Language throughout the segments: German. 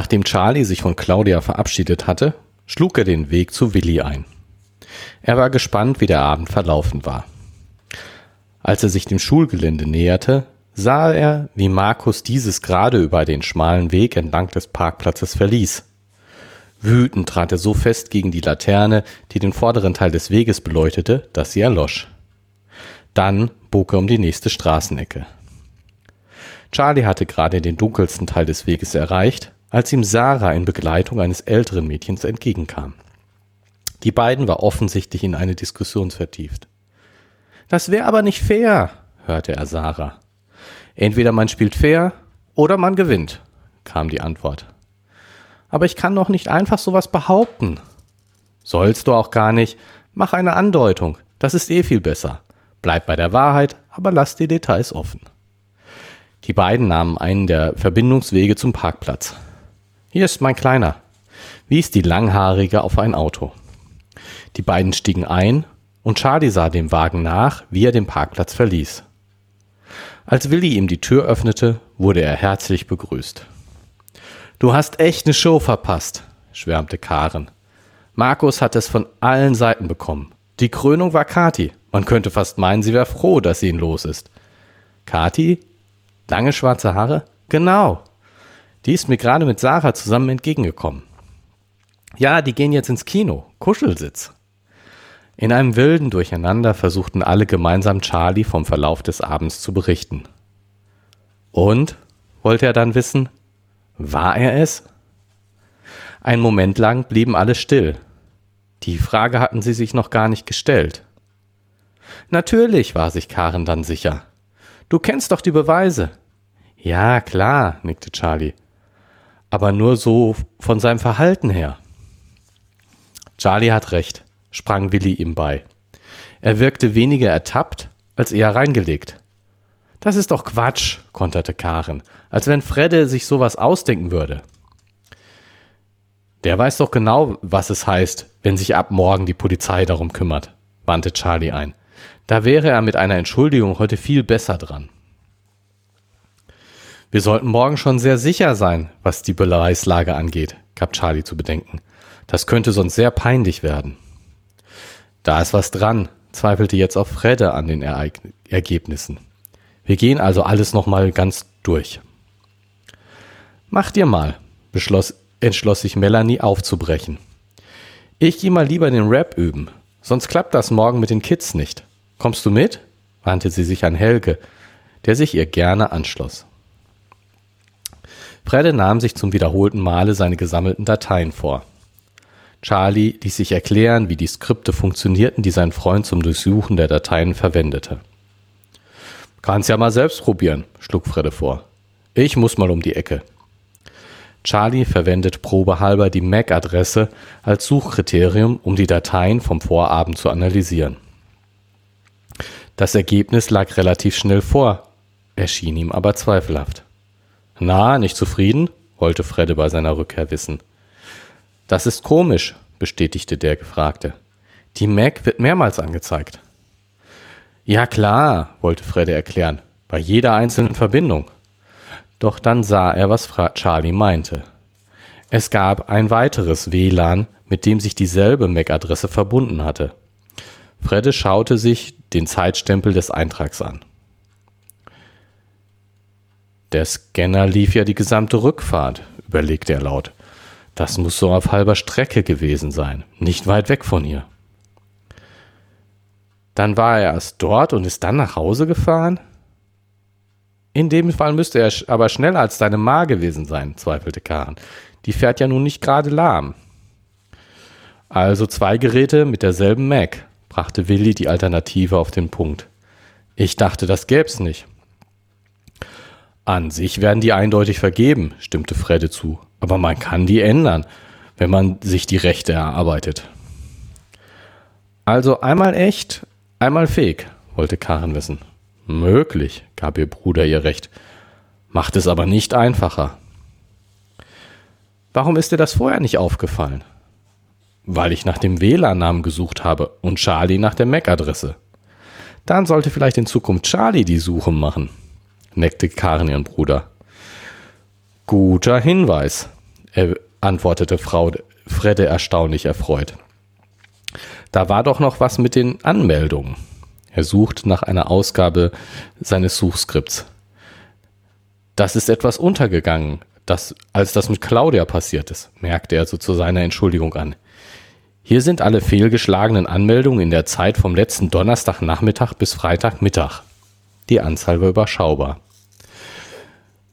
Nachdem Charlie sich von Claudia verabschiedet hatte, schlug er den Weg zu Willi ein. Er war gespannt, wie der Abend verlaufen war. Als er sich dem Schulgelände näherte, sah er, wie Markus dieses gerade über den schmalen Weg entlang des Parkplatzes verließ. Wütend trat er so fest gegen die Laterne, die den vorderen Teil des Weges beleuchtete, dass sie erlosch. Dann bog er um die nächste Straßenecke. Charlie hatte gerade den dunkelsten Teil des Weges erreicht, als ihm Sarah in Begleitung eines älteren Mädchens entgegenkam. Die beiden war offensichtlich in eine Diskussion vertieft. Das wäre aber nicht fair, hörte er Sarah. Entweder man spielt fair oder man gewinnt, kam die Antwort. Aber ich kann doch nicht einfach sowas behaupten. Sollst du auch gar nicht. Mach eine Andeutung. Das ist eh viel besser. Bleib bei der Wahrheit, aber lass die Details offen. Die beiden nahmen einen der Verbindungswege zum Parkplatz. Hier ist mein Kleiner, wies die Langhaarige auf ein Auto. Die beiden stiegen ein und Charlie sah dem Wagen nach, wie er den Parkplatz verließ. Als Willi ihm die Tür öffnete, wurde er herzlich begrüßt. Du hast echt eine Show verpasst, schwärmte Karen. Markus hat es von allen Seiten bekommen. Die Krönung war Kati. Man könnte fast meinen, sie wäre froh, dass sie ihn los ist. Kati? Lange schwarze Haare? Genau. Die ist mir gerade mit Sarah zusammen entgegengekommen. Ja, die gehen jetzt ins Kino. Kuschelsitz. In einem wilden Durcheinander versuchten alle gemeinsam Charlie vom Verlauf des Abends zu berichten. Und? wollte er dann wissen. War er es? Ein Moment lang blieben alle still. Die Frage hatten sie sich noch gar nicht gestellt. Natürlich, war sich Karen dann sicher. Du kennst doch die Beweise. Ja, klar, nickte Charlie. Aber nur so von seinem Verhalten her. Charlie hat recht, sprang Willi ihm bei. Er wirkte weniger ertappt als eher reingelegt. Das ist doch Quatsch, konterte Karen, als wenn Fredde sich sowas ausdenken würde. Der weiß doch genau, was es heißt, wenn sich ab morgen die Polizei darum kümmert, wandte Charlie ein. Da wäre er mit einer Entschuldigung heute viel besser dran. Wir sollten morgen schon sehr sicher sein, was die Beweislage angeht, gab Charlie zu bedenken. Das könnte sonst sehr peinlich werden. Da ist was dran, zweifelte jetzt auch Fredde an den Ereign Ergebnissen. Wir gehen also alles nochmal ganz durch. Mach dir mal, beschloss, entschloss sich Melanie aufzubrechen. Ich gehe mal lieber den Rap üben, sonst klappt das morgen mit den Kids nicht. Kommst du mit? wandte sie sich an Helge, der sich ihr gerne anschloss. Fredde nahm sich zum wiederholten Male seine gesammelten Dateien vor. Charlie ließ sich erklären, wie die Skripte funktionierten, die sein Freund zum Durchsuchen der Dateien verwendete. Kannst ja mal selbst probieren, schlug Fredde vor. Ich muss mal um die Ecke. Charlie verwendet probehalber die MAC-Adresse als Suchkriterium, um die Dateien vom Vorabend zu analysieren. Das Ergebnis lag relativ schnell vor, erschien ihm aber zweifelhaft. Na, nicht zufrieden? wollte Fredde bei seiner Rückkehr wissen. Das ist komisch, bestätigte der Gefragte. Die Mac wird mehrmals angezeigt. Ja klar, wollte Fredde erklären, bei jeder einzelnen Verbindung. Doch dann sah er, was Charlie meinte. Es gab ein weiteres WLAN, mit dem sich dieselbe MAC-Adresse verbunden hatte. Fredde schaute sich den Zeitstempel des Eintrags an. Der Scanner lief ja die gesamte Rückfahrt, überlegte er laut. Das muss so auf halber Strecke gewesen sein, nicht weit weg von hier. Dann war er erst dort und ist dann nach Hause gefahren? In dem Fall müsste er aber schneller als deine Ma gewesen sein, zweifelte Karen. Die fährt ja nun nicht gerade lahm. Also zwei Geräte mit derselben Mac, brachte Willi die Alternative auf den Punkt. Ich dachte, das gäb's nicht. An sich werden die eindeutig vergeben, stimmte Fredde zu. Aber man kann die ändern, wenn man sich die Rechte erarbeitet. Also einmal echt, einmal fake, wollte Karen wissen. Möglich, gab ihr Bruder ihr recht. Macht es aber nicht einfacher. Warum ist dir das vorher nicht aufgefallen? Weil ich nach dem WLAN-Namen gesucht habe und Charlie nach der MAC-Adresse. Dann sollte vielleicht in Zukunft Charlie die Suche machen, neckte Karen ihren Bruder. Guter Hinweis. antwortete Frau Fredde erstaunlich erfreut. Da war doch noch was mit den Anmeldungen. Er sucht nach einer Ausgabe seines Suchskripts. Das ist etwas untergegangen, das, als das mit Claudia passiert ist, merkte er so zu seiner Entschuldigung an. Hier sind alle fehlgeschlagenen Anmeldungen in der Zeit vom letzten Donnerstagnachmittag bis Freitagmittag. Die Anzahl war überschaubar.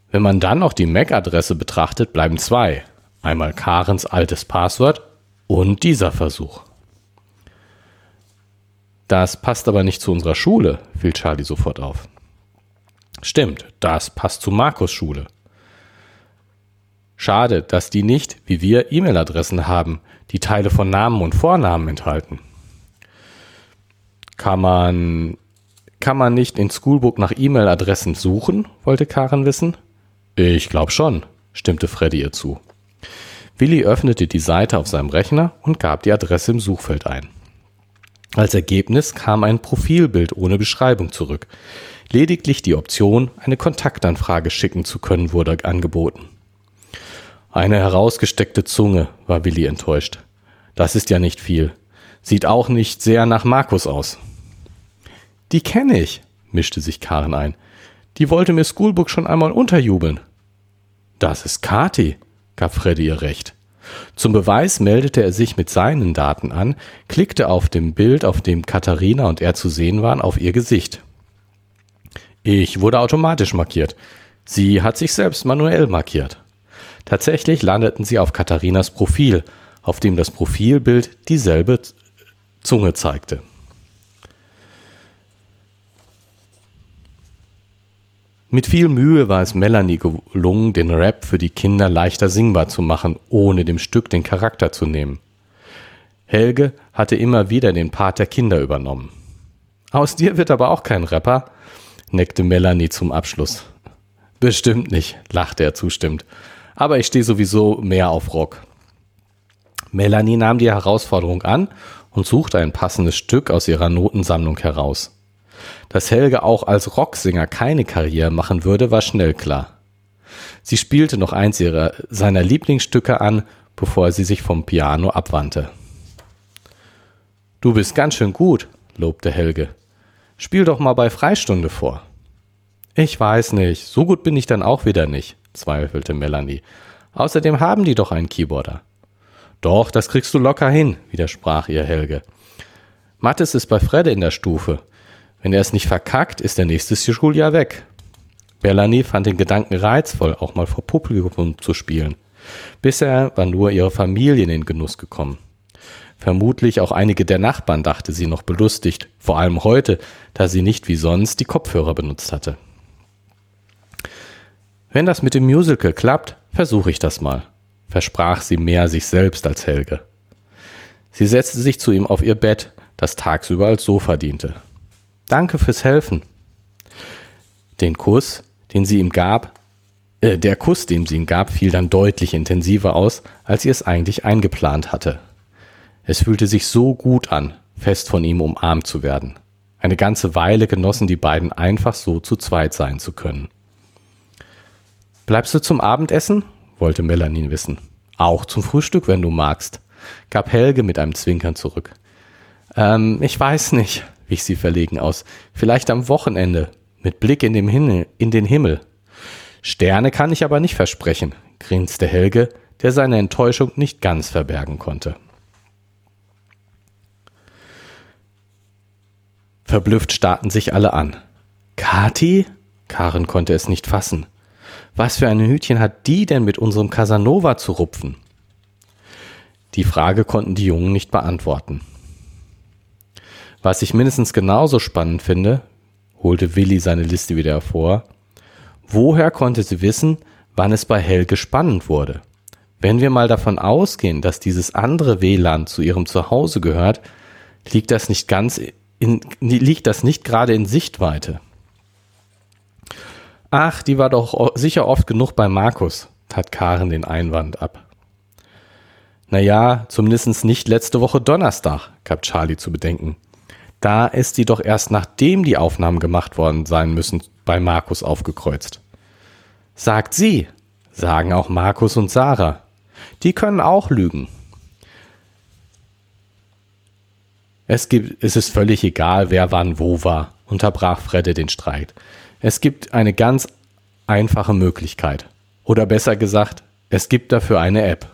Wenn man dann noch die MAC-Adresse betrachtet, bleiben zwei. Einmal Karens altes Passwort und dieser Versuch. Das passt aber nicht zu unserer Schule, fiel Charlie sofort auf. Stimmt, das passt zu Markus Schule. Schade, dass die nicht, wie wir, E-Mail-Adressen haben, die Teile von Namen und Vornamen enthalten. Kann man, kann man nicht in Schoolbook nach E-Mail-Adressen suchen? wollte Karen wissen. Ich glaube schon, stimmte Freddy ihr zu. Willi öffnete die Seite auf seinem Rechner und gab die Adresse im Suchfeld ein. Als Ergebnis kam ein Profilbild ohne Beschreibung zurück. Lediglich die Option, eine Kontaktanfrage schicken zu können, wurde angeboten. Eine herausgesteckte Zunge, war Willi enttäuscht. Das ist ja nicht viel. Sieht auch nicht sehr nach Markus aus. Die kenne ich, mischte sich Karen ein. Die wollte mir Schoolbook schon einmal unterjubeln. Das ist Kati, gab Freddy ihr recht. Zum Beweis meldete er sich mit seinen Daten an, klickte auf dem Bild, auf dem Katharina und er zu sehen waren, auf ihr Gesicht. Ich wurde automatisch markiert. Sie hat sich selbst manuell markiert. Tatsächlich landeten sie auf Katharinas Profil, auf dem das Profilbild dieselbe Zunge zeigte. Mit viel Mühe war es Melanie gelungen, den Rap für die Kinder leichter singbar zu machen, ohne dem Stück den Charakter zu nehmen. Helge hatte immer wieder den Part der Kinder übernommen. Aus dir wird aber auch kein Rapper, neckte Melanie zum Abschluss. Bestimmt nicht, lachte er zustimmend. Aber ich stehe sowieso mehr auf Rock. Melanie nahm die Herausforderung an und suchte ein passendes Stück aus ihrer Notensammlung heraus. Dass Helge auch als Rocksänger keine Karriere machen würde, war schnell klar. Sie spielte noch eins ihrer, seiner Lieblingsstücke an, bevor sie sich vom Piano abwandte. Du bist ganz schön gut, lobte Helge. Spiel doch mal bei Freistunde vor. Ich weiß nicht, so gut bin ich dann auch wieder nicht, zweifelte Melanie. Außerdem haben die doch einen Keyboarder. Doch, das kriegst du locker hin, widersprach ihr Helge. Mattes ist bei Fredde in der Stufe. Wenn er es nicht verkackt, ist der nächste Schuljahr weg. Bellany fand den Gedanken reizvoll, auch mal vor Publikum zu spielen. Bisher war nur ihre Familie in den Genuss gekommen. Vermutlich auch einige der Nachbarn dachte sie noch belustigt, vor allem heute, da sie nicht wie sonst die Kopfhörer benutzt hatte. Wenn das mit dem Musical klappt, versuche ich das mal, versprach sie mehr sich selbst als Helge. Sie setzte sich zu ihm auf ihr Bett, das tagsüber als Sofa diente. Danke fürs Helfen. Den Kuss, den sie ihm gab, äh, der Kuss, den sie ihm gab, fiel dann deutlich intensiver aus, als sie es eigentlich eingeplant hatte. Es fühlte sich so gut an, fest von ihm umarmt zu werden. Eine ganze Weile genossen die beiden einfach so zu zweit sein zu können. Bleibst du zum Abendessen? wollte Melanie wissen. Auch zum Frühstück, wenn du magst, gab Helge mit einem Zwinkern zurück. Ähm, ich weiß nicht, wich sie verlegen aus. Vielleicht am Wochenende, mit Blick in, dem Himmel, in den Himmel. Sterne kann ich aber nicht versprechen, grinste Helge, der seine Enttäuschung nicht ganz verbergen konnte. Verblüfft starrten sich alle an. Kati? Karen konnte es nicht fassen. Was für ein Hütchen hat die denn mit unserem Casanova zu rupfen? Die Frage konnten die Jungen nicht beantworten. Was ich mindestens genauso spannend finde, holte Willi seine Liste wieder hervor, woher konnte sie wissen, wann es bei Helge spannend wurde? Wenn wir mal davon ausgehen, dass dieses andere WLAN zu ihrem Zuhause gehört, liegt das nicht ganz in, liegt das nicht gerade in Sichtweite. Ach, die war doch sicher oft genug bei Markus, tat Karen den Einwand ab. Naja, zumindest nicht letzte Woche Donnerstag, gab Charlie zu bedenken. Da ist sie doch erst nachdem die Aufnahmen gemacht worden sein müssen, bei Markus aufgekreuzt. Sagt sie, sagen auch Markus und Sarah. Die können auch lügen. Es gibt, es ist völlig egal, wer wann wo war, unterbrach Fredde den Streit. Es gibt eine ganz einfache Möglichkeit. Oder besser gesagt, es gibt dafür eine App.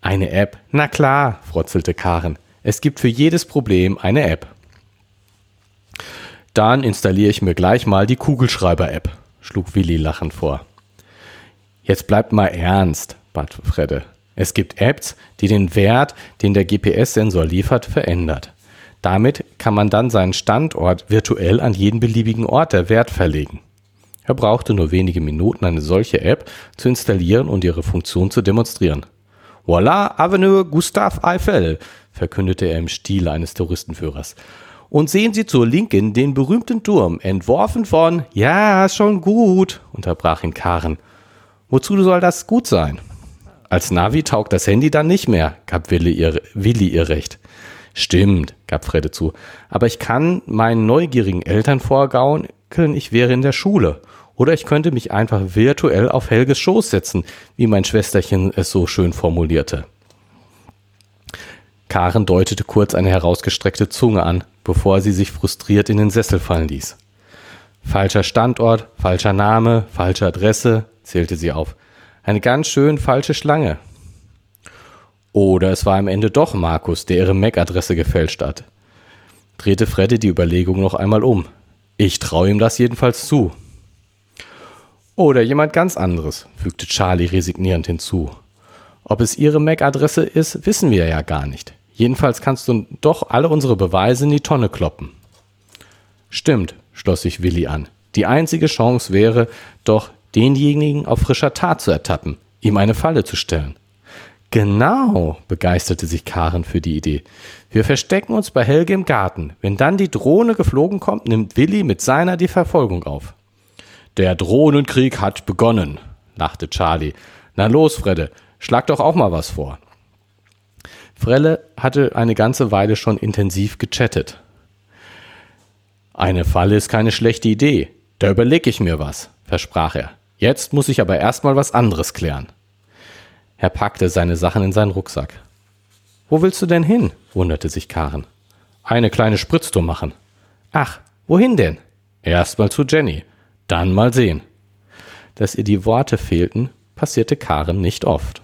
Eine App? Na klar, frotzelte Karen. Es gibt für jedes Problem eine App. Dann installiere ich mir gleich mal die Kugelschreiber-App, schlug Willi lachend vor. Jetzt bleibt mal ernst, bat Fredde. Es gibt Apps, die den Wert, den der GPS-Sensor liefert, verändert. Damit kann man dann seinen Standort virtuell an jeden beliebigen Ort der Wert verlegen. Er brauchte nur wenige Minuten, eine solche App zu installieren und ihre Funktion zu demonstrieren. Voilà, Avenue Gustave Eiffel, verkündete er im Stil eines Touristenführers. Und sehen Sie zur Linken den berühmten Turm, entworfen von, ja, schon gut, unterbrach ihn Karen. Wozu soll das gut sein? Als Navi taugt das Handy dann nicht mehr, gab Willi ihr, Willi ihr recht. Stimmt, gab Fredde zu. Aber ich kann meinen neugierigen Eltern vorgaukeln, ich wäre in der Schule. Oder ich könnte mich einfach virtuell auf Helges Schoß setzen, wie mein Schwesterchen es so schön formulierte. Karen deutete kurz eine herausgestreckte Zunge an, bevor sie sich frustriert in den Sessel fallen ließ. Falscher Standort, falscher Name, falsche Adresse, zählte sie auf. Eine ganz schön falsche Schlange. Oder es war am Ende doch Markus, der ihre MAC-Adresse gefälscht hat. Drehte Freddy die Überlegung noch einmal um. Ich traue ihm das jedenfalls zu. Oder jemand ganz anderes, fügte Charlie resignierend hinzu. Ob es ihre MAC-Adresse ist, wissen wir ja gar nicht. Jedenfalls kannst du doch alle unsere Beweise in die Tonne kloppen. Stimmt, schloss sich Willi an. Die einzige Chance wäre doch, denjenigen auf frischer Tat zu ertappen, ihm eine Falle zu stellen. Genau, begeisterte sich Karen für die Idee. Wir verstecken uns bei Helge im Garten. Wenn dann die Drohne geflogen kommt, nimmt Willi mit seiner die Verfolgung auf. Der Drohnenkrieg hat begonnen, lachte Charlie. Na los, Fredde, schlag doch auch mal was vor. Frelle hatte eine ganze Weile schon intensiv gechattet. Eine Falle ist keine schlechte Idee. Da überlege ich mir was, versprach er. Jetzt muss ich aber erstmal was anderes klären. Er packte seine Sachen in seinen Rucksack. Wo willst du denn hin? wunderte sich Karen. Eine kleine Spritztour machen. Ach, wohin denn? Erstmal zu Jenny. Dann mal sehen. Dass ihr die Worte fehlten, passierte Karen nicht oft.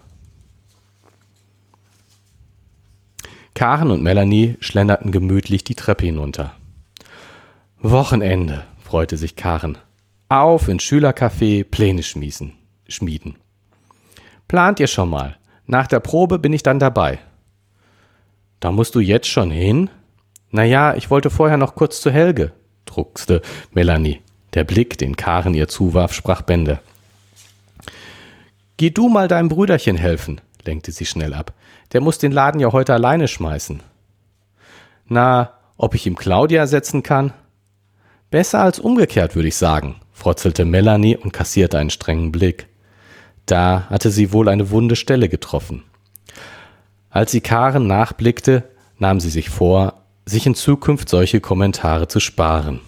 Karen und Melanie schlenderten gemütlich die Treppe hinunter. Wochenende, freute sich Karen. Auf ins Schülercafé Pläne schmieden. schmieden. Plant ihr schon mal. Nach der Probe bin ich dann dabei. Da musst du jetzt schon hin? Na ja, ich wollte vorher noch kurz zu Helge, druckste Melanie. Der Blick, den Karen ihr zuwarf, sprach Bände. Geh du mal deinem Brüderchen helfen, lenkte sie schnell ab. Der muss den Laden ja heute alleine schmeißen. Na, ob ich ihm Claudia ersetzen kann? Besser als umgekehrt, würde ich sagen, frotzelte Melanie und kassierte einen strengen Blick. Da hatte sie wohl eine wunde Stelle getroffen. Als sie Karen nachblickte, nahm sie sich vor, sich in Zukunft solche Kommentare zu sparen.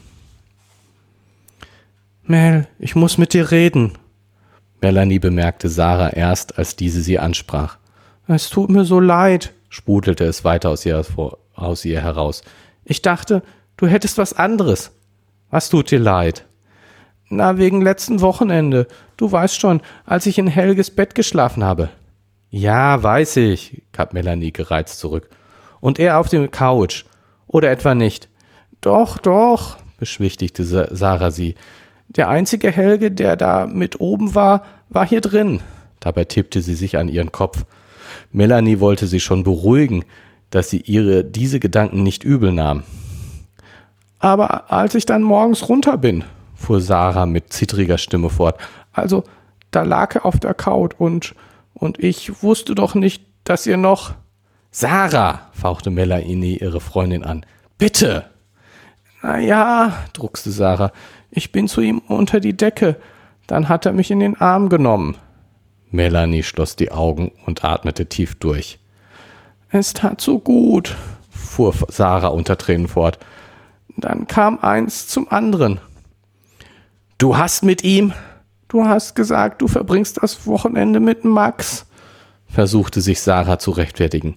Mel, ich muss mit dir reden. Melanie bemerkte Sarah erst, als diese sie ansprach. Es tut mir so leid, sprudelte es weiter aus ihr, aus ihr heraus. Ich dachte, du hättest was anderes. Was tut dir leid? Na, wegen letzten Wochenende. Du weißt schon, als ich in Helges Bett geschlafen habe. Ja, weiß ich, gab Melanie gereizt zurück. Und er auf dem Couch. Oder etwa nicht? Doch, doch, beschwichtigte Sarah sie. Der einzige Helge, der da mit oben war, war hier drin. Dabei tippte sie sich an ihren Kopf. Melanie wollte sie schon beruhigen, dass sie ihre diese Gedanken nicht übel nahm. Aber als ich dann morgens runter bin, fuhr Sarah mit zittriger Stimme fort, also da lag er auf der Couch und und ich wusste doch nicht, dass ihr noch Sarah, fauchte Melanie ihre Freundin an. Bitte. Na ja, druckste Sarah. Ich bin zu ihm unter die Decke. Dann hat er mich in den Arm genommen. Melanie schloss die Augen und atmete tief durch. Es tat so gut, fuhr Sarah unter Tränen fort. Dann kam eins zum anderen. Du hast mit ihm? Du hast gesagt, du verbringst das Wochenende mit Max, versuchte sich Sarah zu rechtfertigen.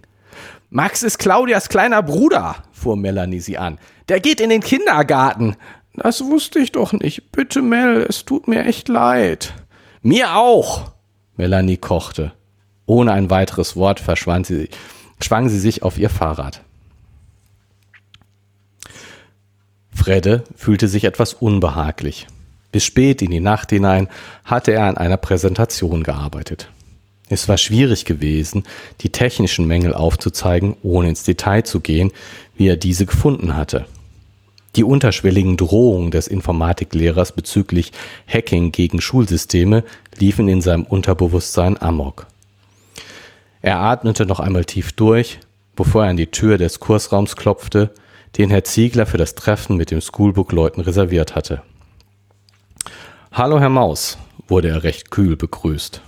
Max ist Claudias kleiner Bruder, fuhr Melanie sie an. Der geht in den Kindergarten. Das wusste ich doch nicht. Bitte, Mel, es tut mir echt leid. Mir auch. Melanie kochte. Ohne ein weiteres Wort verschwand sie, schwang sie sich auf ihr Fahrrad. Fredde fühlte sich etwas unbehaglich. Bis spät in die Nacht hinein hatte er an einer Präsentation gearbeitet. Es war schwierig gewesen, die technischen Mängel aufzuzeigen, ohne ins Detail zu gehen, wie er diese gefunden hatte. Die unterschwelligen Drohungen des Informatiklehrers bezüglich Hacking gegen Schulsysteme liefen in seinem Unterbewusstsein amok. Er atmete noch einmal tief durch, bevor er an die Tür des Kursraums klopfte, den Herr Ziegler für das Treffen mit dem Schoolbook-Leuten reserviert hatte. Hallo, Herr Maus, wurde er recht kühl begrüßt.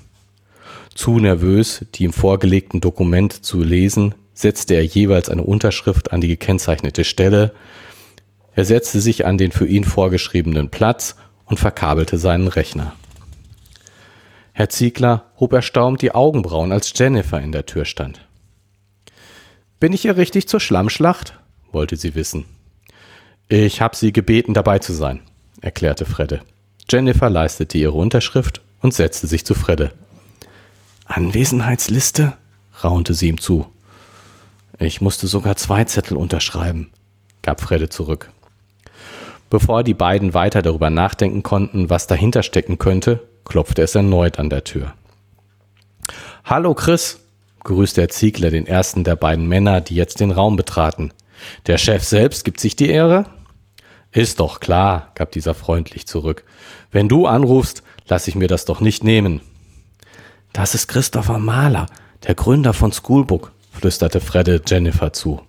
Zu nervös, die im vorgelegten Dokument zu lesen, setzte er jeweils eine Unterschrift an die gekennzeichnete Stelle. Er setzte sich an den für ihn vorgeschriebenen Platz und verkabelte seinen Rechner. Herr Ziegler hob erstaunt die Augenbrauen, als Jennifer in der Tür stand. Bin ich hier richtig zur Schlammschlacht? wollte sie wissen. Ich habe Sie gebeten, dabei zu sein, erklärte Fredde. Jennifer leistete ihre Unterschrift und setzte sich zu Fredde. Anwesenheitsliste? raunte sie ihm zu. Ich musste sogar zwei Zettel unterschreiben, gab Fredde zurück. Bevor die beiden weiter darüber nachdenken konnten, was dahinter stecken könnte, klopfte es erneut an der Tür. Hallo Chris, grüßte Herr Ziegler den ersten der beiden Männer, die jetzt den Raum betraten. Der Chef selbst gibt sich die Ehre? Ist doch klar, gab dieser freundlich zurück. Wenn du anrufst, lass ich mir das doch nicht nehmen. Das ist Christopher Mahler, der Gründer von Schoolbook, flüsterte Fredde Jennifer zu.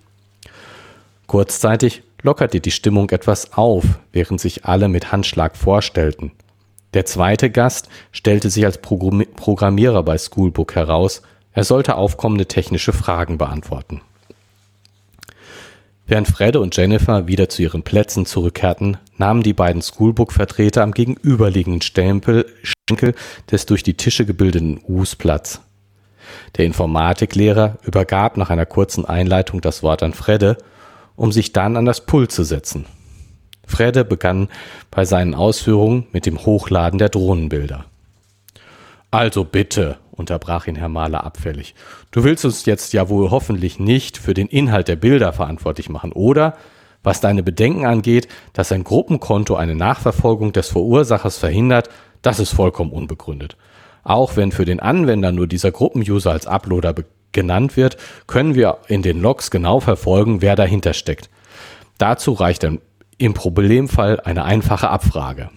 Kurzzeitig lockerte die Stimmung etwas auf, während sich alle mit Handschlag vorstellten. Der zweite Gast stellte sich als Programmierer bei Schoolbook heraus, er sollte aufkommende technische Fragen beantworten. Während Fredde und Jennifer wieder zu ihren Plätzen zurückkehrten, nahmen die beiden Schoolbook-Vertreter am gegenüberliegenden Stempel, Schenkel des durch die Tische gebildeten Us Platz. Der Informatiklehrer übergab nach einer kurzen Einleitung das Wort an Fredde, um sich dann an das Pult zu setzen. Fredde begann bei seinen Ausführungen mit dem Hochladen der Drohnenbilder. Also bitte, unterbrach ihn Herr Mahler abfällig. Du willst uns jetzt ja wohl hoffentlich nicht für den Inhalt der Bilder verantwortlich machen, oder? Was deine Bedenken angeht, dass ein Gruppenkonto eine Nachverfolgung des Verursachers verhindert, das ist vollkommen unbegründet. Auch wenn für den Anwender nur dieser Gruppenuser als Uploader genannt wird, können wir in den Logs genau verfolgen, wer dahinter steckt. Dazu reicht dann im Problemfall eine einfache Abfrage.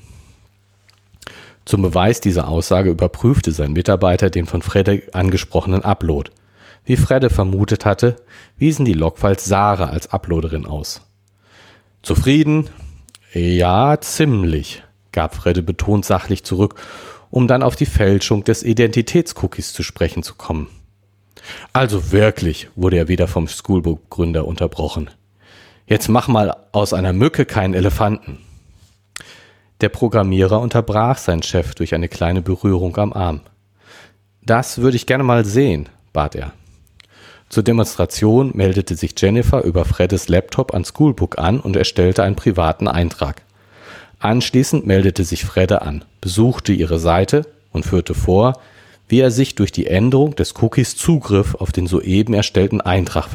Zum Beweis dieser Aussage überprüfte sein Mitarbeiter den von Fredde angesprochenen Upload. Wie Fredde vermutet hatte, wiesen die Logfiles Sarah als Uploaderin aus. Zufrieden? Ja, ziemlich, gab Fredde betont sachlich zurück, um dann auf die Fälschung des Identitätscookies zu sprechen zu kommen. Also wirklich, wurde er wieder vom Schoolbook-Gründer unterbrochen. Jetzt mach mal aus einer Mücke keinen Elefanten. Der Programmierer unterbrach seinen Chef durch eine kleine Berührung am Arm. Das würde ich gerne mal sehen, bat er. Zur Demonstration meldete sich Jennifer über Freddes Laptop an Schoolbook an und erstellte einen privaten Eintrag. Anschließend meldete sich Fredde an, besuchte ihre Seite und führte vor, wie er sich durch die Änderung des Cookies Zugriff auf den soeben erstellten Eintrag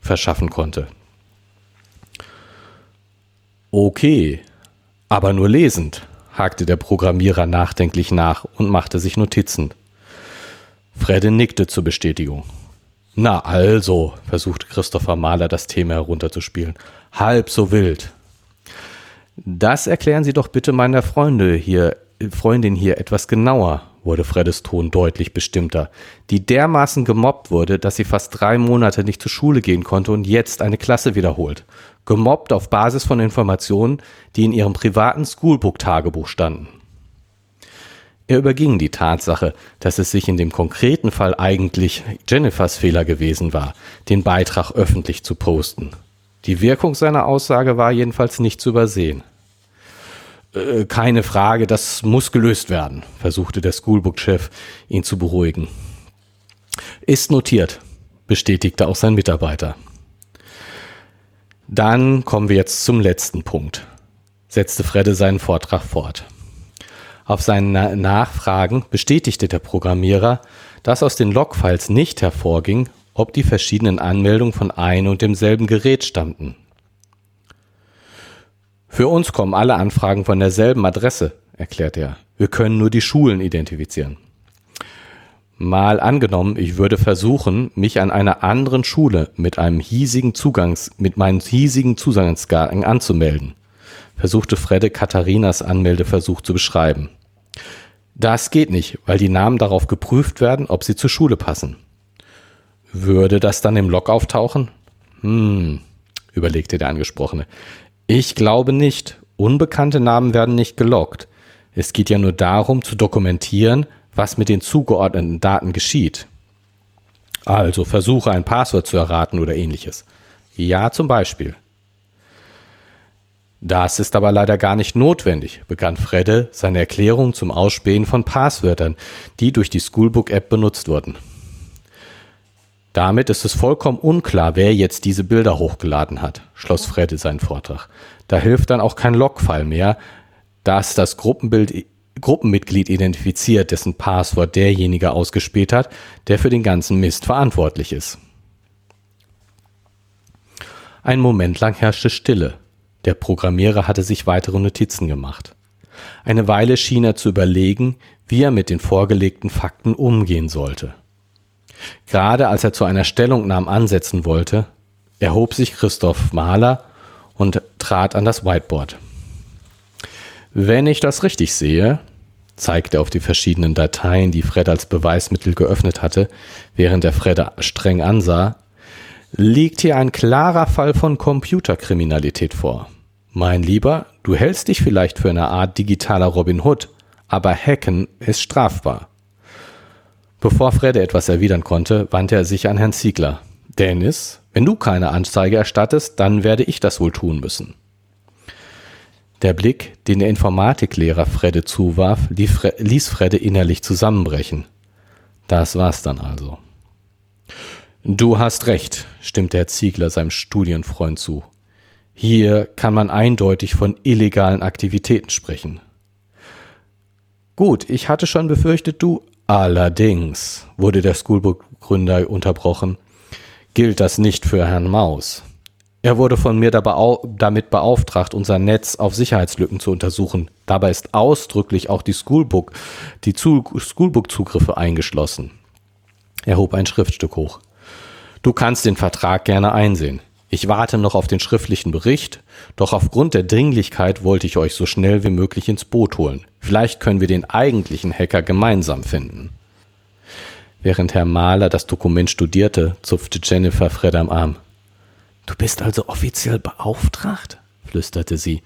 verschaffen konnte. Okay, aber nur lesend, hakte der Programmierer nachdenklich nach und machte sich Notizen. Fredde nickte zur Bestätigung. Na also, versuchte Christopher Mahler das Thema herunterzuspielen. Halb so wild. Das erklären Sie doch bitte meiner Freunde hier, Freundin hier etwas genauer, wurde Freddes Ton deutlich bestimmter, die dermaßen gemobbt wurde, dass sie fast drei Monate nicht zur Schule gehen konnte und jetzt eine Klasse wiederholt gemobbt auf Basis von Informationen, die in ihrem privaten Schoolbook-Tagebuch standen. Er überging die Tatsache, dass es sich in dem konkreten Fall eigentlich Jennifers Fehler gewesen war, den Beitrag öffentlich zu posten. Die Wirkung seiner Aussage war jedenfalls nicht zu übersehen. Äh, keine Frage, das muss gelöst werden, versuchte der Schoolbook-Chef ihn zu beruhigen. Ist notiert, bestätigte auch sein Mitarbeiter. Dann kommen wir jetzt zum letzten Punkt, setzte Fredde seinen Vortrag fort. Auf seinen Nachfragen bestätigte der Programmierer, dass aus den Logfiles nicht hervorging, ob die verschiedenen Anmeldungen von ein und demselben Gerät stammten. Für uns kommen alle Anfragen von derselben Adresse, erklärte er. Wir können nur die Schulen identifizieren. Mal angenommen, ich würde versuchen, mich an einer anderen Schule mit einem hiesigen Zugangs, mit meinem hiesigen Zugangsgang anzumelden, versuchte Fredde Katharinas Anmeldeversuch zu beschreiben. Das geht nicht, weil die Namen darauf geprüft werden, ob sie zur Schule passen. Würde das dann im Log auftauchen? Hm, überlegte der Angesprochene. Ich glaube nicht. Unbekannte Namen werden nicht gelockt. Es geht ja nur darum zu dokumentieren, was mit den zugeordneten Daten geschieht. Also versuche ein Passwort zu erraten oder ähnliches. Ja, zum Beispiel. Das ist aber leider gar nicht notwendig, begann Fredde seine Erklärung zum Ausspähen von Passwörtern, die durch die Schoolbook-App benutzt wurden. Damit ist es vollkommen unklar, wer jetzt diese Bilder hochgeladen hat, schloss Fredde seinen Vortrag. Da hilft dann auch kein Logfile mehr, dass das Gruppenbild Gruppenmitglied identifiziert, dessen Passwort derjenige ausgespäht hat, der für den ganzen Mist verantwortlich ist. Ein Moment lang herrschte Stille. Der Programmierer hatte sich weitere Notizen gemacht. Eine Weile schien er zu überlegen, wie er mit den vorgelegten Fakten umgehen sollte. Gerade als er zu einer Stellungnahme ansetzen wollte, erhob sich Christoph Mahler und trat an das Whiteboard. Wenn ich das richtig sehe, zeigte auf die verschiedenen Dateien, die Fred als Beweismittel geöffnet hatte, während er Fred streng ansah, liegt hier ein klarer Fall von Computerkriminalität vor. Mein Lieber, du hältst dich vielleicht für eine Art digitaler Robin Hood, aber Hacken ist strafbar. Bevor Fred etwas erwidern konnte, wandte er sich an Herrn Ziegler. Dennis, wenn du keine Anzeige erstattest, dann werde ich das wohl tun müssen. Der Blick, den der Informatiklehrer Fredde zuwarf, ließ Fredde innerlich zusammenbrechen. Das war's dann also. Du hast recht, stimmte Herr Ziegler seinem Studienfreund zu. Hier kann man eindeutig von illegalen Aktivitäten sprechen. Gut, ich hatte schon befürchtet, du. Allerdings, wurde der Schoolbook-Gründer unterbrochen, gilt das nicht für Herrn Maus. Er wurde von mir damit beauftragt, unser Netz auf Sicherheitslücken zu untersuchen. Dabei ist ausdrücklich auch die Schoolbook, die Schoolbook-Zugriffe eingeschlossen. Er hob ein Schriftstück hoch. Du kannst den Vertrag gerne einsehen. Ich warte noch auf den schriftlichen Bericht, doch aufgrund der Dringlichkeit wollte ich euch so schnell wie möglich ins Boot holen. Vielleicht können wir den eigentlichen Hacker gemeinsam finden. Während Herr Mahler das Dokument studierte, zupfte Jennifer Fred am Arm. Du bist also offiziell beauftragt? flüsterte sie.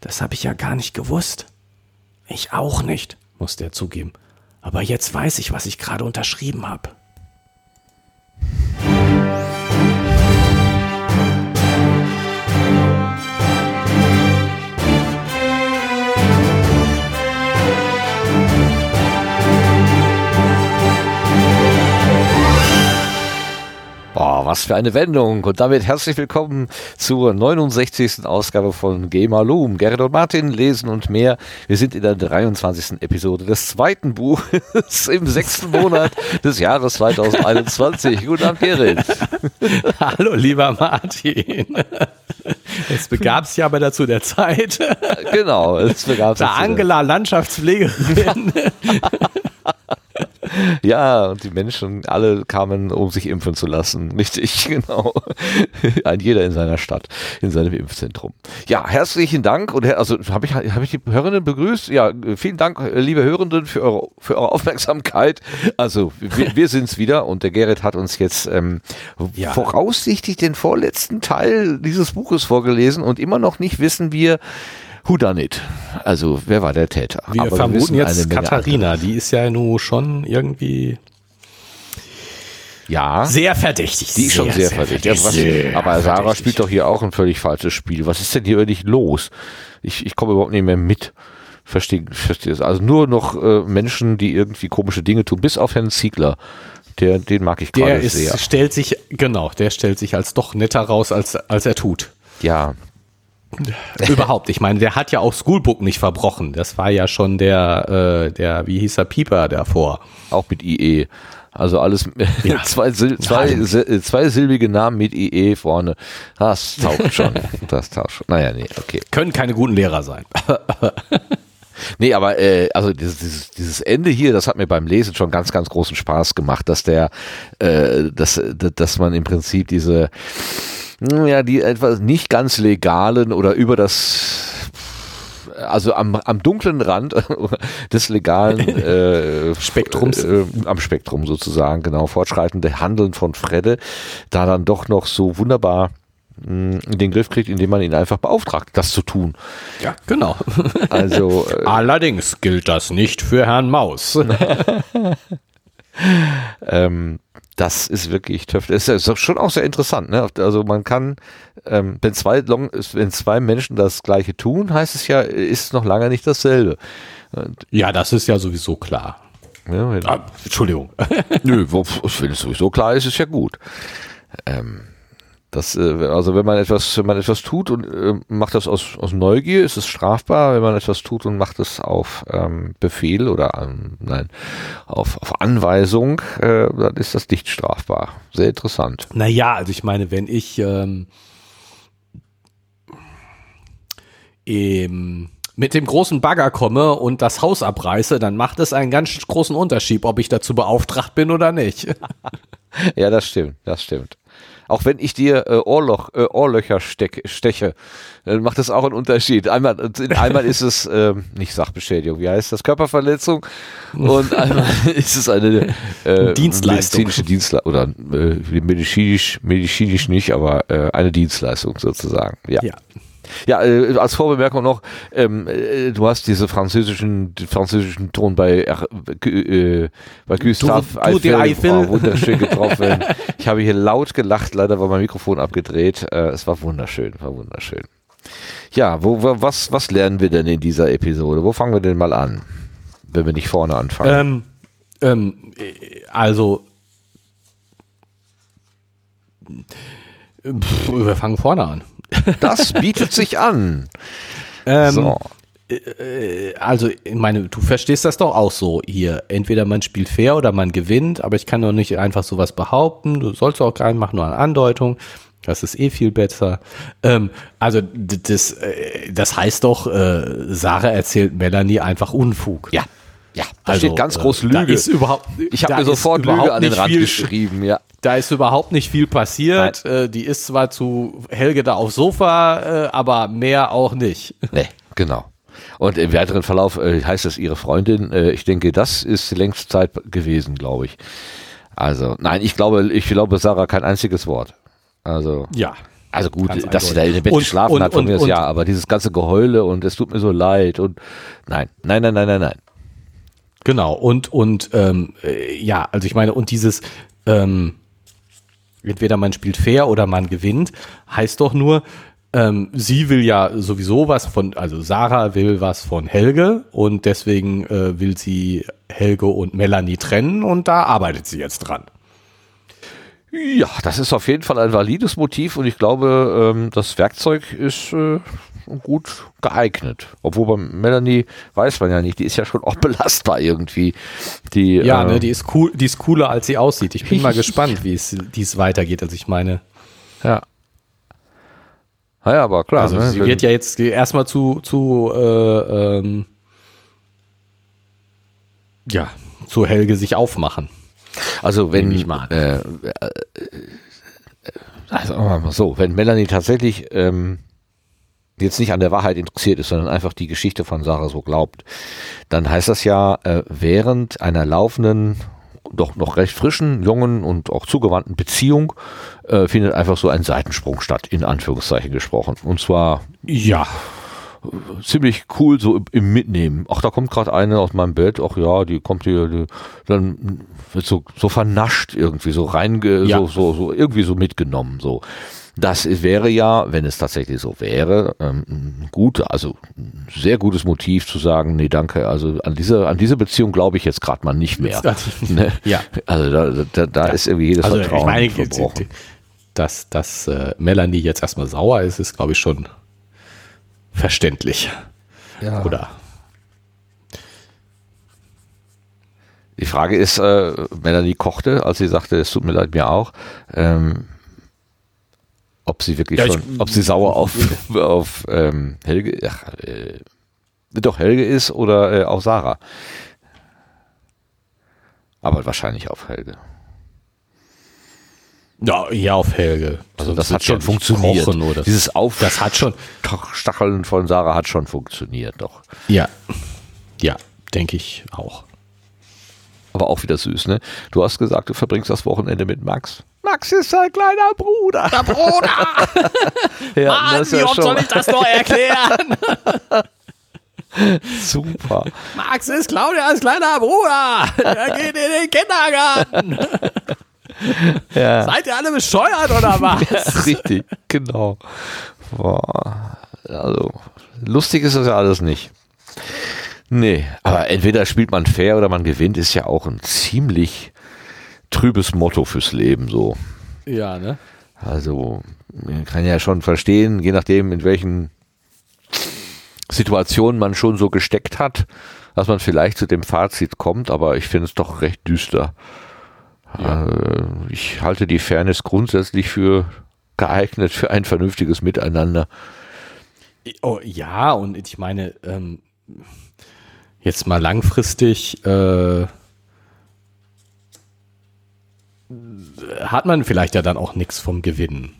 Das habe ich ja gar nicht gewusst. Ich auch nicht, musste er zugeben. Aber jetzt weiß ich, was ich gerade unterschrieben habe. Boah, was für eine Wendung. Und damit herzlich willkommen zur 69. Ausgabe von Gamer Loom. Gerrit und Martin lesen und mehr. Wir sind in der 23. Episode des zweiten Buches im sechsten Monat des Jahres 2021. Guten Abend, Gerrit. Hallo, lieber Martin. Es begab sich aber dazu der Zeit. Genau, es begab sich. Da Angela, Landschaftspflegerin. ja, und die Menschen alle kamen, um sich impfen zu lassen. Richtig, genau. Ein jeder in seiner Stadt, in seinem Impfzentrum. Ja, herzlichen Dank und also habe ich, hab ich die Hörenden begrüßt? Ja, vielen Dank, liebe Hörenden, für eure, für eure Aufmerksamkeit. Also, wir, wir sind's wieder und der Gerrit hat uns jetzt ähm, ja. voraussichtlich den vorletzten Teil dieses Buches vorgelesen und immer noch nicht wissen wir, Who done it? Also, wer war der Täter? Wir Aber vermuten wir jetzt Katharina, die ist ja nur schon irgendwie ja. Sehr verdächtig. Die ist schon sehr, sehr verdächtig. verdächtig. Was, aber Sarah verdächtig. spielt doch hier auch ein völlig falsches Spiel. Was ist denn hier wirklich los? Ich, ich komme überhaupt nicht mehr mit. Verstehe, verstehe es. Also nur noch äh, Menschen, die irgendwie komische Dinge tun, bis auf Herrn Ziegler. Der, den mag ich Der gerade ist, sehr. stellt sich, genau, der stellt sich als doch netter raus, als, als er tut. Ja, Überhaupt. Ich meine, der hat ja auch Schoolbook nicht verbrochen. Das war ja schon der, äh, der, wie hieß er, Pieper davor. auch mit IE. Also alles Ja. zwei, zwei, zwei silbige Namen mit IE vorne. Das taugt schon. Das taugt schon. Naja, nee, okay. Können keine guten Lehrer sein. Nee, aber äh, also dieses, dieses, Ende hier, das hat mir beim Lesen schon ganz, ganz großen Spaß gemacht, dass der, äh, dass, dass man im Prinzip diese, ja, die etwas nicht ganz legalen oder über das also am, am dunklen Rand des legalen äh, Spektrums. Äh, am Spektrum sozusagen, genau, fortschreitende Handeln von Fredde, da dann doch noch so wunderbar mh, in den Griff kriegt, indem man ihn einfach beauftragt, das zu tun. Ja, genau. Also äh, Allerdings gilt das nicht für Herrn Maus. Ähm, das ist wirklich töff. Das ist ja schon auch sehr interessant. Ne? Also man kann, ähm, wenn zwei Long, wenn zwei Menschen das Gleiche tun, heißt es ja, ist es noch lange nicht dasselbe. Ja, das ist ja sowieso klar. ja, Ah, Entschuldigung. Nö, wenn es sowieso klar ist, ist ja gut. Ähm, das, äh, also wenn man etwas, wenn man etwas tut und äh, macht das aus, aus Neugier, ist es strafbar. Wenn man etwas tut und macht es auf ähm, Befehl oder ähm, nein, auf, auf Anweisung, äh, dann ist das nicht strafbar. Sehr interessant. Naja, also ich meine, wenn ich ähm, ähm, mit dem großen Bagger komme und das Haus abreiße, dann macht es einen ganz großen Unterschied, ob ich dazu beauftragt bin oder nicht. Ja, das stimmt, das stimmt. Auch wenn ich dir äh, Ohrloch, äh, Ohrlöcher steck, steche, dann macht das auch einen Unterschied. Einmal, einmal ist es ähm, nicht Sachbeschädigung, wie heißt das? Körperverletzung und einmal ist es eine äh, Dienstleistung. medizinische Dienstleistung oder äh, medizinisch, medizinisch nicht, aber äh, eine Dienstleistung sozusagen. Ja. Ja. Ja, äh, als Vorbemerkung noch, ähm, äh, du hast diese französischen, den französischen Ton bei, äh, bei Gustave Tour- Tour de Eiffel. Oh, wunderschön getroffen. ich habe hier laut gelacht, leider war mein Mikrofon abgedreht. Äh, es war wunderschön, war wunderschön. Ja, wo, wo, was, was lernen wir denn in dieser Episode? Wo fangen wir denn mal an, wenn wir nicht vorne anfangen? Ähm, ähm, äh, also, pff, wir fangen vorne an. Das bietet sich an. Ähm, so. Also, ich meine, du verstehst das doch auch so hier. Entweder man spielt fair oder man gewinnt, aber ich kann doch nicht einfach sowas behaupten. Du sollst auch gar nicht machen, nur eine Andeutung. Das ist eh viel besser. Ähm, also, das, äh, das heißt doch, äh, Sarah erzählt Melanie einfach Unfug. Ja, ja, da Also, steht ganz äh, groß Da Lüge. ist überhaupt, ich habe da mir sofort Lüge an den Rand geschrieben, ja. Da ist überhaupt nicht viel passiert. Äh, die ist zwar zu Helge da aufs Sofa, äh, aber mehr auch nicht. Nee, genau. Und im weiteren Verlauf äh, heißt es ihre Freundin. Äh, ich denke, das ist längst Zeit gewesen, glaube ich. Also, nein, ich glaube, ich glaube Sarah kein einziges Wort. Also, Ja. also gut, dass sie da in dem Bett Und- geschlafen und- hat, von und- mir ist ja, aber dieses ganze Geheule und es tut mir so leid und nein, nein, nein, nein, nein, nein. Genau, und, und ähm, äh, ja, also ich meine, und dieses ähm, entweder man spielt fair oder man gewinnt, heißt doch nur, ähm, sie will ja sowieso was von, also Sarah will was von Helge und deswegen äh, will sie Helge und Melanie trennen und da arbeitet sie jetzt dran. Ja, das ist auf jeden Fall ein valides Motiv und ich glaube, ähm, das Werkzeug ist äh, gut geeignet. Obwohl bei Melanie weiß man ja nicht, die ist ja schon auch belastbar irgendwie. Die, Ja, äh, ne, die ist cool, die ist cooler als sie aussieht. Ich bin mal gespannt, wie es, wie es weitergeht. Also ich meine, Ja. Naja, aber klar. also ne, sie wird ja jetzt erstmal zu, zu äh, ähm, ja, zu Helge sich aufmachen. Also wenn ich mal. Äh, äh, also mal so, wenn Melanie tatsächlich ähm, jetzt nicht an der Wahrheit interessiert ist, sondern einfach die Geschichte von Sarah so glaubt, dann heißt das ja, äh, während einer laufenden, doch noch recht frischen, jungen und auch zugewandten Beziehung äh, findet einfach so ein Seitensprung statt, in Anführungszeichen gesprochen. Und zwar Ja, ziemlich cool so im, im Mitnehmen. Ach, da kommt gerade eine aus meinem Bett. Ach ja, die kommt hier, die, dann wird so, so vernascht irgendwie, so reinge, Ja. so, so, so irgendwie so mitgenommen. So. Das wäre ja, wenn es tatsächlich so wäre, ähm, gut, also ein sehr gutes Motiv zu sagen, nee, danke, also an diese, an diese Beziehung glaube ich jetzt gerade mal nicht mehr. Ne? Ja. Also da, da, da ist irgendwie jedes Also Vertrauen ich meine, verbrochen. dass, dass äh, Melanie jetzt erstmal sauer ist, ist, glaube ich, schon verständlich. Ja. Oder? Die Frage ist, äh, Melanie kochte, als sie sagte, es tut mir leid, mir auch. Ähm, ob sie wirklich Ja, ich- schon, ob sie sauer auf, auf ähm, Helge, ach, äh, doch Helge ist oder äh, auf Sarah. Aber wahrscheinlich auf Helge. Ja, ja, auf Helge. Also das wird hat schon ja funktioniert. kochen Oder Dieses Auf das hat schon, Stacheln von Sarah hat schon funktioniert, doch. ja, ja, denke ich auch. Aber auch wieder süß, ne? Du hast gesagt, du verbringst das Wochenende mit Max. Max ist dein kleiner Bruder. Der Bruder! ja, das ist ja schon das noch erklären? super. Max ist Claudias kleiner Bruder. Er geht in den Kindergarten. Ja. Seid ihr alle bescheuert oder was? Richtig, genau. Boah. Also, lustig ist das ja alles nicht. Nee, aber entweder spielt man fair oder man gewinnt, ist ja auch ein ziemlich trübes Motto fürs Leben so. Ja, ne? Also, man kann ja schon verstehen, je nachdem, in welchen Situationen man schon so gesteckt hat, dass man vielleicht zu dem Fazit kommt, aber ich finde es doch recht düster. Äh, Ich halte die Fairness grundsätzlich für geeignet für ein vernünftiges Miteinander. Oh, ja, und ich meine, ähm, jetzt mal langfristig äh, hat man vielleicht ja dann auch nichts vom Gewinn.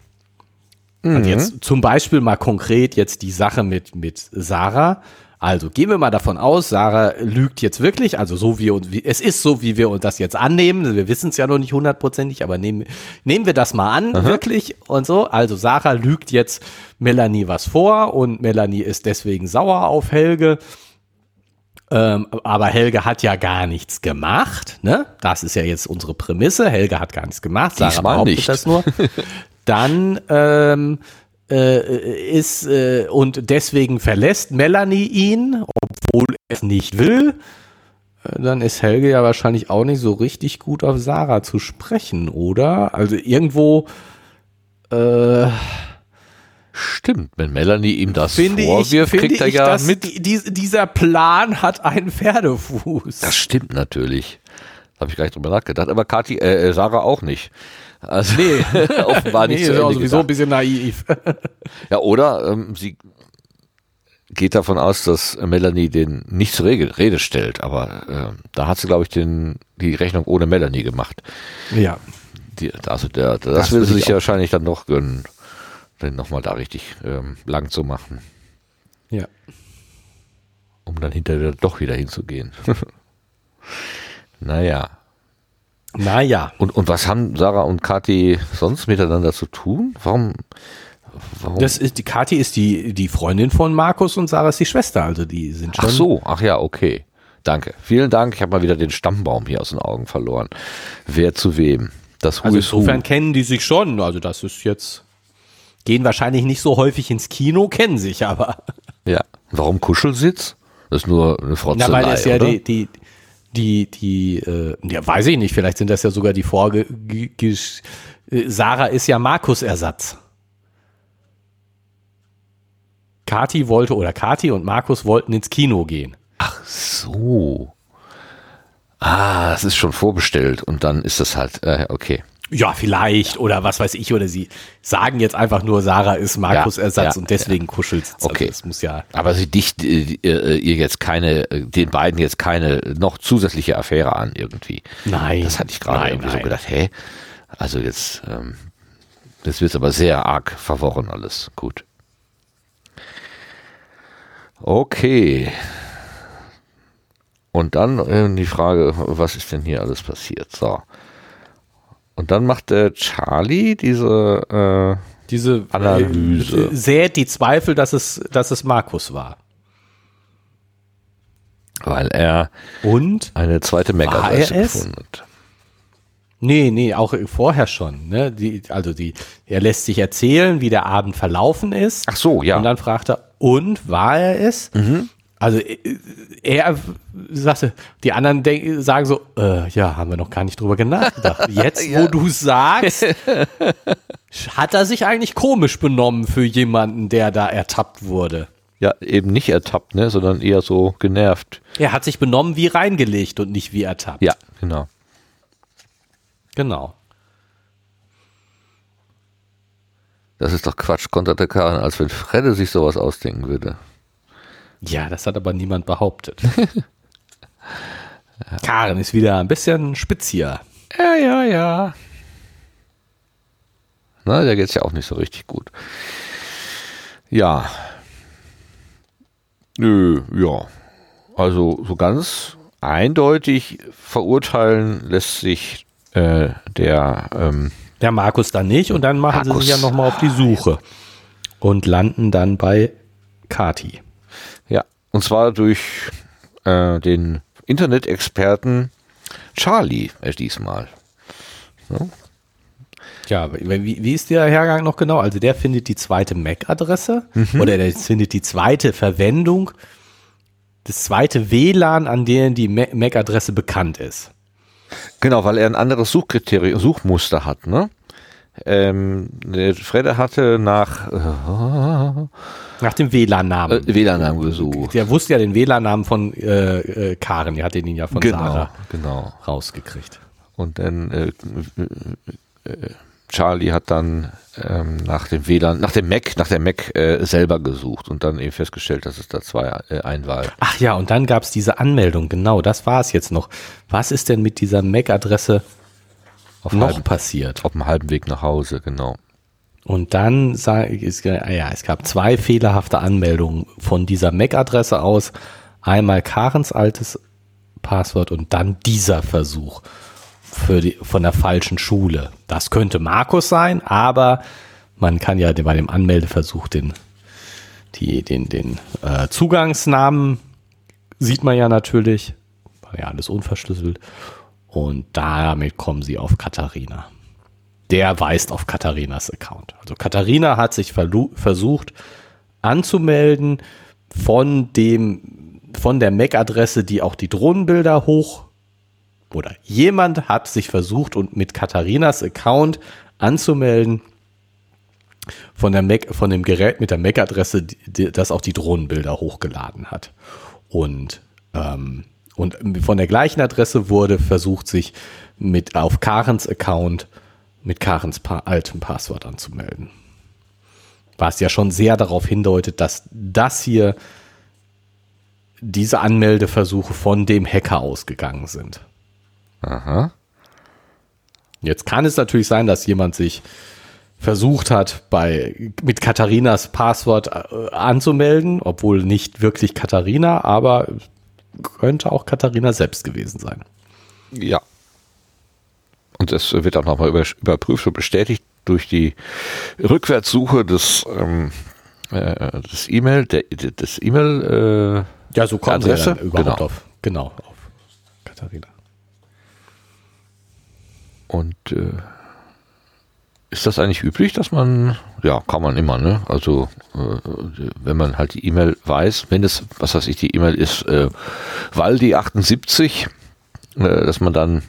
Und jetzt zum Beispiel mal konkret jetzt die Sache mit, mit Sarah. Also gehen wir mal davon aus, Sarah lügt jetzt wirklich, also so wie, und wie es ist so, wie wir uns das jetzt annehmen. Wir wissen es ja noch nicht hundertprozentig, aber nehmen, nehmen wir das mal an, wirklich und so. Also Sarah lügt jetzt Melanie was vor und Melanie ist deswegen sauer auf Helge. Ähm, aber Helge hat ja gar nichts gemacht, ne? Das ist ja jetzt unsere Prämisse. Helge hat gar nichts gemacht. Sarah Diesmal behauptet nicht. das nur. Dann ähm, äh, ist äh, und deswegen verlässt Melanie ihn, obwohl er es nicht will. Äh, Dann ist Helge ja wahrscheinlich auch nicht so richtig gut auf Sarah zu sprechen, oder? Also irgendwo äh, Stimmt, wenn Melanie ihm das finde ich, vorwirft, finde kriegt er ich ja dass mit. die, die, dieser Plan hat einen Pferdefuß. Das stimmt natürlich. Habe ich gar nicht drüber nachgedacht. Aber Kathi, äh, äh, Sarah auch nicht. Also nee, offenbar nicht nee, zu ist Ende sowieso ein bisschen naiv. Ja, oder ähm, sie geht davon aus, dass Melanie den nicht zur Rede, stellt. Aber äh, da hat sie, glaube ich, den, die Rechnung ohne Melanie gemacht. ja. Die, also der, das, Das will sie ich sich wahrscheinlich dann noch gönnen, den nochmal da richtig ähm, lang zu machen, Ja. um dann hinterher doch wieder hinzugehen. naja. Naja. Und, und was haben Sarah und Kathi sonst miteinander zu tun? Warum? warum? Das ist, die Kathi ist die, die Freundin von Markus und Sarah ist die Schwester. Also die sind schon. ach so, ach ja, okay. Danke. Vielen Dank. Ich habe mal wieder den Stammbaum hier aus den Augen verloren. Wer zu wem? Das Who Also is Who. insofern kennen die sich schon. Also das ist jetzt. Gehen wahrscheinlich nicht so häufig ins Kino, kennen sich aber. Ja. Warum Kuschelsitz? Das ist nur eine Frotzelei, Na, weil das ja die, die, die, die, äh, ja, weiß ich nicht, vielleicht sind das ja sogar die Vorge, äh, Sarah ist ja Markus-Ersatz. Kati wollte, oder Kati und Markus wollten ins Kino gehen. so. Ah, das ist schon vorbestellt und dann ist das halt, äh, okay. Ja, vielleicht, oder was weiß ich, oder sie sagen jetzt einfach nur, Sarah ist Markus-Ersatz Ja, ja, und deswegen kuschelt sie. Okay. Also das muss ja, Aber sie dicht äh, äh, ihr jetzt keine, äh, den beiden jetzt keine noch zusätzliche Affäre an irgendwie. nein. Das hatte ich gerade nein, irgendwie so nein. gedacht, hä? Also jetzt, ähm, das wird aber sehr arg verworren alles. Gut. Okay. Und dann äh, die Frage, was ist denn hier alles passiert? So. Und dann macht der Charlie diese, äh, Diese Analyse. Äh, sät die Zweifel, dass es, dass es Markus war. weil er Und eine zweite es? gefunden hat. Nee, nee, auch vorher schon. Ne? Die, also die, er lässt sich erzählen, wie der Abend verlaufen ist. Ach so, ja. Und dann fragt er, und war er es? Also äh, er sagte, die anderen denk, sagen so, äh, ja, haben wir noch gar nicht drüber nachgedacht. Jetzt, Ja. wo du sagst, hat er sich eigentlich komisch benommen für jemanden, der da ertappt wurde. Ja, eben nicht ertappt, ne, sondern eher so genervt. Er hat sich benommen wie reingelegt und nicht wie ertappt. Ja, genau. Genau. Das ist doch Quatsch, konterte Karin, als wenn Fredde sich sowas ausdenken würde. Ja, das hat aber niemand behauptet. Karen ist wieder ein bisschen spitzier. Ja, ja, ja. Na, der geht's ja auch nicht so richtig gut. Ja. Nö, ja. Also so ganz eindeutig verurteilen lässt sich äh, der ähm, Der Markus dann nicht und dann machen Markus. sie sich ja nochmal auf die Suche und landen dann bei Kati. Und zwar durch äh, den Internet-Experten Charlie äh, diesmal. Ja, wie, wie ist der Hergang noch genau? Also der findet die zweite MAC-Adresse oder der findet die zweite Verwendung, das zweite WLAN, an dem die Ma- MAC-Adresse bekannt ist. Genau, weil er ein anderes Suchkriterium, Suchmuster hat, ne? Ähm, der Fredde hatte nach äh, Nach dem WLAN-Namen. äh, WLAN-Namen gesucht. der wusste ja den WLAN-Namen von äh, äh, Karen, die hatte ihn ja von Genau, Sarah genau. rausgekriegt. Und dann äh, äh, Charlie hat dann ähm, nach dem WLAN, nach dem Mac, nach der Mac äh, selber gesucht und dann eben festgestellt, dass es da zwei äh, Einwahl. Ach ja, und dann gab es diese Anmeldung, genau, das war es jetzt noch. Was ist denn mit dieser MAC-Adresse Auf, noch halbem, passiert? auf dem halben Weg nach Hause, genau. Und dann sage ich, es, ah ja, es gab zwei fehlerhafte Anmeldungen von dieser MAC-Adresse aus. Einmal Karens altes Passwort und dann dieser Versuch die, von der falschen Schule. Das könnte Markus sein, aber man kann ja bei dem Anmeldeversuch den, die, den, den äh, Zugangsnamen sieht man ja natürlich. War ja alles unverschlüsselt. Und damit kommen sie auf Katharina der weist auf Katharinas Account. Also Katharina hat sich versucht anzumelden von dem, von der MAC-Adresse, die auch die Drohnenbilder hoch oder jemand hat sich versucht und mit Katharinas Account anzumelden von der Mac, von dem Gerät mit der MAC-Adresse, das auch die Drohnenbilder hochgeladen hat. Und, ähm, und von der gleichen Adresse wurde versucht, sich mit auf Karens Account mit Karens pa altem Passwort anzumelden. Was ja schon sehr darauf hindeutet, dass das hier diese Anmeldeversuche von dem Hacker ausgegangen sind. Aha. Jetzt kann es natürlich sein, dass jemand sich versucht hat, bei, mit Katharinas Passwort äh, anzumelden, obwohl nicht wirklich Katharina, aber könnte auch Katharina selbst gewesen sein. Ja. Und es wird auch nochmal über, überprüft und bestätigt durch die Rückwärtssuche des, ähm, äh, des E-Mail, der, des E-Mail, äh, Ja, so kommen Adresse? sie ja dann überhaupt Genau. auf, genau, auf Katharina. und äh, ist das eigentlich üblich, dass man, ja, kann man immer, ne? Also, äh, wenn man halt die E-Mail weiß, wenn es, was weiß ich, die E-Mail ist, äh, Waldi78, äh, dass man dann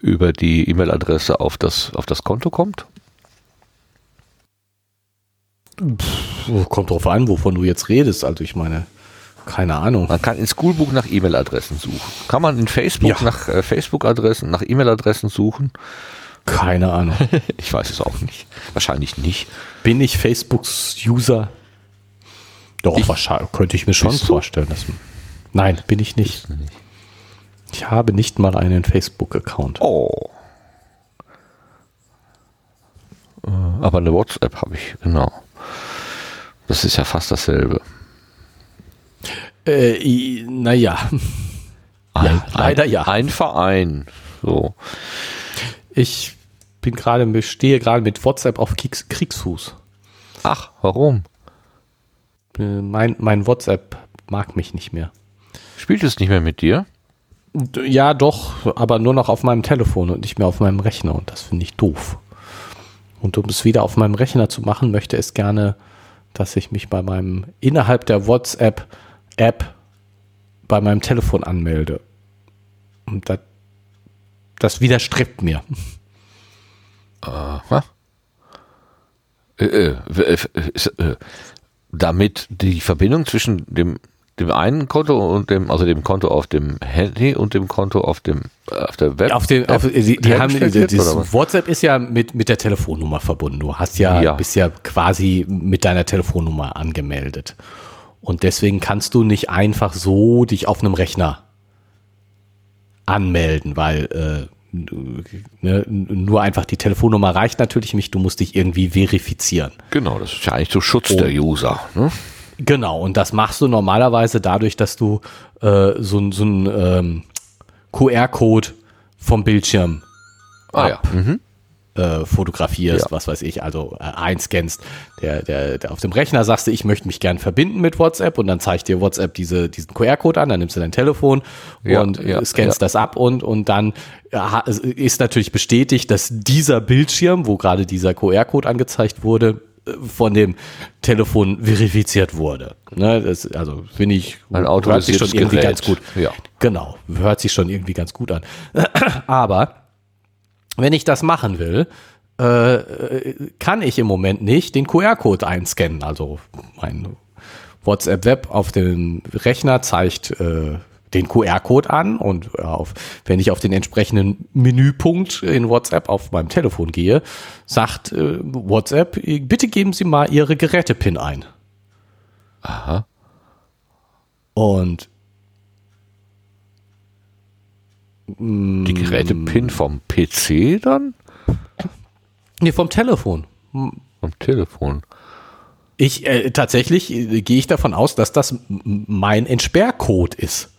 über die E-Mail-Adresse auf das, auf das Konto kommt? Oh, Kommt drauf an, wovon du jetzt redest. Also ich meine, keine Ahnung. Man kann in Schoolbook nach E-Mail-Adressen suchen. Kann man in Facebook Ja. nach äh, Facebook-Adressen, nach E-Mail-Adressen suchen? Keine Ahnung. Ich weiß es auch nicht. Wahrscheinlich nicht. Bin ich Facebooks User? Doch, Ich- wahrscheinlich könnte ich mir schon vorstellen. Dass, nein, bin ich nicht. Ich habe nicht mal einen Facebook-Account. Oh. Äh, Aber eine WhatsApp habe ich, genau. Das ist ja fast dasselbe. Äh, naja, Ja, leider ja. Ein Verein. So. Ich bin gerade, stehe gerade mit WhatsApp auf Kriegs Kriegsfuß. Ach, warum? Mein, mein WhatsApp mag mich nicht mehr. Spielt es nicht mehr mit dir? Ja, doch, aber nur noch auf meinem Telefon und nicht mehr auf meinem Rechner und das finde ich doof. Und um es wieder auf meinem Rechner zu machen, möchte es gerne, dass ich mich bei meinem innerhalb der WhatsApp App bei meinem Telefon anmelde. Und das, das widerstrebt mir. Aha. Äh, äh, äh, äh, damit die Verbindung zwischen dem dem einen Konto und dem, also dem Konto auf dem Handy und dem Konto auf dem auf der Web. Auf dem, auf, die, die haben, dieses WhatsApp ist ja mit, mit der Telefonnummer verbunden. Du hast ja, ja, bist ja quasi mit deiner Telefonnummer angemeldet. Und deswegen kannst du nicht einfach so dich auf einem Rechner anmelden, weil äh, ne, nur einfach die Telefonnummer reicht natürlich nicht, du musst dich irgendwie verifizieren. Genau, das ist ja eigentlich so Schutz oh. der User. Ne? Genau, und das machst du normalerweise dadurch, dass du äh, so, so einen ähm, QR-Code vom Bildschirm ah, ab, ja. mhm. Äh, fotografierst, ja. was weiß ich, also äh, einscannst. Der, der, der auf dem Rechner sagst du, ich möchte mich gern verbinden mit WhatsApp und dann zeigt dir WhatsApp diese, diesen QR-Code an, dann nimmst du dein Telefon ja, und ja, scannst das ab und, und dann ist natürlich bestätigt, dass dieser Bildschirm, wo gerade dieser QR-Code angezeigt wurde, von dem Telefon verifiziert wurde. Ne, das, also finde ich, Ein hört sich schon irgendwie Gerät. ganz gut. Ja. Genau, hört sich schon irgendwie ganz gut an. Aber wenn ich das machen will, äh, kann ich im Moment nicht den QR-Code einscannen. Also mein WhatsApp Web auf dem Rechner zeigt äh, den QR-Code an und auf, wenn ich auf den entsprechenden Menüpunkt in WhatsApp auf meinem Telefon gehe, sagt äh, WhatsApp, bitte geben Sie mal Ihre Gerätepin ein. Aha. Und die Gerätepin vom PC dann? Nee, vom Telefon. Vom Telefon. Ich äh, tatsächlich äh, gehe ich davon aus, dass das mein Entsperrcode ist.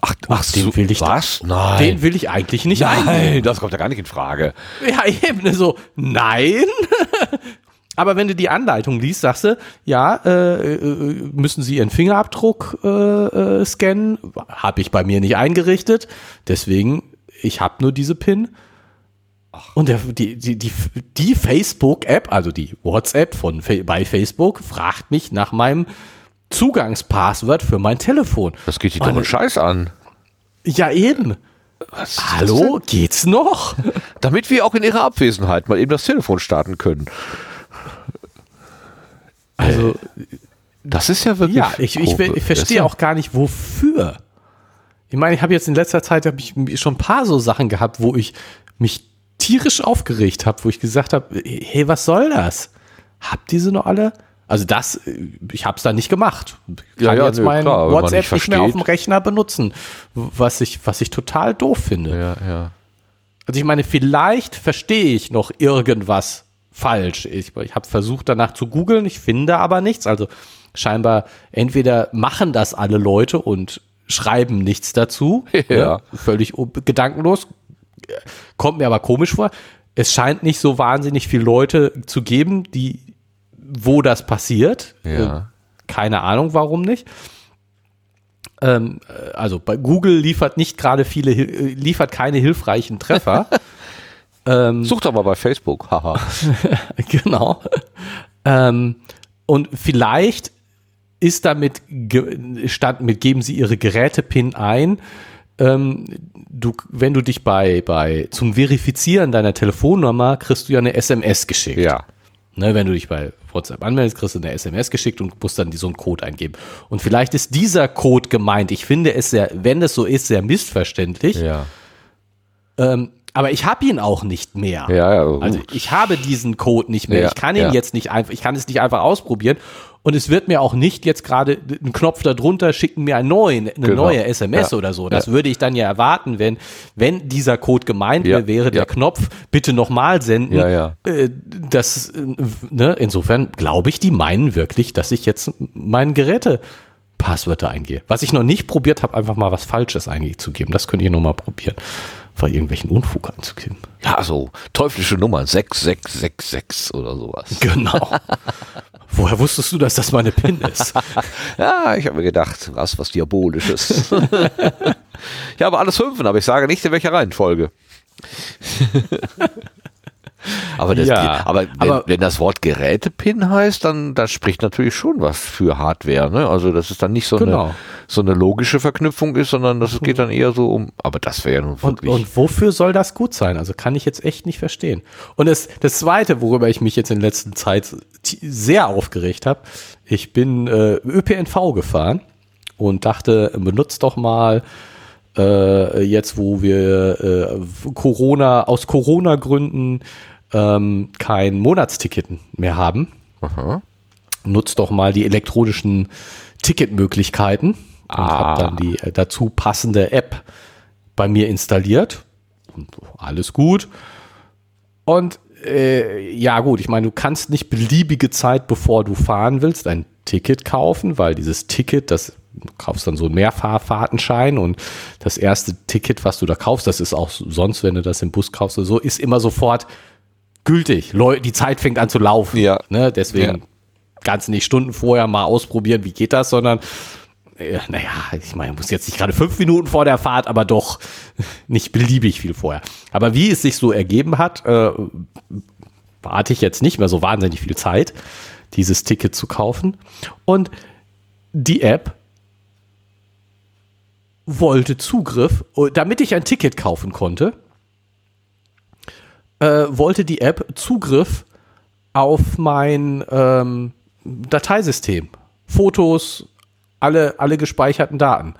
Ach, ach den will ich was? Nein. Den will ich eigentlich nicht Nein, eingeben. das kommt ja gar nicht in Frage. Ja, eben so, nein. Aber wenn du die Anleitung liest, sagst du, ja, äh, äh müssen Sie Ihren Fingerabdruck äh, äh, scannen. Habe ich bei mir nicht eingerichtet. Deswegen, ich habe nur diese PIN. Und der, die, die, die, die Facebook-App, also die WhatsApp von bei Facebook, fragt mich nach meinem Zugangspasswort für mein Telefon. Das geht die doch Scheiß an. Ja, eben. Hallo, geht's noch? Damit wir auch in ihrer Abwesenheit mal eben das Telefon starten können. Also, das ist ja wirklich. Ja, ich, ich, ich verstehe auch gar nicht, wofür. Ich meine, ich habe jetzt in letzter Zeit ich schon ein paar so Sachen gehabt, wo ich mich tierisch aufgeregt habe, wo ich gesagt habe, hey, was soll das? Habt ihr sie noch alle? Also das, ich habe es da nicht gemacht. Ich kann ja, ja, jetzt nö, mein klar, WhatsApp nicht, nicht, mehr auf dem Rechner benutzen, was ich, was ich total doof finde. Ja. Also ich meine, vielleicht verstehe ich noch irgendwas falsch. Ich, ich habe versucht danach zu googeln, ich finde aber nichts. Also scheinbar entweder machen das alle Leute und schreiben nichts dazu, ja. ne? völlig gedankenlos. Kommt mir aber komisch vor. Es scheint nicht so wahnsinnig viele Leute zu geben, die wo das passiert. Ja. Äh, keine Ahnung, warum nicht. Ähm, äh, also bei Google liefert nicht gerade viele, äh, liefert keine hilfreichen Treffer. ähm, Sucht aber bei Facebook, haha. genau. Ähm, und vielleicht ist damit stand mit geben Sie Ihre Gerätepin ein. Ähm, du, wenn du dich bei, bei zum Verifizieren deiner Telefonnummer kriegst du ja eine SMS geschickt. Ja. Ne, wenn du dich bei WhatsApp anmeldest, kriegst du eine SMS geschickt und musst dann so einen Code eingeben. Und vielleicht ist dieser Code gemeint. Ich finde es sehr, wenn es so ist, sehr missverständlich. Ja. Ähm, aber ich habe ihn auch nicht mehr. Ja, ja, also ich habe diesen Code nicht mehr. Ja, ich kann ihn ja. jetzt nicht einfach, ich kann es nicht einfach ausprobieren. Und es wird mir auch nicht jetzt gerade einen Knopf darunter schicken, mir einen neuen, eine genau. neue SMS ja. oder so. Das würde ich dann ja erwarten, wenn, wenn dieser Code gemeint wäre, der Knopf, bitte nochmal senden. Ja, ja. Äh, das, ne, insofern glaube ich, die meinen wirklich, dass ich jetzt mein Geräte Passwörter eingehe. Was ich noch nicht probiert habe, einfach mal was Falsches einzugeben. Das könnt ihr noch mal probieren vor irgendwelchen Unfug anzugeben. Ja, so teuflische Nummern, 6666 oder sowas. Genau. Woher wusstest du, dass das meine PIN ist? ja, ich habe mir gedacht, was was Diabolisches. Ja, aber alles fünfen, aber ich sage nicht in welcher Reihenfolge. Aber, das, Ja, aber, wenn, aber- wenn das Wort Gerätepin heißt, dann das spricht natürlich schon was für Hardware. Ne? Also dass es dann nicht so, Genau. eine, so eine logische Verknüpfung ist, sondern dass es geht dann eher so um. Aber das wäre ja nun Und, wirklich. und wofür soll das gut sein? Also kann ich jetzt echt nicht verstehen. Und das, das Zweite, worüber ich mich jetzt in letzter Zeit sehr aufgeregt habe, ich bin äh, ÖPNV gefahren und dachte, benutzt doch mal äh, jetzt, wo wir äh, Corona aus Corona-Gründen ähm, kein Monatsticket mehr haben, Aha. nutzt doch mal die elektronischen Ticketmöglichkeiten und Ah. habe dann die äh, dazu passende App bei mir installiert und alles gut. Und äh, ja gut, ich meine, du kannst nicht beliebige Zeit, bevor du fahren willst, ein Ticket kaufen, weil dieses Ticket, das du kaufst dann so einen Mehrfahrfahrtenschein und das erste Ticket, was du da kaufst, das ist auch sonst, wenn du das im Bus kaufst oder so, ist immer sofort gültig. Leu die Zeit fängt an zu laufen. Ja. Ne? Deswegen Ja. kannst du nicht Stunden vorher mal ausprobieren, wie geht das, sondern äh, naja, ich meine, muss jetzt nicht gerade fünf Minuten vor der Fahrt, aber doch nicht beliebig viel vorher. Aber wie es sich so ergeben hat, äh, hatte ich jetzt nicht mehr so wahnsinnig viel Zeit, dieses Ticket zu kaufen. Und die App wollte Zugriff, äh, damit ich ein Ticket kaufen konnte, äh, wollte die App Zugriff auf mein ähm, Dateisystem. Fotos, alle, alle gespeicherten Daten.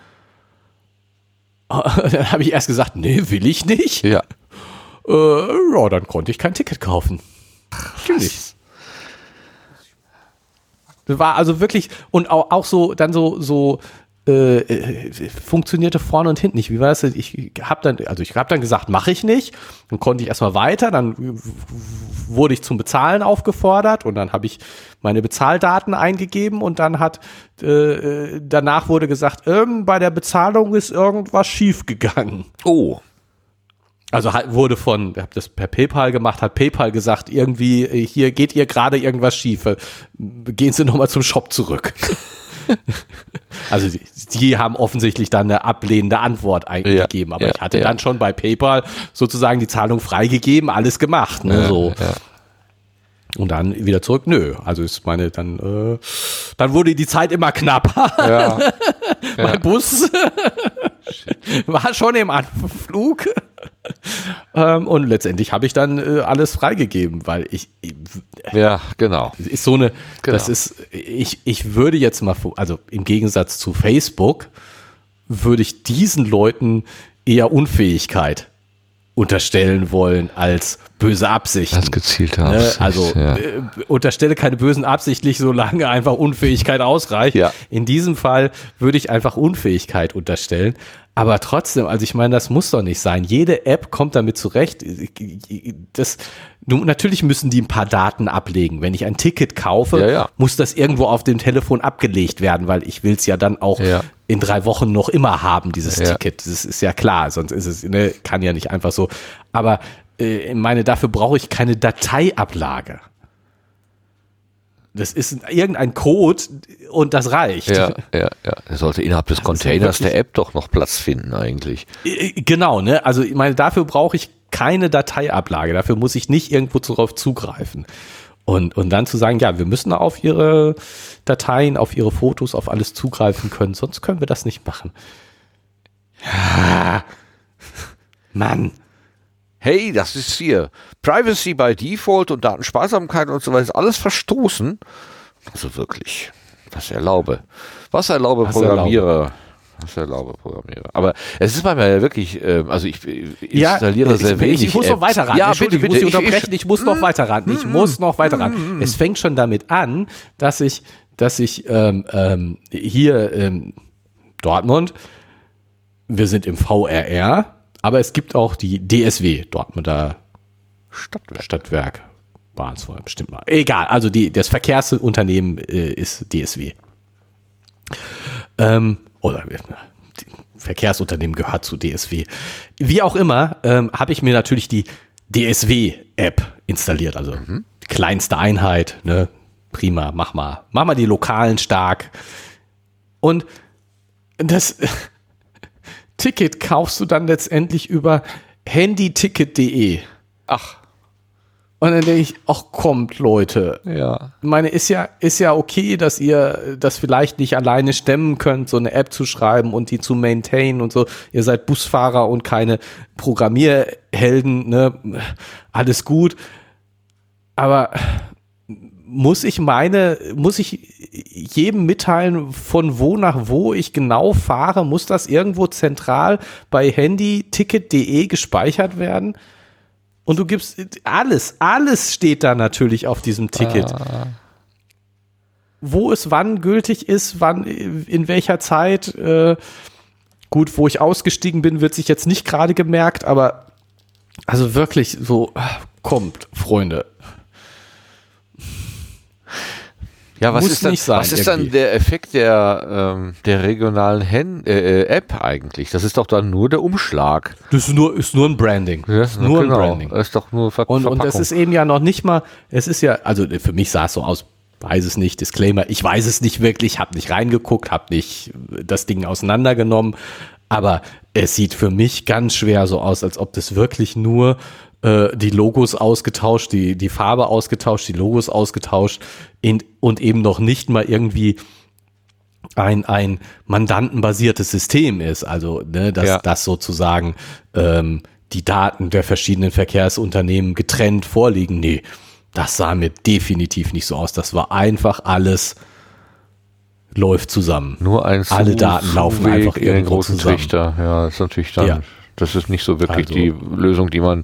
Dann habe ich erst gesagt, nee, will ich nicht. Ja. Äh, ja, dann konnte ich kein Ticket kaufen. Natürlich. Das war also wirklich, und auch, auch so, dann so, so, äh, äh, funktionierte vorne und hinten nicht. Wie war das? denn? Ich habe dann, also ich habe dann gesagt, mache ich nicht. Dann konnte ich erstmal weiter, dann wurde ich zum Bezahlen aufgefordert und dann habe ich meine Bezahldaten eingegeben und dann hat äh, äh, danach wurde gesagt, ähm, bei der Bezahlung ist irgendwas schiefgegangen. Oh. Also wurde von, ich habe das per PayPal gemacht, hat PayPal gesagt, irgendwie, hier geht ihr gerade irgendwas schief. Gehen Sie nochmal zum Shop zurück. also die, die haben offensichtlich dann eine ablehnende Antwort eingegeben, aber ja, ich hatte ja. dann schon bei PayPal sozusagen die Zahlung freigegeben, alles gemacht. Ne, so. Ja. Und dann wieder zurück, nö. Also ist meine, dann, äh, dann wurde die Zeit immer knapper. Ja. Mein Bus war schon im Anflug. ähm, und letztendlich habe ich dann äh, alles freigegeben, weil ich, ich ja, genau. ist so eine, Genau. das ist, ich, ich würde jetzt mal, also im Gegensatz zu Facebook, würde ich diesen Leuten eher Unfähigkeit unterstellen wollen als böse Absichten. Als gezielte Ne? Absicht, Also ja. äh, unterstelle keine bösen absichtlich, solange einfach Unfähigkeit ausreicht. Ja. In diesem Fall würde ich einfach Unfähigkeit unterstellen. Aber trotzdem, also ich meine, das muss doch nicht sein. Jede App kommt damit zurecht. Das, nun, natürlich müssen die ein paar Daten ablegen. Wenn ich ein Ticket kaufe, Ja, ja. muss das irgendwo auf dem Telefon abgelegt werden, weil ich will es ja dann auch Ja. in drei Wochen noch immer haben, dieses. Ticket. Das ist ja klar, sonst ist es, ne, kann ja nicht einfach so. Aber äh, ich meine, dafür brauche ich keine Dateiablage. Das ist irgendein Code und das reicht. Ja, ja, ja. Er sollte innerhalb des Das Containers der App doch noch Platz finden eigentlich. Genau, ne? Also ich meine, dafür brauche ich keine Dateiablage. Dafür muss ich nicht irgendwo darauf zugreifen. Und, und dann zu sagen, ja, wir müssen auf ihre Dateien, auf ihre Fotos, auf alles zugreifen können, sonst können wir das nicht machen. Ja. Mann. Hey, das ist hier Privacy by Default und Datensparsamkeit und so weiter, ist alles verstoßen. Also wirklich, was erlaube. Was erlaube Was Programmierer. Was erlaube Programmierer. Aber es ist manchmal ja wirklich, äh, also ich äh, installiere ich, sehr ich, wenig Ich muss noch weiter ran. Ja, bitte, bitte. Ich muss Sie unterbrechen. Ich, muss noch weiter ran. Ich muss noch weiter ran. Es fängt schon damit an, dass ich, dass ich ähm, ähm, hier ähm, Dortmund, wir sind im VRR, aber es gibt auch die DSW, Dortmunder Stadtwerk. Stadtwerk. War es vorher bestimmt mal. Egal, also die, das Verkehrsunternehmen äh, ist DSW. Ähm, oder äh, Verkehrsunternehmen gehört zu DSW. Wie auch immer, ähm, habe ich mir natürlich die DSW-App installiert, also die kleinste Einheit, ne? Prima, mach mal, mach mal die Lokalen stark. Und das, Ticket kaufst du dann letztendlich über handyticket.de. Ach, Und dann denke ich, ach kommt, Leute. ja. Ich meine, ist ja, ist ja okay, dass ihr das vielleicht nicht alleine stemmen könnt, so eine App zu schreiben und die zu maintainen und so. Ihr seid Busfahrer und keine Programmierhelden, ne? Alles gut. Aber muss ich meine, muss ich jedem mitteilen, von wo nach wo ich genau fahre? Muss das irgendwo zentral bei handyticket.de gespeichert werden? Und du gibst alles, alles steht da natürlich auf diesem Ticket. Wo es wann gültig ist, wann, in welcher Zeit. Äh, gut, wo ich ausgestiegen bin, wird sich jetzt nicht gerade gemerkt, aber also wirklich so, ah, kommt, Freunde. Ja, was Muss ist dann, sein was ist dann der Effekt der, ähm, der regionalen Hen äh, äh, App eigentlich? Das ist doch dann nur der Umschlag. Das ist nur, ist nur ein Branding. Ja, ist nur genau. ein Branding. Das ist doch nur Ver Und, und das ist eben ja noch nicht mal, es ist ja, also für mich sah es so aus, weiß es nicht, Disclaimer, ich weiß es nicht wirklich, habe nicht reingeguckt, habe nicht das Ding auseinandergenommen, aber es sieht für mich ganz schwer so aus, als ob das wirklich nur äh, die Logos ausgetauscht, die, die Farbe ausgetauscht, die Logos ausgetauscht in, und eben noch nicht mal irgendwie ein, ein mandantenbasiertes System ist. Also, ne, dass Ja. das sozusagen ähm, die Daten der verschiedenen Verkehrsunternehmen getrennt vorliegen. Nee, das sah mir definitiv nicht so aus. Das war einfach alles läuft zusammen. nur ein Alle Daten laufen einfach in den irgendwo großen zusammen. Trichter. Ja, ist natürlich dann. Ja. Das ist nicht so wirklich Also- die Lösung, die man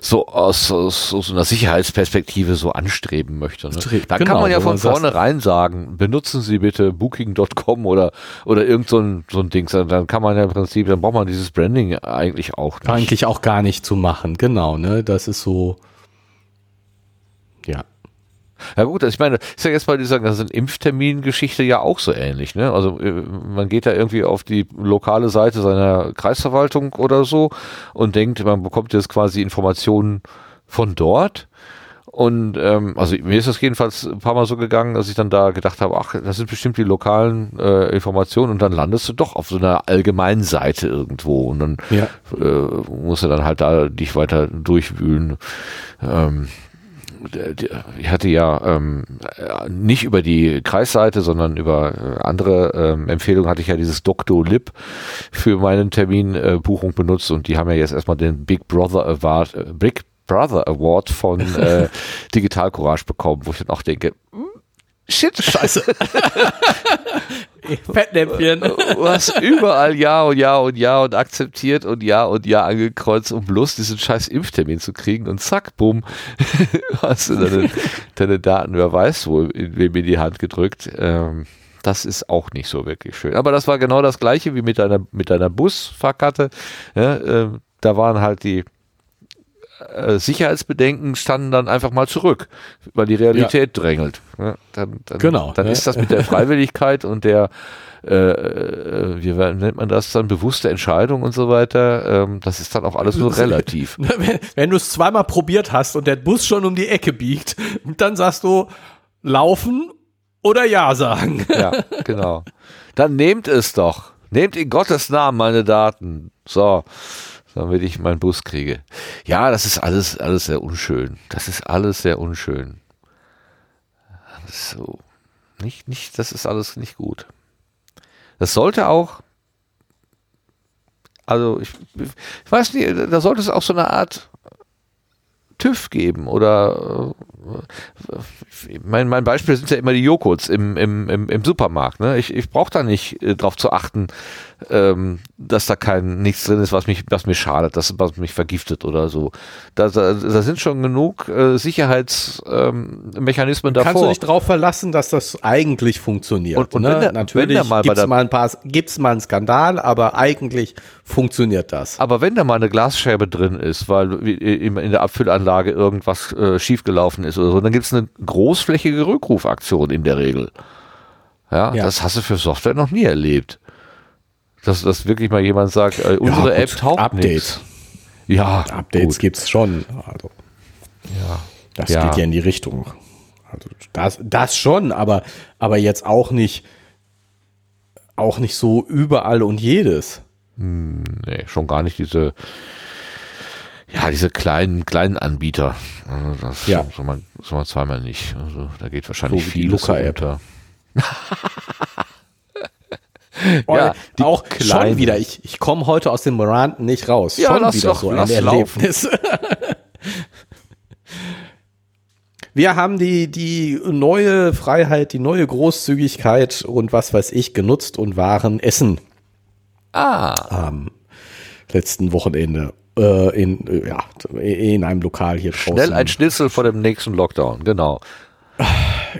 so aus, aus, aus einer Sicherheitsperspektive so anstreben möchte. Ne? Da genau, kann man ja von vornherein sagen, benutzen Sie bitte Booking.com oder, oder irgend so ein, so ein Ding. Dann kann man ja im Prinzip, dann braucht man dieses Branding eigentlich auch nicht. Eigentlich auch gar nicht zu machen. Genau, ne? Das ist so. Ja. Gut, also ich meine, ist ja jetzt bei dieser ganzen Impftermin-Geschichte ja auch so ähnlich. Ne? Also äh, man geht da irgendwie auf die lokale Seite seiner Kreisverwaltung oder so und denkt, man bekommt jetzt quasi Informationen von dort. Und ähm, also mir ist das jedenfalls ein paar Mal so gegangen, dass ich dann da gedacht habe, ach, das sind bestimmt die lokalen äh, Informationen und dann landest du doch auf so einer allgemeinen Seite irgendwo und dann Ja. äh, musst du dann halt da dich weiter durchwühlen. Ähm, ich hatte ja ähm, äh, nicht über die Kreisseite, sondern über äh, andere ähm, Empfehlungen hatte ich ja dieses Doctolib für meinen Terminbuchung äh, benutzt und die haben ja jetzt erstmal den Big Brother Award, äh, Big Brother Award von äh, Digital Courage bekommen, wo ich dann auch denke, hm, shit, scheiße, Fettnäpfchen. du hast überall Ja und Ja und Ja und akzeptiert und Ja und Ja angekreuzt, um bloß diesen scheiß Impftermin zu kriegen und zack, bumm, hast du deine, deine Daten, wer weiß wo, in wem in die Hand gedrückt. Ähm, das ist auch nicht so wirklich schön. Aber das war genau das gleiche wie mit deiner, mit deiner Busfahrkarte. Ja, ähm, da waren halt die äh, Sicherheitsbedenken standen dann einfach mal zurück, weil die Realität drängelt. Ja, dann, dann, Genau, Dann ne? ist das mit der Freiwilligkeit und der, äh, äh, wie nennt man das dann, bewusste Entscheidung und so weiter, ähm, das ist dann auch alles nur relativ. Wenn, wenn du es zweimal probiert hast und der Bus schon um die Ecke biegt, dann sagst du laufen oder ja sagen. Ja, genau. Dann nehmt es doch. Nehmt in Gottes Namen meine Daten. So, damit ich meinen Bus kriege. Ja, das ist alles, alles sehr unschön. Das ist alles sehr unschön. So. Nicht, nicht, das ist alles nicht gut. Das sollte auch, also ich, ich weiß nicht, da sollte es auch so eine Art TÜV geben oder äh, mein, mein Beispiel sind ja immer die Joghurts im, im, im, im Supermarkt. Ne? Ich, ich brauche da nicht äh, darauf zu achten, ähm, dass da kein nichts drin ist, was mich, was mir schadet, das, was mich vergiftet oder so. Da, da, da sind schon genug äh, Sicherheitsmechanismen ähm, davor. Kannst du dich drauf verlassen, dass das eigentlich funktioniert. Und- und ne? wenn der- Natürlich mal gibt's der- mal ein paar, gibt's mal einen Skandal, aber eigentlich funktioniert das. Aber wenn da mal eine Glasscheibe drin ist, weil in in der Abfüllanlage irgendwas äh, schiefgelaufen ist oder so, dann gibt es eine großflächige Rückrufaktion in der Regel. Ja, Ja. das hast du für Software noch nie erlebt. Dass, dass wirklich mal jemand sagt, äh, unsere gut, App taugt Update. nichts. Ja, Updates gut. gibt's schon. Also, Ja. das Ja. geht ja in die Richtung. Also das, das schon, aber, aber jetzt auch nicht, auch nicht so überall und jedes. Hm, nee, schon gar nicht diese, ja, diese kleinen, kleinen Anbieter. Also das Ja. soll man, soll man zweimal nicht. Also da geht wahrscheinlich So Luca-App. unter. Oh, Ja, auch kleinen. schon wieder. Ich, ich komme heute aus dem Rant nicht raus. Ja, schon lass wieder doch- so ein Erlebnis. Wir haben die, die neue Freiheit, die neue Großzügigkeit und was weiß ich genutzt und waren Essen Ah, am letzten Wochenende äh, in, äh, ja, in einem Lokal hier draußen. schnell ein Schnitzel vor dem nächsten Lockdown, genau.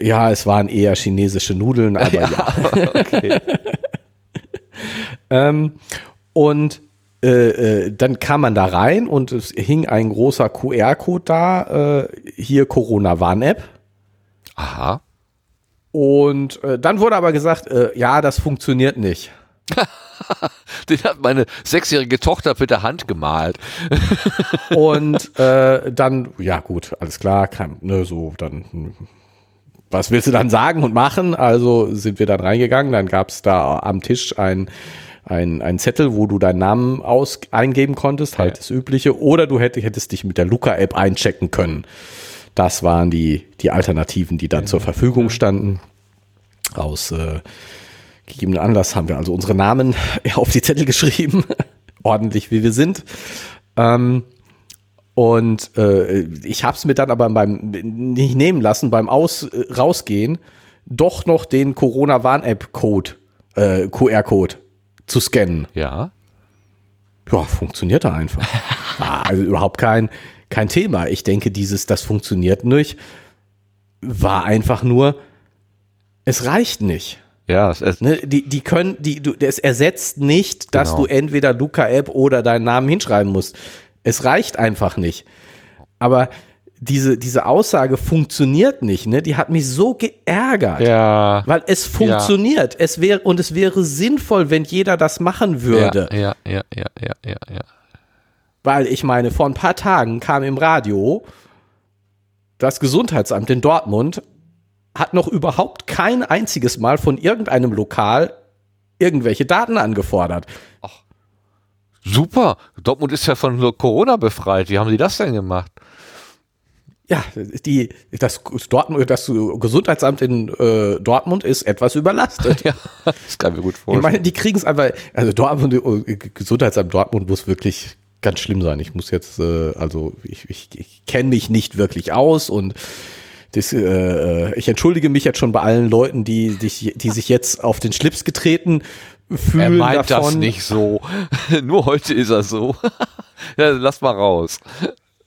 Ja, es waren eher chinesische Nudeln, aber ja. Okay. Ähm, und äh, äh, dann kam man da rein und es hing ein großer QR-Code da, äh, hier Corona-Warn-App. Aha. Und äh, dann wurde aber gesagt, äh, ja, das funktioniert nicht. Den hat meine sechsjährige Tochter mit der Hand gemalt. Und äh, dann, ja gut, alles klar, kein, ne, so, dann, hm, was willst du dann sagen und machen? Also sind wir dann reingegangen, dann gab es da am Tisch ein, ein, ein Zettel, wo du deinen Namen aus, eingeben konntest, halt das Übliche, oder du hätt, hättest dich mit der Luca-App einchecken können. Das waren die, die Alternativen, die dann zur Verfügung standen. Aus äh, gegebenen Anlass haben wir also unsere Namen auf die Zettel geschrieben, ordentlich wie wir sind. Ähm, und äh, ich habe es mir dann aber beim nicht nehmen lassen, beim Aus, äh, Rausgehen doch noch den Corona-Warn-App-Code, äh, QR-Code zu scannen. Ja. Ja, funktioniert da einfach. War also überhaupt kein, kein Thema. Ich denke, dieses, das funktioniert nicht, war einfach nur, es reicht nicht. Ja, es ist, Ne, die, die können, die, du, es ersetzt nicht, dass Genau. du entweder Luca-App oder deinen Namen hinschreiben musst. Es reicht einfach nicht. Aber diese, diese Aussage funktioniert nicht, ne? Die hat mich so geärgert. ja. Weil es funktioniert. Es wäre, und es wäre sinnvoll, wenn jeder das machen würde. Ja, ja, ja, ja, ja, ja, ja. Weil ich meine, vor ein paar Tagen kam im Radio, das Gesundheitsamt in Dortmund hat noch überhaupt kein einziges Mal von irgendeinem Lokal irgendwelche Daten angefordert. Super. Dortmund ist ja von Corona befreit. Wie haben sie das denn gemacht? Ja, die, das, Dortmund, das Gesundheitsamt in äh, Dortmund ist etwas überlastet. Ja, das kann ich mir gut Ich vorstellen. meine, die kriegen es einfach, also Dortmund, äh, Gesundheitsamt Dortmund muss wirklich ganz schlimm sein. Ich muss jetzt, äh, also ich, ich, ich kenne mich nicht wirklich aus und das, äh, ich entschuldige mich jetzt schon bei allen Leuten, die, die, die sich jetzt auf den Schlips getreten er fühlen meint davon. das nicht so. Nur heute ist er so. ja, lass mal raus.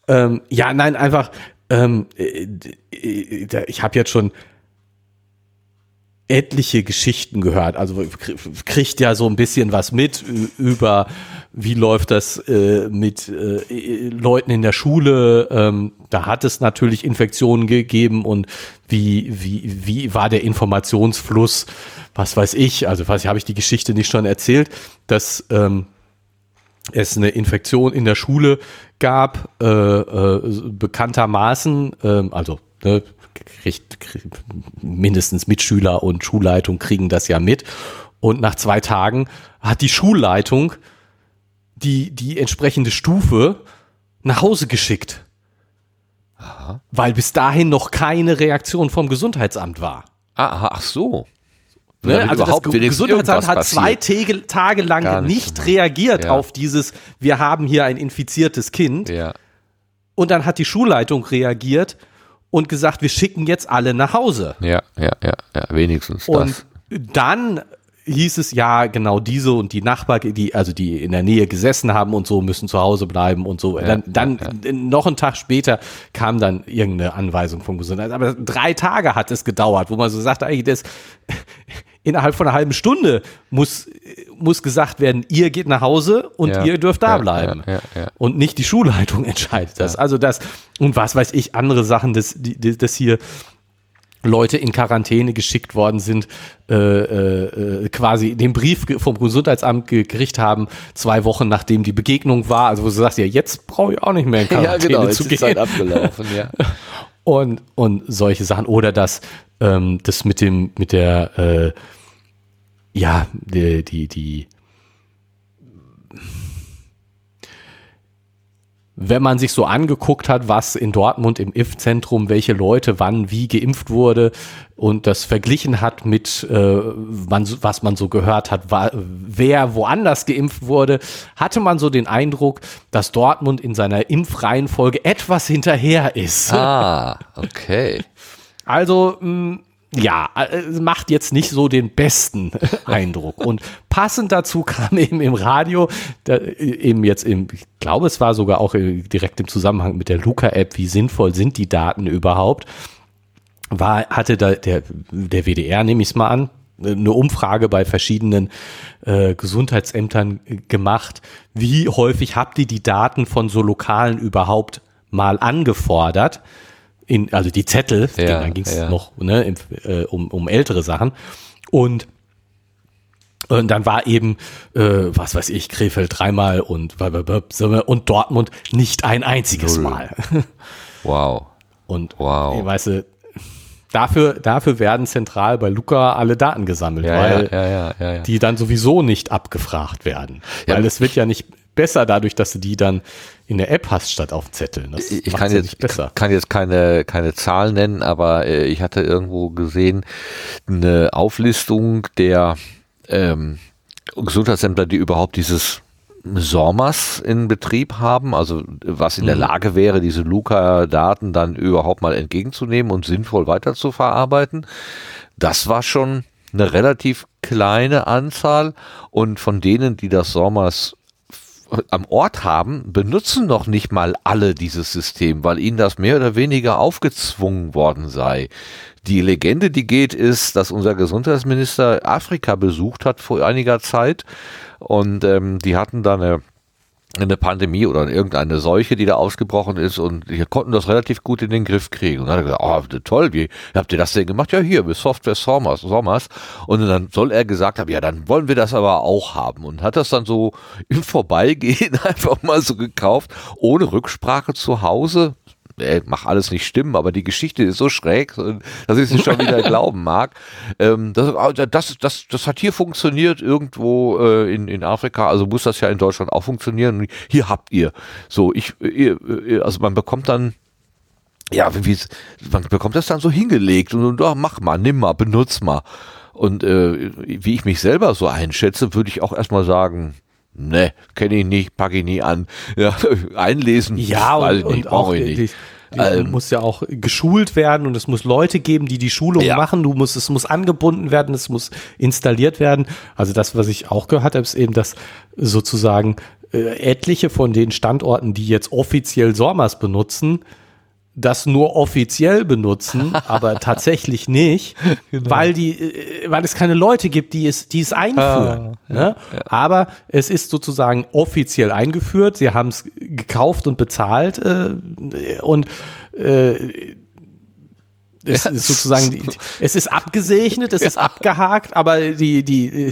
Ähm, ja, nein, einfach, ähm, äh, äh, da- ich habe jetzt schon etliche Geschichten gehört. Also krie- kriegt ja so ein bisschen was mit über, wie läuft das äh, mit äh, Leuten in der Schule. Ähm, da hat es natürlich Infektionen gegeben und wie, wie, wie war der Informationsfluss? Was weiß ich? Also, was habe ich die Geschichte nicht schon erzählt, dass ähm, es eine Infektion in der Schule gab, äh, äh, bekanntermaßen, ähm, also ne, kriegt, kriegt, mindestens Mitschüler und Schulleitung kriegen das ja mit. Und nach zwei Tagen hat die Schulleitung die, die entsprechende Stufe nach Hause geschickt. Weil bis dahin noch keine Reaktion vom Gesundheitsamt war. Ah, ach so. Ne? Also das Ge- Gesundheitsamt hat zwei. Tage, Tage lang nicht, nicht. reagiert Ja. auf dieses, wir haben hier ein infiziertes Kind. Ja. Und dann hat die Schulleitung reagiert und gesagt, wir schicken jetzt alle nach Hause. Ja, ja, ja, ja, wenigstens Und das. dann hieß es ja genau diese und die Nachbar, die also die in der Nähe gesessen haben und so müssen zu Hause bleiben und so. dann dann noch einen Tag später kam dann irgendeine Anweisung vom Gesundheitsamt. Aber drei Tage hat es gedauert, wo man so sagt, eigentlich das innerhalb von einer halben Stunde muss muss gesagt werden, ihr geht nach Hause und Ja, ihr dürft da ja, bleiben. ja, ja, ja. Und nicht die Schulleitung entscheidet das. Also das und was weiß ich, andere Sachen, dass, dass hier Leute in Quarantäne geschickt worden sind, äh, äh, äh, quasi den Brief vom Gesundheitsamt gekriegt haben, zwei Wochen nachdem die Begegnung war. Also wo du sagst, ja, jetzt brauche ich auch nicht mehr in Quarantäne zu gehen. Zeit abgelaufen, ja. Und, und solche Sachen. Oder das, ähm, das mit dem, mit der, äh, ja, die, die, die wenn man sich so angeguckt hat, was in Dortmund im Impfzentrum, welche Leute wann wie geimpft wurde und das verglichen hat mit, äh, man, was man so gehört hat, war, wer woanders geimpft wurde, hatte man so den Eindruck, dass Dortmund in seiner Impfreihenfolge etwas hinterher ist. Ah, okay. Also mh, ja, äh, macht jetzt nicht so den besten Eindruck. Und passend dazu kam eben im Radio, da, eben jetzt im, ich glaube, es war sogar auch direkt im Zusammenhang mit der Luca-App, wie sinnvoll sind die Daten überhaupt, war, hatte da der, der WDR, nehme ich es mal an, eine Umfrage bei verschiedenen äh, Gesundheitsämtern gemacht. Wie häufig habt ihr die Daten von so Lokalen überhaupt mal angefordert? In, also die Zettel, Ja, dann ging es ja. noch ne, im, äh, um, um ältere Sachen. Und, und dann war eben, äh, was weiß ich, Krefeld dreimal und, und Dortmund nicht ein einziges Null. Mal. Wow. Und Wow. weißt du, dafür, dafür werden zentral bei Luca alle Daten gesammelt, Ja, weil ja, ja, ja, ja, ja. die dann sowieso nicht abgefragt werden. Ja, weil es wird ja nicht besser dadurch, dass du die dann in der App hast statt auf Zetteln. Das ich kann ja jetzt, nicht besser. kann jetzt keine, keine Zahl nennen, aber äh, ich hatte irgendwo gesehen, eine Auflistung der ähm, Gesundheitsämter, die überhaupt dieses SORMAS in Betrieb haben, also was in der Mhm. Lage wäre, diese Luca-Daten dann überhaupt mal entgegenzunehmen und sinnvoll weiter zu verarbeiten. Das war schon eine relativ kleine Anzahl und von denen, die das SORMAS am Ort haben, benutzen noch nicht mal alle dieses System, weil ihnen das mehr oder weniger aufgezwungen worden sei. Die Legende, die geht, ist, dass unser Gesundheitsminister Afrika besucht hat vor einiger Zeit und ähm, die hatten da eine eine Pandemie oder irgendeine Seuche, die da ausgebrochen ist und wir konnten das relativ gut in den Griff kriegen. Und dann hat er gesagt, oh, toll, wie habt ihr das denn gemacht? Ja, hier, mit Software Sommers, Sommers. Und dann soll er gesagt haben, ja, dann wollen wir das aber auch haben. Und hat das dann so im Vorbeigehen einfach mal so gekauft, ohne Rücksprache zu Hause. Ey, mach alles nicht stimmen, aber die Geschichte ist so schräg, dass ich sie schon wieder glauben mag. Ähm, das, das, das, das hat hier funktioniert irgendwo äh, in, in Afrika, also muss das ja in Deutschland auch funktionieren. Hier habt ihr. So, ich, ihr, also man bekommt dann ja, wie, wie- man bekommt das dann so hingelegt und, und oh, mach mal, nimm mal, benutz mal. Und äh, wie ich mich selber so einschätze, würde ich auch erstmal sagen, ne, kenne ich nicht, packe ich nie an. Ja, einlesen, Ja, und, und auch brauche ich nicht. die Ähm, muss ja auch geschult werden und es muss Leute geben, die die Schulung Ja. machen. Du musst, es muss angebunden werden, es muss installiert werden. Also das, was ich auch gehört habe, ist eben, dass sozusagen äh, etliche von den Standorten, die jetzt offiziell SORMAS benutzen, das nur offiziell benutzen, aber tatsächlich nicht, Genau. weil die, äh, weil es keine Leute gibt, die es, die es einführen. Ah, ne? Aber es ist sozusagen offiziell eingeführt. Sie haben es gekauft und bezahlt äh, und äh, es Ja, ist sozusagen, es ist abgesegnet, es ist abgehakt, aber die, die,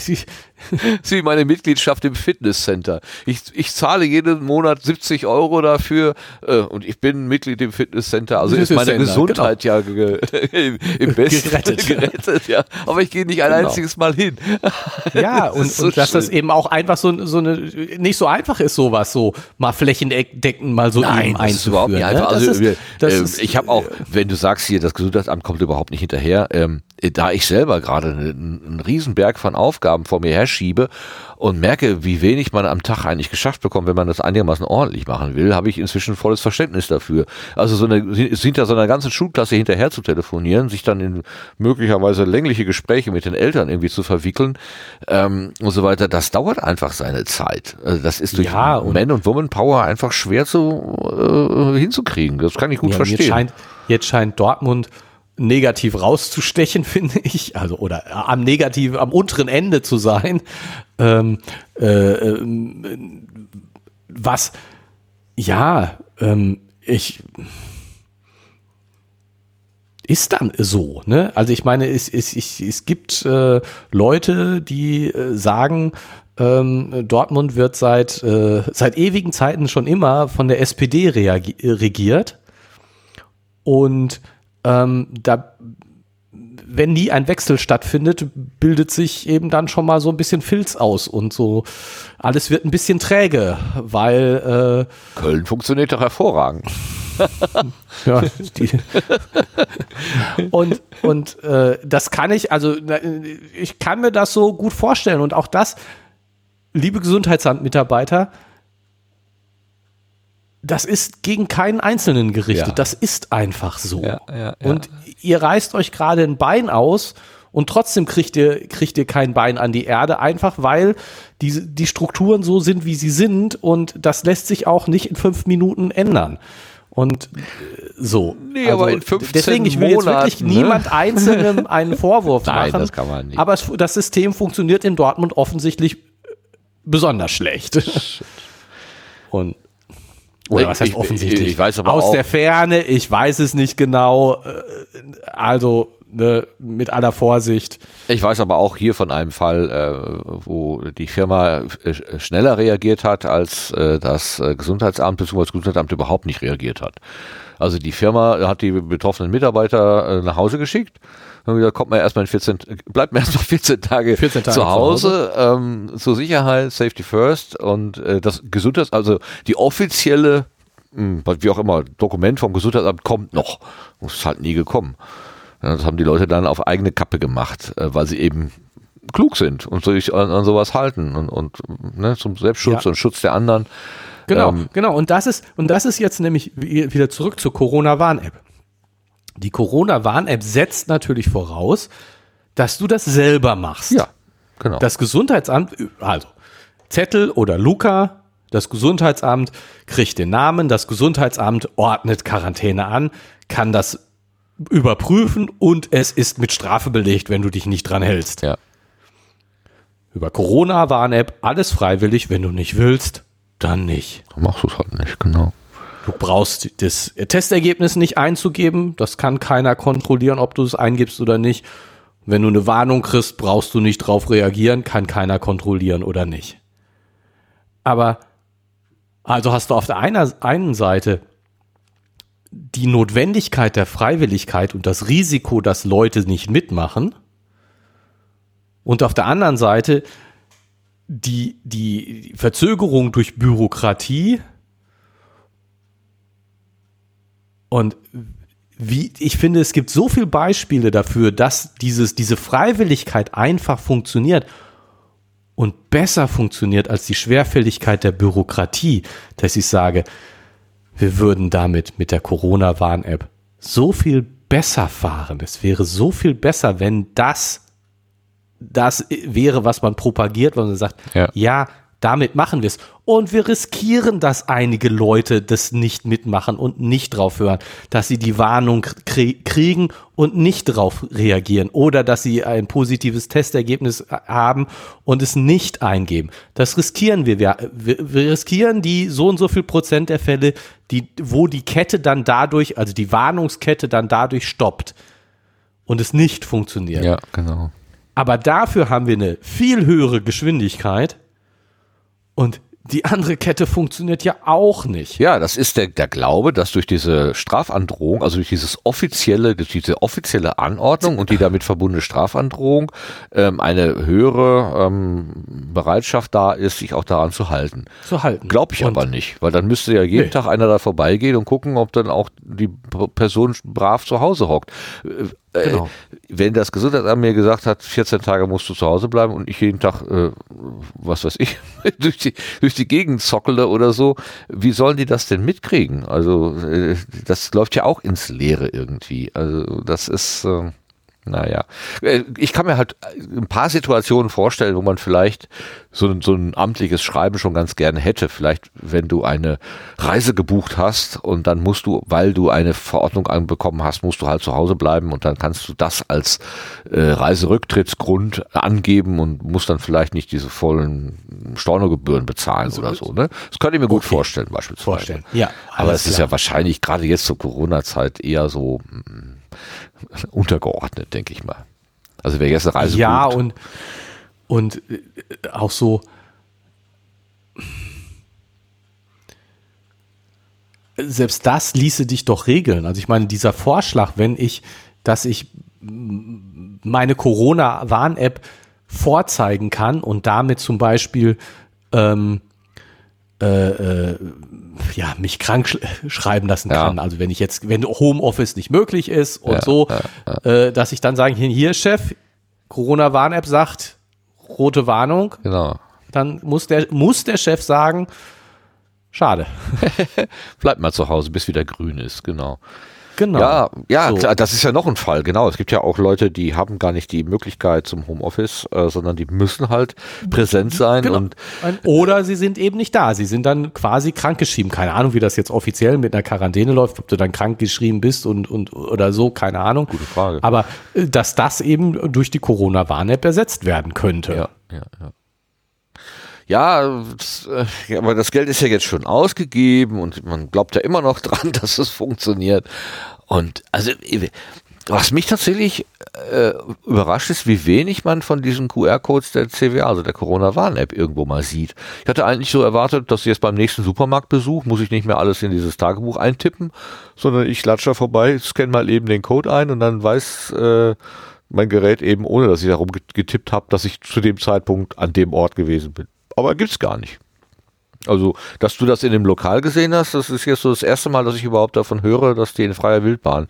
die ist wie meine Mitgliedschaft im Fitnesscenter. Ich, ich zahle jeden Monat 70 Euro dafür äh, und ich bin Mitglied im Fitnesscenter. Also ist meine Fitnesscenter, Gesundheit ja ge, im, besten Gerettet. gerettet, ja. Aber ich gehe nicht ein Genau. einziges Mal hin. Ja, Das und, so und dass das eben auch einfach so, so eine, nicht so einfach ist, sowas so mal flächendeckend mal so eben das ist überhaupt einzuführen. nicht ne? einfach. Das Also ist- wir, das ähm, ist- ich habe auch, wenn du sagst hier, das Gesundheitsamt kommt überhaupt nicht hinterher, ähm, da ich selber gerade einen, einen Riesenberg von Aufgaben vor mir herschiebe und merke, wie wenig man am Tag eigentlich geschafft bekommt, wenn man das einigermaßen ordentlich machen will, habe ich inzwischen volles Verständnis dafür. Also so eine, ja so einer ganzen Schulklasse hinterher zu telefonieren, sich dann in möglicherweise längliche Gespräche mit den Eltern irgendwie zu verwickeln ähm, und so weiter, das dauert einfach seine Zeit. Also das ist durch Ja, und- Man- und Woman Power einfach schwer zu äh, hinzukriegen. Das kann ich gut Ja, verstehen. Jetzt scheint, jetzt scheint Dortmund negativ rauszustechen, finde ich, also oder am negativ, am unteren Ende zu sein. Ähm, äh, ähm, was, ja, ähm, ich ist dann so, ne? Also ich meine, es, es, es, es gibt äh, Leute, die äh, sagen, ähm, Dortmund wird seit, äh, seit ewigen Zeiten schon immer von der SPD äh, regiert. Und ähm, da wenn nie ein Wechsel stattfindet, bildet sich eben dann schon mal so ein bisschen Filz aus und so alles wird ein bisschen träge, weil äh, Köln funktioniert doch hervorragend. ja, die, und und äh, das kann ich, also ich kann mir das so gut vorstellen und auch das, liebe Gesundheitsamtmitarbeiter, das ist gegen keinen Einzelnen gerichtet. Ja. Das ist einfach so. Ja, ja, und ihr reißt euch gerade ein Bein aus und trotzdem kriegt ihr, kriegt ihr kein Bein an die Erde, einfach weil die, die Strukturen so sind, wie sie sind und das lässt sich auch nicht in fünf Minuten ändern. Und äh, so. Nee, also, aber in 15 deswegen, ich will jetzt wirklich ne? niemand Einzelnem einen Vorwurf Nein, machen. das kann man nicht. Aber es, das System funktioniert in Dortmund offensichtlich besonders schlecht. Und oder was heißt ich, offensichtlich? Ich, ich weiß aber Aus auch, der Ferne, ich weiß es nicht genau. Äh, also ne, mit aller Vorsicht. Ich weiß aber auch hier von einem Fall, äh, wo die Firma äh, schneller reagiert hat, als äh, das äh, Gesundheitsamt bzw. das Gesundheitsamt überhaupt nicht reagiert hat. Also die Firma hat die betroffenen Mitarbeiter äh, nach Hause geschickt haben gesagt, kommt man erstmal in 14, bleibt man erstmal 14 Tage, 14 Tage zu Hause, zu Hause. Ähm, zur Sicherheit, Safety First und äh, das Gesundheits, also die offizielle, mh, hm, wie auch immer, Dokument vom Gesundheitsamt kommt noch. Ist halt nie gekommen. Das haben die Leute dann auf eigene Kappe gemacht, äh, weil sie eben klug sind und sich an, an sowas halten und, und ne, zum Selbstschutz ja. und Schutz der anderen. Genau, ähm, genau. Und das ist, und das ist jetzt nämlich wieder zurück zur Corona-Warn-App. Die Corona-Warn-App setzt natürlich voraus, dass du das selber machst. Ja, genau. Das Gesundheitsamt, also Zettel oder Luca, das Gesundheitsamt kriegt den Namen, das Gesundheitsamt ordnet Quarantäne an, kann das überprüfen und es ist mit Strafe belegt, wenn du dich nicht dran hältst. Ja. Über Corona-Warn-App alles freiwillig, wenn du nicht willst, dann nicht. Dann machst du es halt nicht, genau. Du brauchst das Testergebnis nicht einzugeben. Das kann keiner kontrollieren, ob du es eingibst oder nicht. Wenn du eine Warnung kriegst, brauchst du nicht drauf reagieren, kann keiner kontrollieren oder nicht. Aber also hast du auf der einer, einen Seite die Notwendigkeit der Freiwilligkeit und das Risiko, dass Leute nicht mitmachen. Und auf der anderen Seite die, die Verzögerung durch Bürokratie Und wie, ich finde, es gibt so viele Beispiele dafür, dass dieses, diese Freiwilligkeit einfach funktioniert und besser funktioniert als die Schwerfälligkeit der Bürokratie, dass ich sage, wir würden damit mit der Corona-Warn-App so viel besser fahren. Es wäre so viel besser, wenn das das wäre, was man propagiert, wenn man sagt, ja, ja damit machen wir es. Und wir riskieren, dass einige Leute das nicht mitmachen und nicht drauf hören, dass sie die Warnung kriegen und nicht drauf reagieren oder dass sie ein positives Testergebnis haben und es nicht eingeben. Das riskieren wir. Wir, wir riskieren die so und so viel Prozent der Fälle, die, wo die Kette dann dadurch, also die Warnungskette dann dadurch stoppt und es nicht funktioniert. Ja, genau. Aber dafür haben wir eine viel höhere Geschwindigkeit und die andere Kette funktioniert ja auch nicht. Ja, das ist der, der Glaube, dass durch diese Strafandrohung, also durch dieses offizielle, durch diese offizielle Anordnung und die damit verbundene Strafandrohung ähm, eine höhere ähm, Bereitschaft da ist, sich auch daran zu halten. Zu halten. Glaube ich und aber nicht, weil dann müsste ja jeden nee. Tag einer da vorbeigehen und gucken, ob dann auch die Person brav zu Hause hockt. Äh, äh, genau. wenn das Gesundheitsamt mir gesagt hat, 14 Tage musst du zu Hause bleiben und ich jeden Tag, äh, was weiß ich, durch, die, durch die Gegend zockele oder so, wie sollen die das denn mitkriegen? Also äh, das läuft ja auch ins Leere irgendwie. Also das ist... Äh, naja, äh, ich kann mir halt ein paar Situationen vorstellen, wo man vielleicht so ein, so ein amtliches Schreiben schon ganz gerne hätte. Vielleicht, wenn du eine Reise gebucht hast und dann musst du, weil du eine Verordnung anbekommen hast, musst du halt zu Hause bleiben und dann kannst du das als äh, Reiserücktrittsgrund angeben und musst dann vielleicht nicht diese vollen Stornogebühren bezahlen also, oder so. Ne? Das könnte ich mir okay. gut vorstellen, beispielsweise. Vorstellen. Ja, aber es ist ja wahrscheinlich gerade jetzt zur Corona-Zeit eher so mm, untergeordnet, denke ich mal. Also wer jetzt eine Reise Ja, bucht. und, und äh, auch so selbst das ließe dich doch regeln. Also ich meine, dieser Vorschlag, wenn ich, dass ich meine Corona-Warn-App vorzeigen kann und damit zum Beispiel ähm, äh, äh, ja, mich krank sch schreiben lassen Ja. kann. Also wenn ich jetzt, wenn Homeoffice nicht möglich ist und Ja, so, ja, Äh, dass ich dann sage, hier, hier Chef, Corona-Warn-App sagt, rote Warnung, Genau. dann muss der, muss der Chef sagen, schade. Bleibt mal zu Hause, bis wieder grün ist, genau. Genau. Ja, ja, So. klar, das ist ja noch ein Fall, genau. Es gibt ja auch Leute, die haben gar nicht die Möglichkeit zum Homeoffice, äh, sondern die müssen halt präsent sein Genau. und Oder sie sind eben nicht da. Sie sind dann quasi krankgeschrieben. Keine Ahnung, wie das jetzt offiziell mit einer Quarantäne läuft, ob du dann krankgeschrieben bist und, und oder so, keine Ahnung. Gute Frage. Aber äh, dass das eben durch die Corona-Warn-App ersetzt werden könnte. Ja, ja, ja. Ja, das, äh, aber das Geld ist ja jetzt schon ausgegeben und man glaubt ja immer noch dran, dass es funktioniert. Und also, was mich tatsächlich äh, überrascht ist, wie wenig man von diesen QR-Codes der CWA, also der Corona-Warn-App, irgendwo mal sieht. Ich hatte eigentlich so erwartet, dass jetzt beim nächsten Supermarktbesuch muss ich nicht mehr alles in dieses Tagebuch eintippen, sondern ich latsche da vorbei, scanne mal eben den Code ein und dann weiß äh, mein Gerät eben, ohne dass ich darum get- getippt habe, dass ich zu dem Zeitpunkt an dem Ort gewesen bin. Aber gibt's gar nicht. Also, dass du das in dem Lokal gesehen hast, das ist jetzt so das erste Mal, dass ich überhaupt davon höre, dass die in freier Wildbahn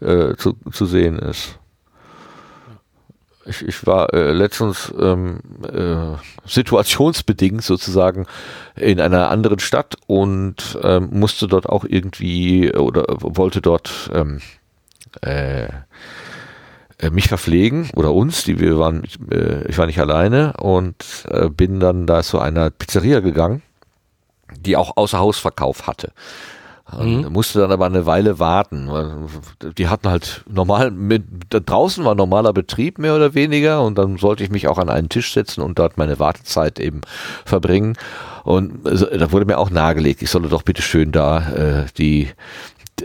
äh, zu, zu sehen ist. Ich, ich war äh, letztens ähm, äh, situationsbedingt sozusagen in einer anderen Stadt und ähm, musste dort auch irgendwie oder wollte dort ähm, äh, äh, mich verpflegen oder uns, die wir waren, äh, ich war nicht alleine und äh, bin dann da zu einer Pizzeria gegangen, die auch Außerhausverkauf hatte. Und musste dann aber eine Weile warten. Die hatten halt normal, mit, da draußen war normaler Betrieb mehr oder weniger und dann sollte ich mich auch an einen Tisch setzen und dort meine Wartezeit eben verbringen. Und da wurde mir auch nahegelegt, ich solle doch bitte schön da äh, die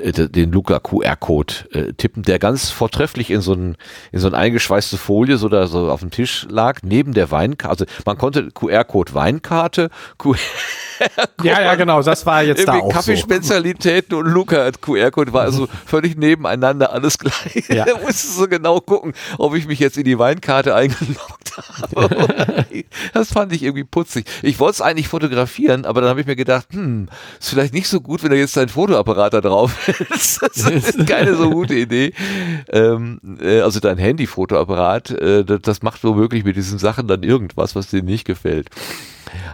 den Luca QR-Code äh, tippen, der ganz vortrefflich in so ein in so ein eingeschweißte Folie so da so auf dem Tisch lag neben der Weinkarte. Also man konnte QR-Code Weinkarte, QR ja, ja, genau. Das war jetzt da auch so. Kaffeespezialitäten und Luca QR-Code war also völlig nebeneinander alles gleich. Ja. da musstest du so genau gucken, ob ich mich jetzt in die Weinkarte eingeloggt habe. das fand ich irgendwie putzig. Ich wollte es eigentlich fotografieren, aber dann habe ich mir gedacht, hm, ist vielleicht nicht so gut, wenn da jetzt dein Fotoapparat da drauf ist. Das ist keine so gute Idee. Ähm, äh, also dein Handy-Fotoapparat, äh, das, das macht womöglich mit diesen Sachen dann irgendwas, was dir nicht gefällt.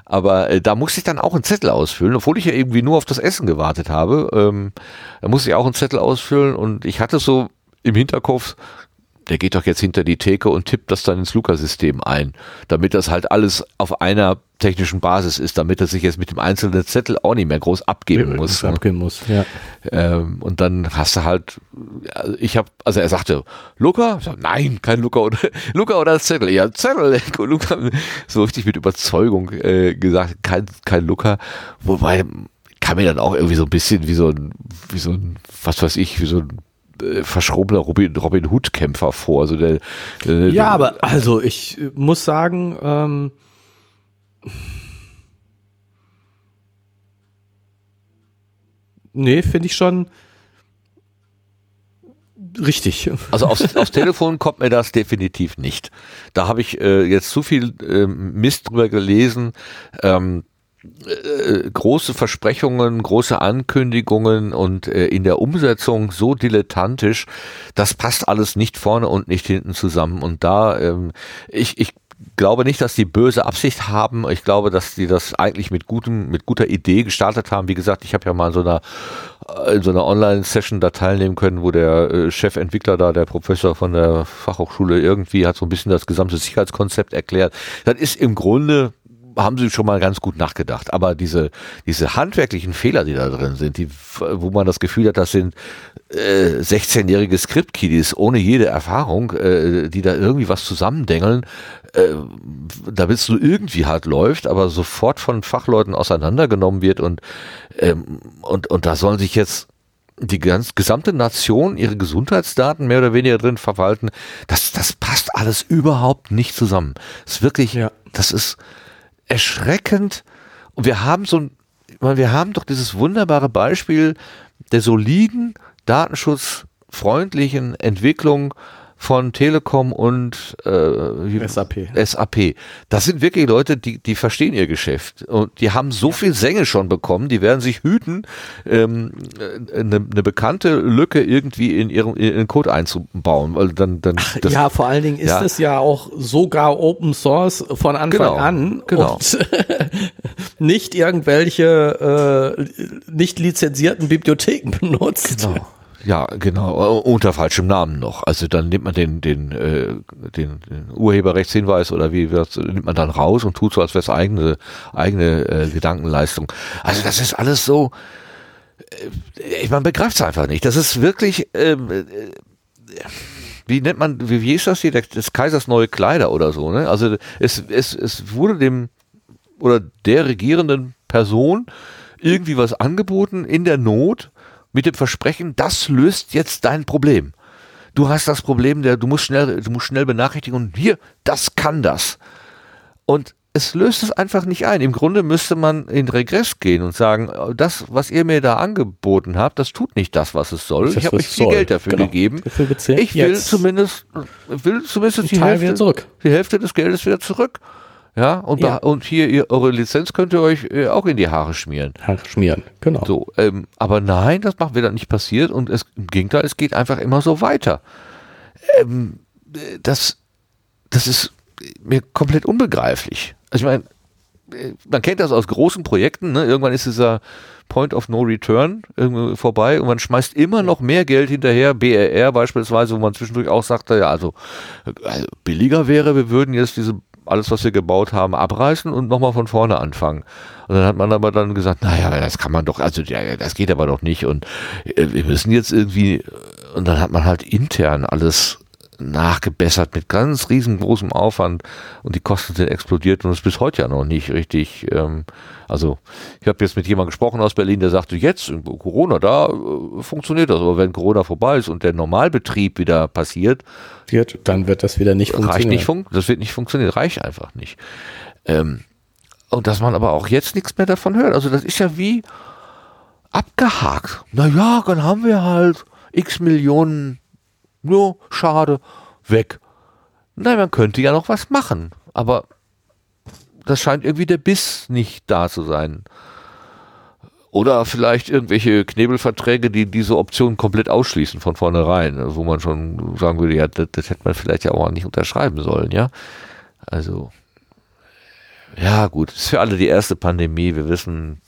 Aber äh, da musste ich dann auch einen Zettel ausfüllen, obwohl ich ja irgendwie nur auf das Essen gewartet habe. Ähm, da musste ich auch einen Zettel ausfüllen und ich hatte so im Hinterkopf, der geht doch jetzt hinter die Theke und tippt das dann ins Luca-System ein, damit das halt alles auf einer technischen Basis ist, damit er sich jetzt mit dem einzelnen Zettel auch nicht mehr groß abgeben muss. ne? abgeben muss. Ja. Ähm, und dann hast du halt, ich habe, also er sagte, Luca? Sag, nein, kein Luca oder Luca oder Zettel. Ja, Zettel, Luca. So richtig mit Überzeugung äh, gesagt, kein, kein Luca. Wobei kam mir dann auch irgendwie so ein bisschen wie so ein, wie so ein, was weiß ich, wie so ein verschrobener Robin, Robin Hood Kämpfer vor. Also der, äh, Ja, aber also ich äh, muss sagen, ähm, nee, finde ich schon richtig. Also aufs, aufs Telefon kommt mir das definitiv nicht. Da habe ich äh, jetzt zu viel ähm, Mist drüber gelesen. Ähm, äh, große Versprechungen, große Ankündigungen und äh, in der Umsetzung so dilettantisch, das passt alles nicht vorne und nicht hinten zusammen. Und da, ähm, ich, ich glaube nicht, dass die böse Absicht haben. Ich glaube, dass die das eigentlich mit gutem, mit guter Idee gestartet haben. Wie gesagt, ich habe ja mal in so einer in so einer Online-Session da teilnehmen können, wo der äh, Chefentwickler da, der Professor von der Fachhochschule irgendwie hat so ein bisschen das gesamte Sicherheitskonzept erklärt. Das ist im Grunde haben sie schon mal ganz gut nachgedacht. Aber diese, diese handwerklichen Fehler, die da drin sind, die, wo man das Gefühl hat, das sind äh, 16-jährige Script-Kiddies ohne jede Erfahrung, äh, die da irgendwie was zusammendengeln, äh, damit es so irgendwie halt läuft, aber sofort von Fachleuten auseinandergenommen wird und, ähm, und, und da sollen sich jetzt die ganz, gesamte Nation ihre Gesundheitsdaten mehr oder weniger drin verwalten. Das, das passt alles überhaupt nicht zusammen. Das ist wirklich, Ja. das ist erschreckend. Und wir haben so ein, wir haben doch dieses wunderbare Beispiel der soliden, datenschutzfreundlichen Entwicklung von Telekom und äh, SAP. SAP. Das sind wirklich Leute, die, die verstehen ihr Geschäft und die haben so viel Sänge schon bekommen, die werden sich hüten, ähm, eine, eine bekannte Lücke irgendwie in ihren, in ihren Code einzubauen, weil dann, dann Ach, ja, vor allen Dingen ist ja. es ja auch sogar Open Source von Anfang Genau, an genau. und nicht irgendwelche äh, nicht lizenzierten Bibliotheken benutzt. Genau. Ja, genau. Äh, Unter falschem Namen noch. Also dann nimmt man den, den, äh, den, den Urheberrechtshinweis oder wie wird nimmt man dann raus und tut so, als wäre es eigene, eigene äh, Gedankenleistung. Also das ist alles so. Äh, man begreift es einfach nicht. Das ist wirklich. Ähm, äh, wie nennt man, wie, wie ist das hier? Des Kaisers neue Kleider oder so, ne? Also es, es, es wurde dem oder der regierenden Person irgendwie was angeboten in der Not mit dem Versprechen, das löst jetzt dein Problem. Du hast das Problem, der, du musst schnell, du musst schnell benachrichtigen und hier, das kann das. Und es löst es einfach nicht ein. Im Grunde müsste man in Regress gehen und sagen, das, was ihr mir da angeboten habt, das tut nicht das, was es soll. Das, ich habe euch viel soll. Geld dafür Genau. bezahlt Ich will jetzt zumindest, will zumindest die Hälfte, die Hälfte des Geldes wieder zurück. Ja, und, Ja. und hier, ihr, eure Lizenz könnt ihr euch äh, auch in die Haare schmieren. Haare schmieren. Genau. So, ähm, aber nein, das macht wieder nicht passiert und es, im Gegenteil, es geht einfach immer so weiter. Ähm, äh, das, das ist mir komplett unbegreiflich. Also ich meine, äh, man kennt das aus großen Projekten, ne? irgendwann ist dieser Point of No Return irgendwie vorbei und man schmeißt immer noch mehr Geld hinterher, BRR beispielsweise, wo man zwischendurch auch sagte, ja, also, äh, also billiger wäre, wir würden jetzt diese alles, was wir gebaut haben, abreißen und nochmal von vorne anfangen. Und dann hat man aber dann gesagt, naja, das kann man doch, also das geht aber doch nicht und äh, wir müssen jetzt irgendwie, und dann hat man halt intern alles nachgebessert mit ganz riesengroßem Aufwand und die Kosten sind explodiert und es ist bis heute ja noch nicht richtig. Ähm, also ich habe jetzt mit jemandem gesprochen aus Berlin, der sagte, jetzt in Corona, da äh, funktioniert das, aber wenn Corona vorbei ist und der Normalbetrieb wieder passiert, Wird, dann wird das wieder nicht reicht funktionieren. nicht fun das wird nicht funktionieren, reicht einfach nicht. Ähm, und dass man aber auch jetzt nichts mehr davon hört. Also das ist ja wie abgehakt. Naja, dann haben wir halt x Millionen, no, schade, weg. Nein, man könnte ja noch was machen, aber das scheint irgendwie der Biss nicht da zu sein. Oder vielleicht irgendwelche Knebelverträge, die diese Option komplett ausschließen von vornherein, wo man schon sagen würde, ja, das, das hätte man vielleicht ja auch nicht unterschreiben sollen, ja. Also, ja, gut, ist für alle die erste Pandemie. Wir wissen,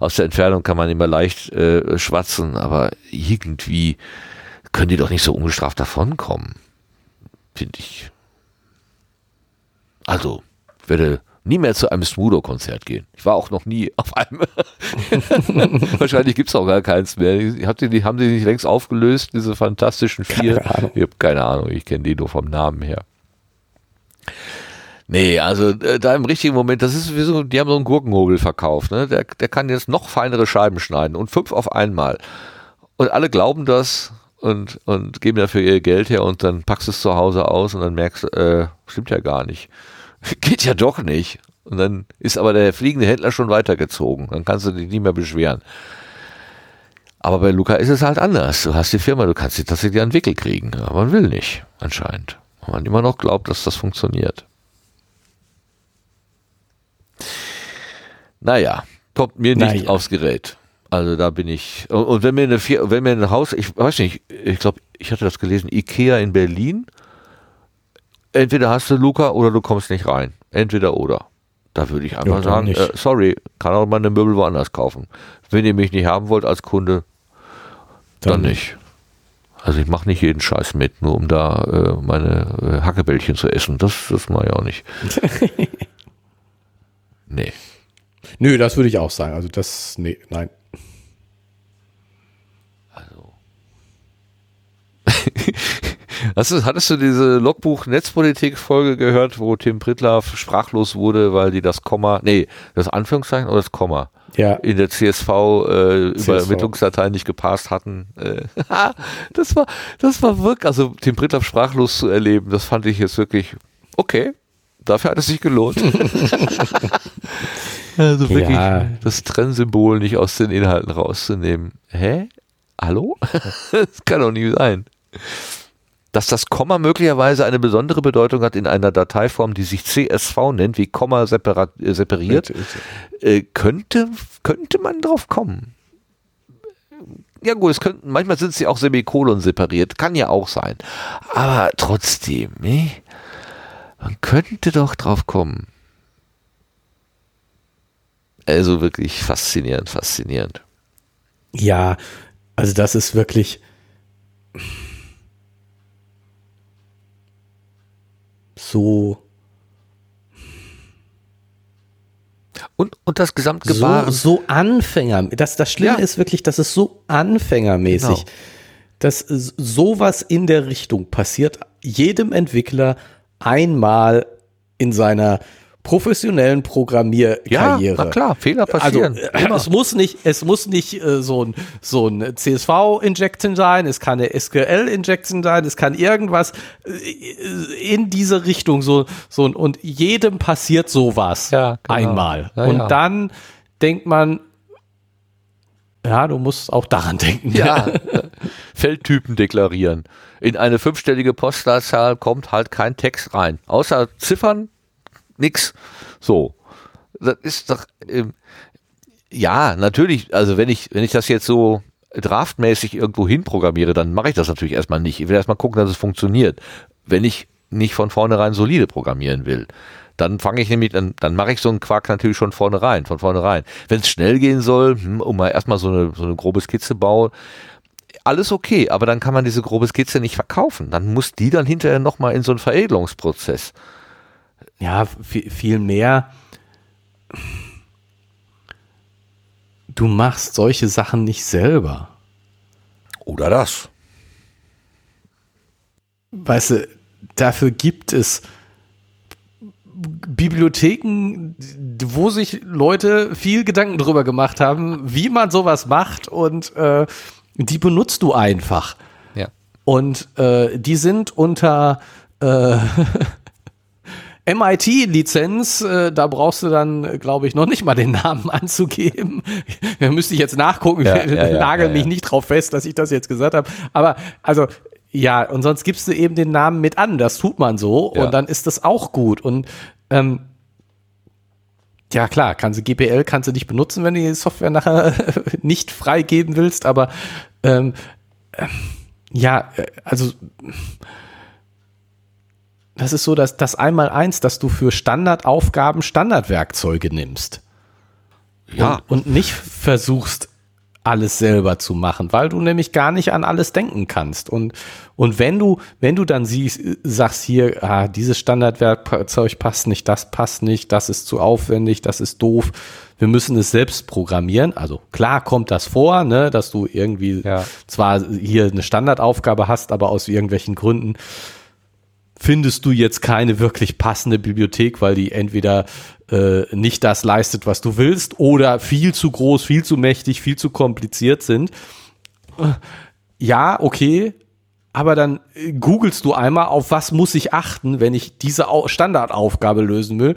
aus der Entfernung kann man immer leicht äh, schwatzen, aber irgendwie können die doch nicht so ungestraft davonkommen, finde ich. Also, ich werde nie mehr zu einem Smudo-Konzert gehen. Ich war auch noch nie auf einem. Wahrscheinlich gibt es auch gar keins mehr. Habt ihr die, haben die nicht längst aufgelöst, diese fantastischen vier? Keine Ahnung. Ich habe keine Ahnung, ich kenne die nur vom Namen her. Nee, also äh, da im richtigen Moment, das ist wie so, die haben so einen Gurkenhobel verkauft, ne? Der, der kann jetzt noch feinere Scheiben schneiden und fünf auf einmal. Und alle glauben das und, und geben dafür ihr Geld her und dann packst du es zu Hause aus und dann merkst du, äh, stimmt ja gar nicht. Geht ja doch nicht. Und dann ist aber der fliegende Händler schon weitergezogen. Dann kannst du dich nicht mehr beschweren. Aber bei Luca ist es halt anders. Du hast die Firma, du kannst sie tatsächlich an Wickel kriegen. Aber man will nicht, anscheinend. Weil man immer noch glaubt, dass das funktioniert. Naja, kommt mir nicht Naja. aufs Gerät. Also da bin ich. Und, wenn mir eine wenn mir ein Haus, ich weiß nicht, ich glaube, ich hatte das gelesen, Ikea in Berlin. Entweder hast du Luca oder du kommst nicht rein. Entweder oder. Da würde ich einfach Ja, dann sagen, äh, sorry, kann auch mal eine Möbel woanders kaufen. Wenn ihr mich nicht haben wollt als Kunde, dann, nicht. Also ich mache nicht jeden Scheiß mit, nur um da äh, meine äh, Hackebällchen zu essen. Das, das mache ich auch nicht. nee. Nö, das würde ich auch sagen. Also das, nee, nein. Hast du, hattest du diese Logbuch-Netzpolitik-Folge gehört, wo Tim Prittlaff sprachlos wurde, weil die das Komma, nee, das Anführungszeichen oder das Komma Ja, in der CSV, äh, CSV. Nicht gepasst hatten. Äh, das war, das war wirklich, also Tim Prittlaff sprachlos zu erleben, das fand ich jetzt wirklich okay. Dafür hat es sich gelohnt. also wirklich Ja. das Trennsymbol nicht aus den Inhalten rauszunehmen. Hä? Hallo? das kann doch nie sein. Dass das Komma möglicherweise eine besondere Bedeutung hat in einer Dateiform, die sich CSV nennt, wie Komma separat, äh, separiert, äh, könnte, könnte man drauf kommen. Ja gut, es könnten, manchmal sind sie auch Semikolon separiert, kann ja auch sein. Aber trotzdem, ne? man könnte doch drauf kommen. Also wirklich faszinierend, faszinierend. Ja, also das ist wirklich, so. Und, und das Gesamtgebaren. So, so Anfänger. Das, das Schlimme ja. ist wirklich, dass es so anfängermäßig, genau. dass sowas in der Richtung passiert jedem Entwickler einmal in seiner professionellen Programmierkarriere. Ja, klar, Fehler passieren. Also, es muss nicht, es muss nicht äh, so ein, so ein CSV-Injection sein, es kann eine SQL-Injection sein, es kann irgendwas äh, in diese Richtung so, so und jedem passiert sowas ja, genau. einmal. Ja, und ja. dann denkt man, ja, du musst auch daran denken. Ja, Feldtypen deklarieren. In eine fünfstellige Postleitzahl kommt halt kein Text rein. Außer Ziffern nix. So. Das ist doch, ähm, ja, natürlich, also wenn ich, wenn ich das jetzt so draftmäßig irgendwo hin programmiere, dann mache ich das natürlich erstmal nicht. Ich will erstmal gucken, dass es funktioniert. Wenn ich nicht von vornherein solide programmieren will, dann fange ich nämlich, dann, dann mache ich so einen Quark natürlich schon vornherein, von vornherein. Wenn es schnell gehen soll, hm, um mal erstmal so eine, so eine grobe Skizze bauen, alles okay, aber dann kann man diese grobe Skizze nicht verkaufen. Dann muss die dann hinterher nochmal in so einen Veredelungsprozess ja, viel, viel mehr. Du machst solche Sachen nicht selber. Oder das. Weißt du, dafür gibt es Bibliotheken, wo sich Leute viel Gedanken drüber gemacht haben, wie man sowas macht und äh, die benutzt du einfach. Ja. Und äh, die sind unter äh, MIT-Lizenz, äh, da brauchst du dann, glaube ich, noch nicht mal den Namen anzugeben. da müsste ich jetzt nachgucken, ja, ja, ja, nagel mich nicht drauf fest, dass ich das jetzt gesagt habe. Aber also ja, und sonst gibst du eben den Namen mit an, das tut man so und dann ist das auch gut. Und ähm, ja klar, kannst du GPL kannst du nicht benutzen, wenn du die Software nachher nicht freigeben willst, aber ähm, äh, ja, äh, also das ist so, dass das einmal eins, dass du für Standardaufgaben Standardwerkzeuge nimmst. Ja. Und, und nicht versuchst, alles selber zu machen, weil du nämlich gar nicht an alles denken kannst. Und, und wenn du, wenn du dann siehst, sagst hier, ah, dieses Standardwerkzeug passt nicht, das passt nicht, das ist zu aufwendig, das ist doof, wir müssen es selbst programmieren. Also klar kommt das vor, ne, dass du irgendwie ja. zwar hier eine Standardaufgabe hast, aber aus irgendwelchen Gründen findest du jetzt keine wirklich passende Bibliothek, weil die entweder äh, nicht das leistet, was du willst, oder viel zu groß, viel zu mächtig, viel zu kompliziert sind. Ja, okay, aber dann äh, googelst du einmal, auf was muss ich achten, wenn ich diese Standardaufgabe lösen will.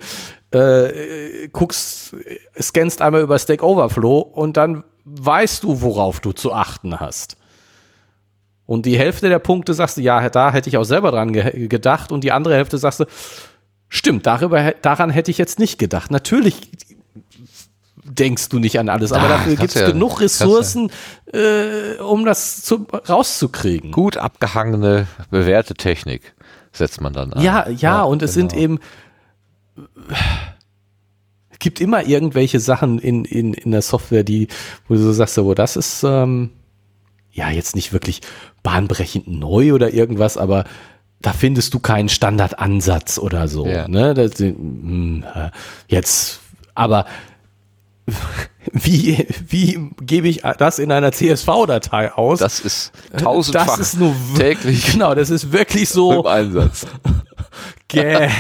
Äh, guckst, scannst einmal über Stack Overflow und dann weißt du, worauf du zu achten hast. Und die Hälfte der Punkte sagst du, ja, da hätte ich auch selber dran ge gedacht. Und die andere Hälfte sagst du, stimmt, darüber, daran hätte ich jetzt nicht gedacht. Natürlich denkst du nicht an alles, aber ah, dafür gibt es ja, genug Ressourcen, ja. äh, um das zu, rauszukriegen. Gut abgehangene, bewährte Technik setzt man dann an. Ja, ja, ja und es sind genau. eben es gibt immer irgendwelche Sachen in, in, in der Software, die, wo du so sagst, so, das ist ähm, ja jetzt nicht wirklich bahnbrechend neu oder irgendwas, aber da findest du keinen Standardansatz oder so. Ja. Ne? Das, mh, hm, jetzt, aber wie, wie gebe ich das in einer CSV-Datei aus? Das ist tausendfach das ist nur, täglich. Genau, das ist wirklich so. Im Einsatz. Gern.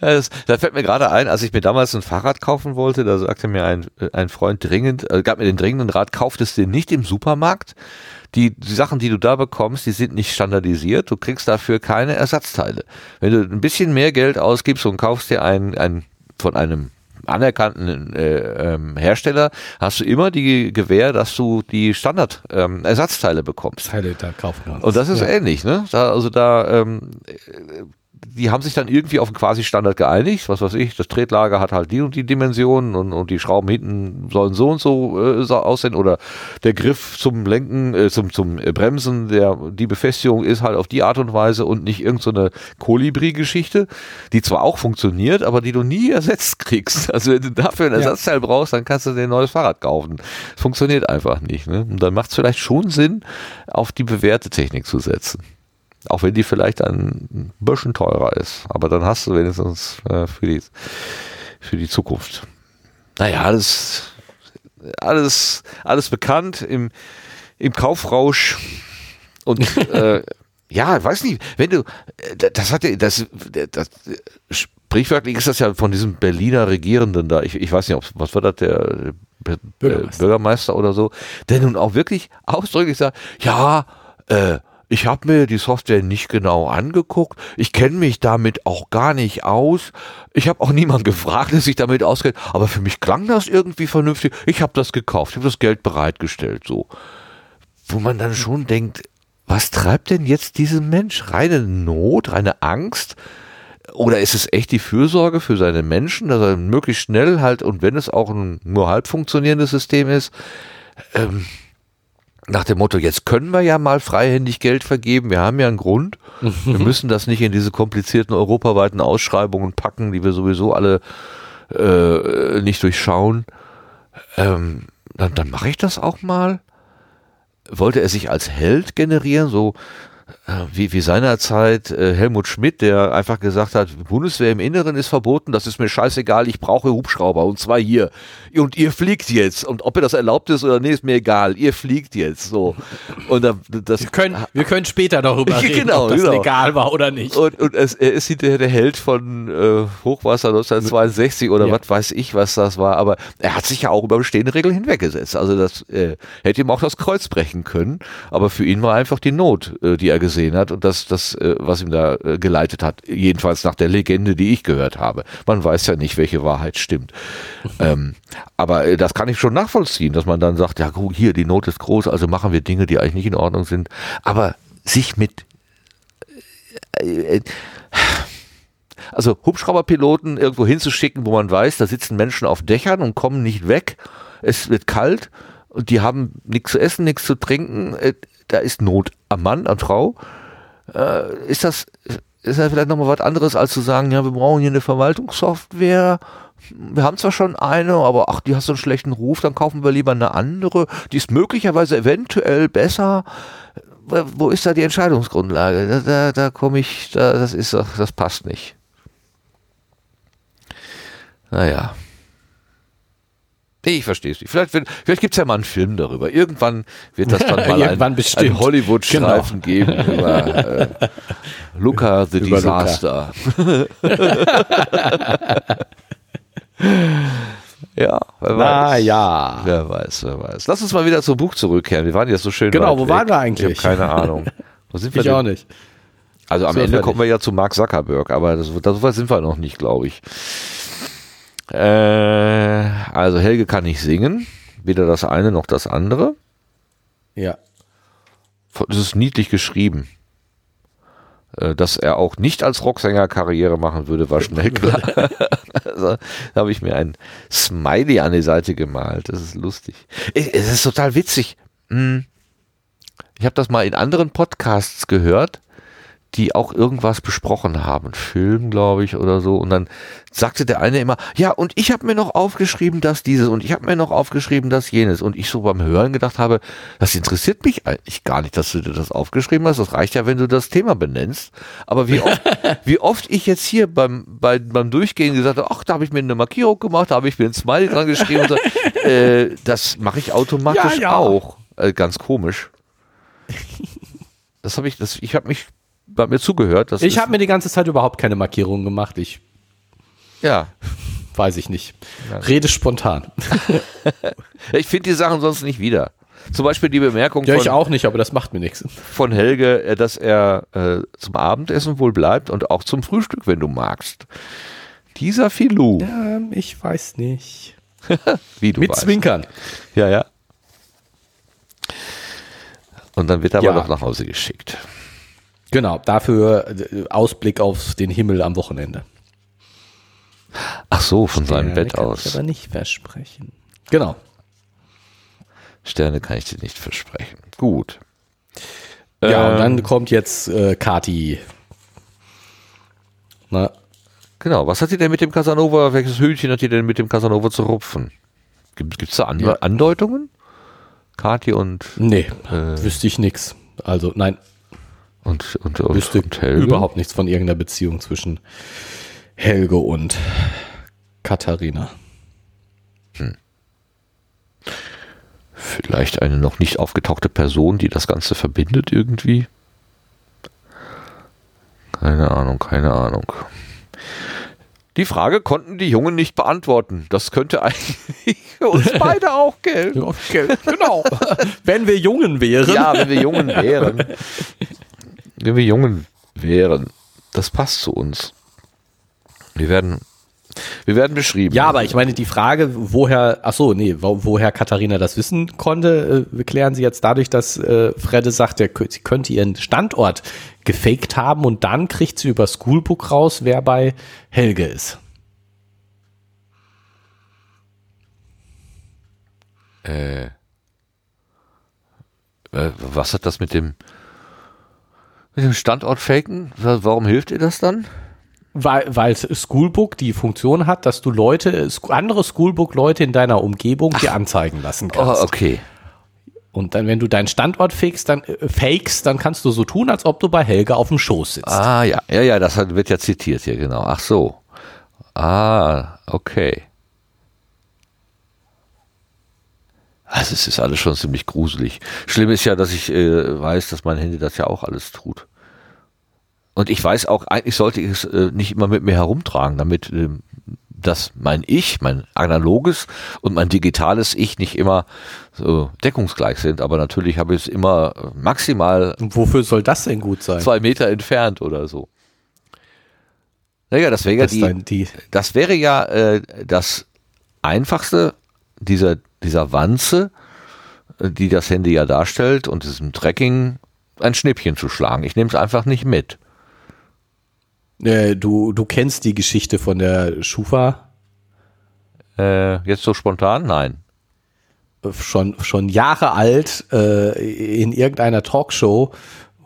Ja, das, da fällt mir gerade ein, als ich mir damals ein Fahrrad kaufen wollte, da sagte mir ein, ein Freund dringend, äh, gab mir den dringenden Rat, kauft es dir nicht im Supermarkt. Die, die Sachen, die du da bekommst, die sind nicht standardisiert. Du kriegst dafür keine Ersatzteile. Wenn du ein bisschen mehr Geld ausgibst und kaufst dir ein, ein von einem anerkannten äh, ähm, Hersteller hast du immer die Gewähr, dass du die Standard ähm, Ersatzteile bekommst. Teile da kaufen kannst. Und das ist ja. ähnlich, ne? Da, also da ähm, die haben sich dann irgendwie auf einen quasi Standard geeinigt, was weiß ich, das Tretlager hat halt die und die Dimensionen und, und die Schrauben hinten sollen so und so, äh, aussehen oder der Griff zum Lenken, äh, zum, zum Bremsen, der, die Befestigung ist halt auf die Art und Weise und nicht irgendeine so Kolibri-Geschichte, die zwar auch funktioniert, aber die du nie ersetzt kriegst. Also wenn du dafür ein Ersatzteil ja. brauchst, dann kannst du dir ein neues Fahrrad kaufen. Das funktioniert einfach nicht. Ne? Und dann macht es vielleicht schon Sinn, auf die bewährte Technik zu setzen. Auch wenn die vielleicht ein bisschen teurer ist. Aber dann hast du wenigstens äh, für, die, für die Zukunft. Naja, alles, alles, alles bekannt im, im Kaufrausch. Und äh, ja, weiß nicht, wenn du, äh, das hat ja, das, das, sprichwörtlich ist das ja von diesem Berliner Regierenden da, ich, ich weiß nicht, ob, was war das, der Bürgermeister. Bürgermeister oder so, der nun auch wirklich ausdrücklich sagt, ja, äh, ich habe mir die Software nicht genau angeguckt. Ich kenne mich damit auch gar nicht aus. Ich habe auch niemanden gefragt, der sich damit auskennt. Aber für mich klang das irgendwie vernünftig. Ich habe das gekauft. Ich habe das Geld bereitgestellt. So, wo man dann schon denkt, was treibt denn jetzt diesen Mensch? Reine Not, reine Angst? Oder ist es echt die Fürsorge für seine Menschen, dass er möglichst schnell halt und wenn es auch ein nur halb funktionierendes System ist, ähm, nach dem Motto, jetzt können wir ja mal freihändig Geld vergeben, wir haben ja einen Grund, wir müssen das nicht in diese komplizierten europaweiten Ausschreibungen packen, die wir sowieso alle äh, nicht durchschauen. Ähm, dann, dann mache ich das auch mal. Wollte er sich als Held generieren, so wie, wie seinerzeit äh, Helmut Schmidt, der einfach gesagt hat, Bundeswehr im Inneren ist verboten, das ist mir scheißegal, ich brauche Hubschrauber und zwar hier. Und ihr fliegt jetzt. Und ob ihr das erlaubt ist oder nicht, ist mir egal. Ihr fliegt jetzt. So. Und da, das, wir, können, wir können später darüber reden, genau, ob das genau. legal war oder nicht. Und, und es, er ist hinterher der Held von äh, Hochwasser 1962 oder ja. was weiß ich, was das war. Aber er hat sich ja auch über bestehende Regeln hinweggesetzt. Also das äh, hätte ihm auch das Kreuz brechen können. Aber für ihn war einfach die Not, äh, die er gesehen hat und das, das äh, was ihm da äh, geleitet hat. Jedenfalls nach der Legende, die ich gehört habe. Man weiß ja nicht, welche Wahrheit stimmt. ähm, aber äh, das kann ich schon nachvollziehen, dass man dann sagt, ja, guck, hier, die Not ist groß, also machen wir Dinge, die eigentlich nicht in Ordnung sind. Aber sich mit äh, also Hubschrauberpiloten irgendwo hinzuschicken, wo man weiß, da sitzen Menschen auf Dächern und kommen nicht weg. Es wird kalt und die haben nichts zu essen, nichts zu trinken. Äh, da ist Not am Mann, an Frau. Ist das ist ja vielleicht nochmal was anderes, als zu sagen, ja, wir brauchen hier eine Verwaltungssoftware wir haben zwar schon eine, aber ach, die hast so einen schlechten Ruf, dann kaufen wir lieber eine andere. Die ist möglicherweise eventuell besser. Wo ist da die Entscheidungsgrundlage? Da, da, da komme ich, da, das ist das passt nicht. Naja. Ich verstehe es nicht. Vielleicht, vielleicht gibt es ja mal einen Film darüber. Irgendwann wird das dann mal ein, ein Hollywood-Streifen genau. geben über äh, Luca the über Disaster. Luca. Ja, wer Na, weiß. ja. Wer weiß, wer weiß. Lass uns mal wieder zum Buch zurückkehren. Wir waren ja so schön. Genau, wo weg. waren wir eigentlich? Ich habe keine Ahnung. Wo sind wir ich denn? auch nicht. Also am so Ende kommen wir ja zu Mark Zuckerberg, aber das, das, sind wir noch nicht, glaube ich. Äh, also Helge kann nicht singen. Weder das eine noch das andere. Ja. Das ist niedlich geschrieben. Äh, dass er auch nicht als Rocksänger Karriere machen würde, war schnell klar. also, da habe ich mir ein Smiley an die Seite gemalt. Das ist lustig. Es ist total witzig. Hm. Ich habe das mal in anderen Podcasts gehört die auch irgendwas besprochen haben, Film, glaube ich, oder so. Und dann sagte der eine immer, ja, und ich habe mir noch aufgeschrieben, dass dieses und ich habe mir noch aufgeschrieben, dass jenes. Und ich so beim Hören gedacht habe, das interessiert mich eigentlich gar nicht, dass du dir das aufgeschrieben hast. Das reicht ja, wenn du das Thema benennst. Aber wie oft, wie oft ich jetzt hier beim, bei, beim Durchgehen gesagt habe, ach, da habe ich mir eine Markierung gemacht, da habe ich mir ein Smiley dran geschrieben. Und so, äh, das mache ich automatisch ja, ja. auch. Äh, ganz komisch. Das habe ich, das, ich habe mich bei mir zugehört. Das ich habe mir die ganze Zeit überhaupt keine Markierungen gemacht. Ich ja. Weiß ich nicht. Ja. Rede spontan. ich finde die Sachen sonst nicht wieder. Zum Beispiel die Bemerkung ja, von, ich auch nicht, aber das macht mir nichts. Von Helge, äh, dass er äh, zum Abendessen wohl bleibt und auch zum Frühstück, wenn du magst. Dieser Filou. Ähm, ich weiß nicht. Wie du Mit weißt. Zwinkern. Ja, ja. Und dann wird er Ja. aber noch nach Hause geschickt. Genau, dafür äh, Ausblick auf den Himmel am Wochenende. Ach so, von seinem Sterne Bett kann aus. Ich aber nicht versprechen. Genau. Sterne kann ich dir nicht versprechen. Gut. Ja, und Ähm, dann kommt jetzt äh, Kati. Na, Genau, was hat sie denn mit dem Casanova, welches Hühnchen hat sie denn mit dem Casanova zu rupfen? Gibt es da Ande Ja. Andeutungen? Kati und, nee, Äh. wüsste ich nix. Also nein, und, und, und, wüsste und Helge? überhaupt nichts von irgendeiner Beziehung zwischen Helge und Katharina. Vielleicht eine noch nicht aufgetauchte Person, die das Ganze verbindet irgendwie? Keine Ahnung, keine Ahnung. Die Frage konnten die Jungen nicht beantworten. Das könnte eigentlich für uns beide auch gelten. Okay, genau. Wenn wir Jungen wären. Ja, wenn wir Jungen wären. Wenn wir Jungen wären. Das passt zu uns. Wir werden, wir werden beschrieben. Ja, aber ich meine, die Frage, woher, ach so, nee, wo, woher Katharina das wissen konnte, äh, klären sie jetzt dadurch, dass äh, Fredde sagt, er, kö- sie könnte ihren Standort gefaked haben und dann kriegt sie über Schoolbook raus, wer bei Helge ist. Äh, äh, was hat das mit dem, mit dem Standort faken? Wa- Warum hilft ihr das dann? Weil, weil Schoolbook die Funktion hat, dass du Leute, andere Schoolbook-Leute in deiner Umgebung dir anzeigen lassen Oh, kannst. okay. Und dann, wenn du deinen Standort fakest, dann, äh, fakest, dann kannst du so tun, als ob du bei Helge auf dem Schoß sitzt. Ah, ja, ja, ja, das wird ja zitiert hier, genau. Ach so. Ah, okay. Also es ist alles schon ziemlich gruselig. Schlimm ist ja, dass ich äh, weiß, dass mein Handy das ja auch alles tut. Und ich weiß auch, eigentlich sollte ich es äh, nicht immer mit mir herumtragen, damit ähm, dass mein Ich, mein analoges und mein digitales Ich nicht immer so deckungsgleich sind. Aber natürlich habe ich es immer äh, maximal Und wofür soll das denn gut sein? zwei Meter entfernt oder so. Naja, das wäre ja Dass die, die das wäre ja äh, das einfachste dieser, dieser Wanze, äh, die das Handy ja darstellt und diesem Tracking ein Schnippchen zu schlagen. Ich nehme es einfach nicht mit. Äh, du, du kennst die Geschichte von der Schufa Äh, jetzt so spontan? Nein. äh, schon, schon Jahre alt äh, in irgendeiner Talkshow,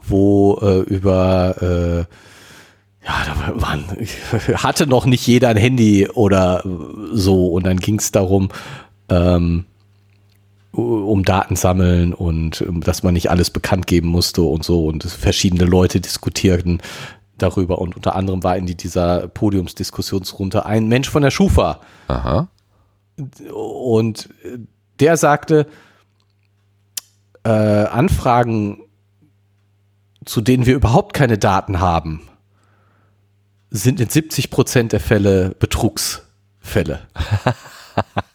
wo äh, über ja, da waren, hatte noch nicht jeder ein Handy oder so und dann ging es darum, ähm, um Daten sammeln und ähm, dass man nicht alles bekannt geben musste und so und verschiedene Leute diskutierten darüber und unter anderem war in die- dieser Podiumsdiskussionsrunde ein Mensch von der Schufa Aha. und der sagte, äh, Anfragen, zu denen wir überhaupt keine Daten haben, sind in 70 Prozent der Fälle Betrugsfälle.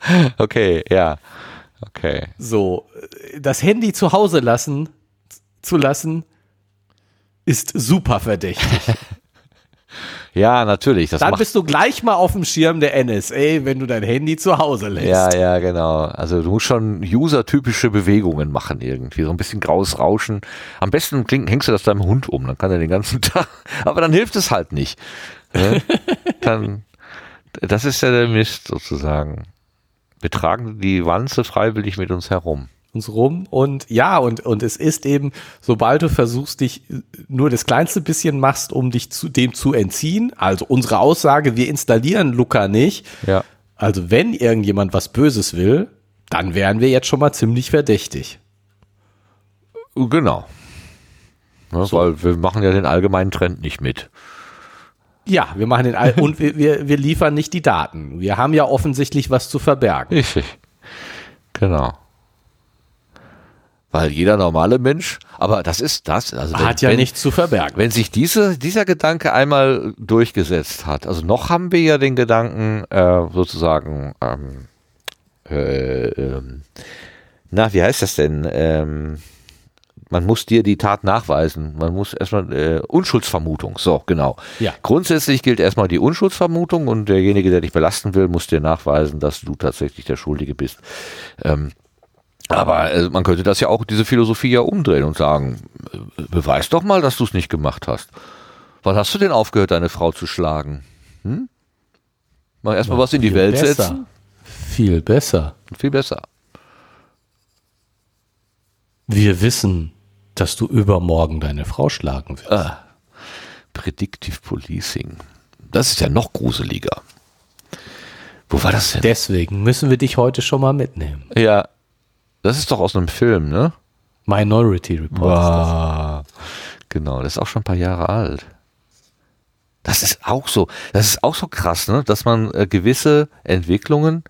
Okay, ja. Okay. So, das Handy zu Hause lassen, zu lassen, ist super verdächtig. Ja, natürlich. Dann macht, bist du gleich mal auf dem Schirm der NSA, wenn du dein Handy zu Hause lässt. ja, ja, genau. Also du musst schon usertypische Bewegungen machen irgendwie. So ein bisschen graues Rauschen. Am besten kling, hängst du das deinem Hund um, dann kann er den ganzen Tag. Aber dann hilft es halt nicht. Ne? dann, das ist ja der Mist sozusagen. Wir tragen die Wanze freiwillig mit uns herum. uns rum und ja, und, und es ist eben, sobald du versuchst, dich nur das kleinste bisschen machst, um dich zu dem zu entziehen, also unsere Aussage, wir installieren Luca nicht, Ja. also wenn irgendjemand was Böses will, dann wären wir jetzt schon mal ziemlich verdächtig. Genau. Ne, Weil wir machen ja den allgemeinen Trend nicht mit. Ja, wir machen den All und wir, wir, wir liefern nicht die Daten. Wir haben ja offensichtlich was zu verbergen. Richtig. Genau. Weil jeder normale Mensch, aber das ist das. Also wenn, Hat ja wenn, nichts zu verbergen. Wenn sich diese, dieser Gedanke einmal durchgesetzt hat, also noch haben wir ja den Gedanken äh, sozusagen, ähm, äh, ähm, na, wie heißt das denn? Ähm, man muss dir die Tat nachweisen. Man muss erstmal äh, Unschuldsvermutung. So, genau. Ja. Grundsätzlich gilt erstmal die Unschuldsvermutung und derjenige, der dich belasten will, muss dir nachweisen, dass du tatsächlich der Schuldige bist. Ähm, aber äh, man könnte das ja auch, diese Philosophie ja umdrehen und sagen, äh, beweis doch mal, dass du es nicht gemacht hast. Wann hast du denn aufgehört, deine Frau zu schlagen? Hm? Mal erstmal was in die Welt besser. setzen. Viel besser. Viel besser. Wir wissen, dass du übermorgen deine Frau schlagen wirst. Ah, Predictive Policing. Das ist ja noch gruseliger. Wo war das denn? Deswegen müssen wir dich heute schon mal mitnehmen. ja, das ist doch aus einem Film, ne? Minority Report. das. Wow. Genau, das ist auch schon ein paar Jahre alt. Das ist auch so, das ist auch so krass, ne? dass man äh, gewisse Entwicklungen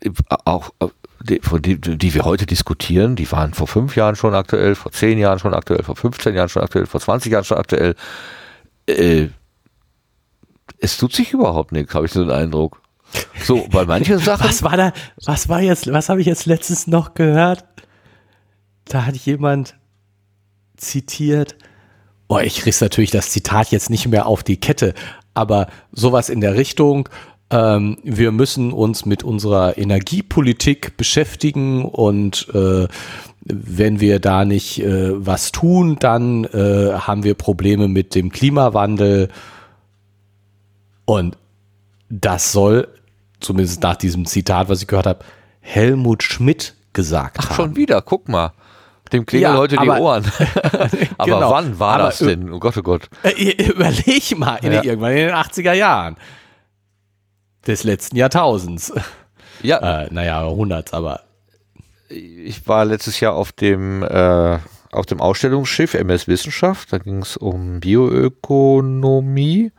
äh, auch äh, die, die, die wir heute diskutieren, die waren vor fünf Jahren schon aktuell, vor zehn Jahren schon aktuell, vor 15 Jahren schon aktuell, vor 20 Jahren schon aktuell. Äh, es tut sich überhaupt nichts, habe ich so den Eindruck. So, bei manchen Sachen. Was war da, was war jetzt, was habe ich jetzt letztens noch gehört? Da hat jemand zitiert, oh, ich riss natürlich das Zitat jetzt nicht mehr auf die Kette, aber sowas in der Richtung, ähm, wir müssen uns mit unserer Energiepolitik beschäftigen und äh, wenn wir da nicht äh, was tun, dann äh, haben wir Probleme mit dem Klimawandel und das soll, zumindest nach diesem Zitat, was ich gehört habe, Helmut Schmidt gesagt Ach, haben. schon wieder, guck mal. Dem klingeln Ja, heute die aber- Ohren. aber Genau. wann war Aber das denn? Oh Gott, oh Gott. Äh, Überleg mal, in Ja. irgendwann in den 80er Jahren des letzten Jahrtausends. Ja, Äh, naja, Jahrhunderts, aber ich war letztes Jahr auf dem, äh, auf dem Ausstellungsschiff MS Wissenschaft. Da ging es um Bioökonomie.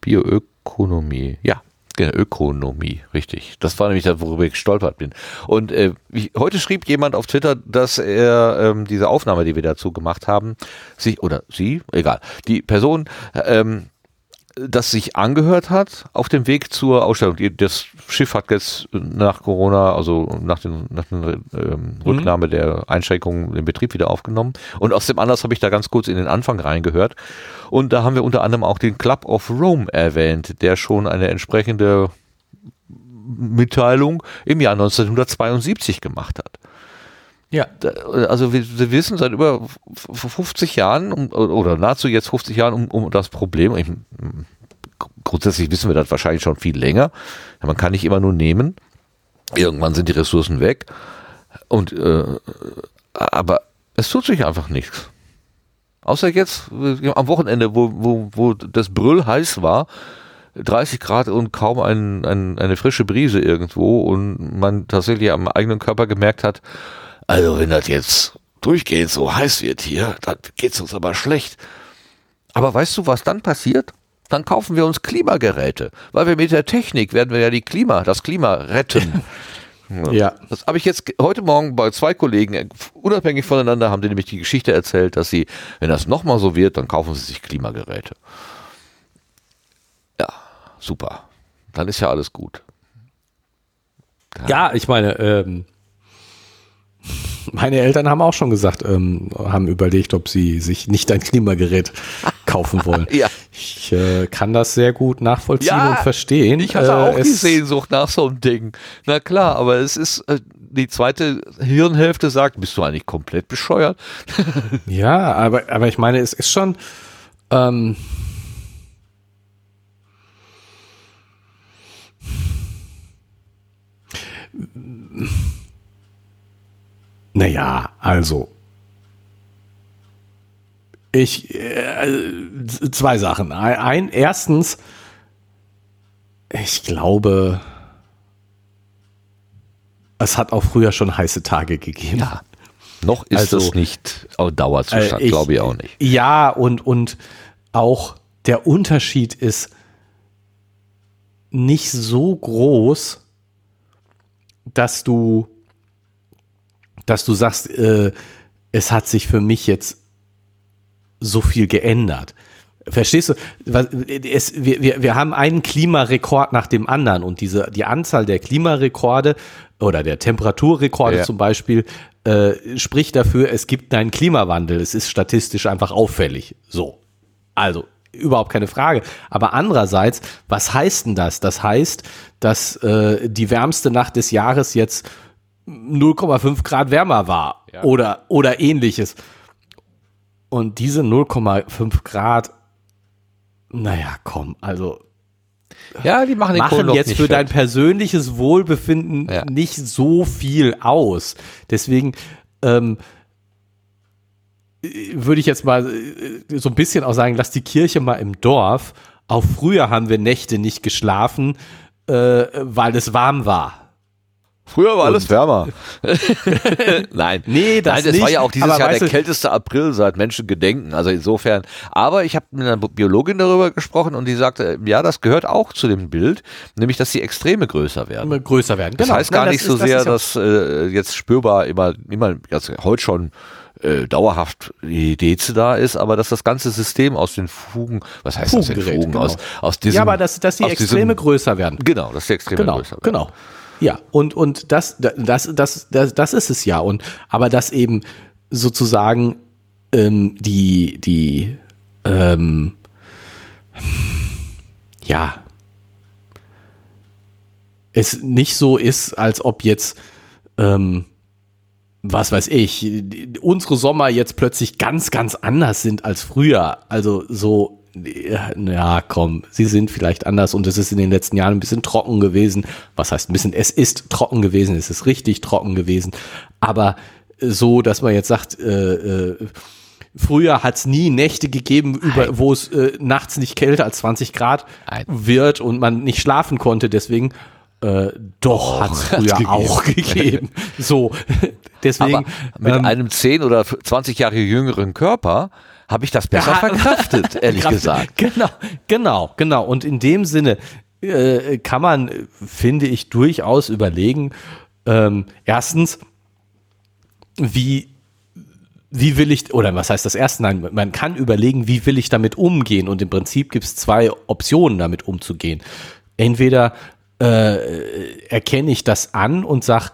Bioökonomie, ja. Genau, Ökonomie, richtig. Das war nämlich das, worüber ich gestolpert bin. Und äh, ich, heute schrieb jemand auf Twitter, dass er ähm, diese Aufnahme, die wir dazu gemacht haben, sich, oder sie, egal, die Person, ähm, das sich angehört hat auf dem Weg zur Ausstellung. Das Schiff hat jetzt nach Corona, also nach den, nach den ähm, Rücknahme der Einschränkungen den Betrieb wieder aufgenommen. Und aus dem Anlass habe ich da ganz kurz in den Anfang reingehört. Und da haben wir unter anderem auch den Club of Rome erwähnt, der schon eine entsprechende Mitteilung im Jahr 1972 gemacht hat ja. also wir, wir wissen seit über f- f- 50 Jahren um, oder nahezu jetzt 50 Jahren um, um das Problem. Ich, grundsätzlich wissen wir das wahrscheinlich schon viel länger. Man kann nicht immer nur nehmen. Irgendwann sind die Ressourcen weg. Und äh, aber es tut sich einfach nichts. Außer jetzt äh, am Wochenende, wo, wo, wo das Brüll heiß war, 30 Grad und kaum ein, ein, eine frische Brise irgendwo und man tatsächlich am eigenen Körper gemerkt hat, also wenn das jetzt durchgehend so heiß wird hier, dann geht's uns aber schlecht. Aber weißt du, was dann passiert? Dann kaufen wir uns Klimageräte, weil wir mit der Technik werden wir ja die Klima, das Klima retten. Ja. Das habe ich jetzt heute Morgen bei zwei Kollegen, äh, unabhängig voneinander, haben die nämlich die Geschichte erzählt, dass sie, wenn das nochmal so wird, dann kaufen sie sich Klimageräte. Ja, super. Dann ist ja alles gut. Ja, ich meine, ähm, meine Eltern haben auch schon gesagt, ähm, haben überlegt, ob sie sich nicht ein Klimagerät kaufen wollen. Ja. Ich äh, kann das sehr gut nachvollziehen Ja, und verstehen. Ich hatte Äh, auch die es- Sehnsucht nach so einem Ding. Na klar, aber es ist, äh, die zweite Hirnhälfte sagt, bist du eigentlich komplett bescheuert? Ja, aber, aber ich meine, es ist schon. Ähm, naja, also. Ich, äh, zwei Sachen. Ein, erstens, ich glaube, es hat auch früher schon heiße Tage gegeben. Ja. Noch ist Also, es nicht Dauerzustand, Äh, glaube ich auch nicht. Ja, und, und auch der Unterschied ist nicht so groß, dass du, dass du sagst, äh, es hat sich für mich jetzt so viel geändert. Verstehst du? Was- Es, wir, wir, wir haben einen Klimarekord nach dem anderen und diese, die Anzahl der Klimarekorde oder der Temperaturrekorde Ja. zum Beispiel äh, spricht dafür, es gibt einen Klimawandel. Es ist statistisch einfach auffällig. So. Also, überhaupt keine Frage. Aber andererseits, was heißt denn das? Das heißt, dass äh, die wärmste Nacht des Jahres jetzt 0,5 Grad wärmer war Ja. oder, oder ähnliches. Und diese 0,5 Grad, naja, komm, also Ja, die machen den machen Kohlenloch jetzt für dein fett. persönliches Wohlbefinden Ja. nicht so viel aus. Deswegen ähm, äh, würde ich jetzt mal äh, so ein bisschen auch sagen, lass die Kirche mal im Dorf. Auch früher haben wir Nächte nicht geschlafen, äh, weil es warm war. Früher war alles wärmer. Nein. Nee, das Nein, das war nicht, ja auch dieses aber Jahr der du- kälteste April seit Menschen gedenken. Also insofern. Aber ich habe mit einer Biologin darüber gesprochen und die sagte, ja, das gehört auch zu dem Bild, nämlich dass die Extreme größer werden. Immer größer werden. Das Genau. heißt gar Nein, nicht das so ist- das sehr, dass äh, jetzt spürbar immer, immer also heute schon äh, dauerhaft die Deze da ist, aber dass das ganze System aus den Fugen, was heißt das denn Fugen? genau. Aus, aus diesem, ja, aber dass, dass die Extreme diesem, größer werden. Genau, dass die Extreme genau, größer werden. Genau. Ja, und, und das, das, das, das, das ist es ja. Und aber dass eben sozusagen ähm, die, die ähm, ja es nicht so ist, als ob jetzt ähm, was weiß ich, unsere Sommer jetzt plötzlich ganz, ganz anders sind als früher. Also so, ja, komm, sie sind vielleicht anders und es ist in den letzten Jahren ein bisschen trocken gewesen. Was heißt ein bisschen? Es ist trocken gewesen, es ist richtig trocken gewesen. Aber so, dass man jetzt sagt, äh, äh, früher hat es nie Nächte gegeben, über, wo es äh, nachts nicht kälter als 20 Grad Nein. wird und man nicht schlafen konnte. Deswegen äh, doch, hat es hat's früher gegeben. auch gegeben. So, deswegen. Aber mit ähm, einem 10 oder 20 Jahre jüngeren Körper habe ich das besser Ja, verkraftet, ehrlich gesagt. Genau, genau, genau. Und in dem Sinne äh, kann man, finde ich, durchaus überlegen, ähm, erstens, wie, wie will ich, oder was heißt das erste? Nein, man kann überlegen, wie will ich damit umgehen. Und im Prinzip gibt es zwei Optionen, damit umzugehen. Entweder äh, erkenne ich das an und sag,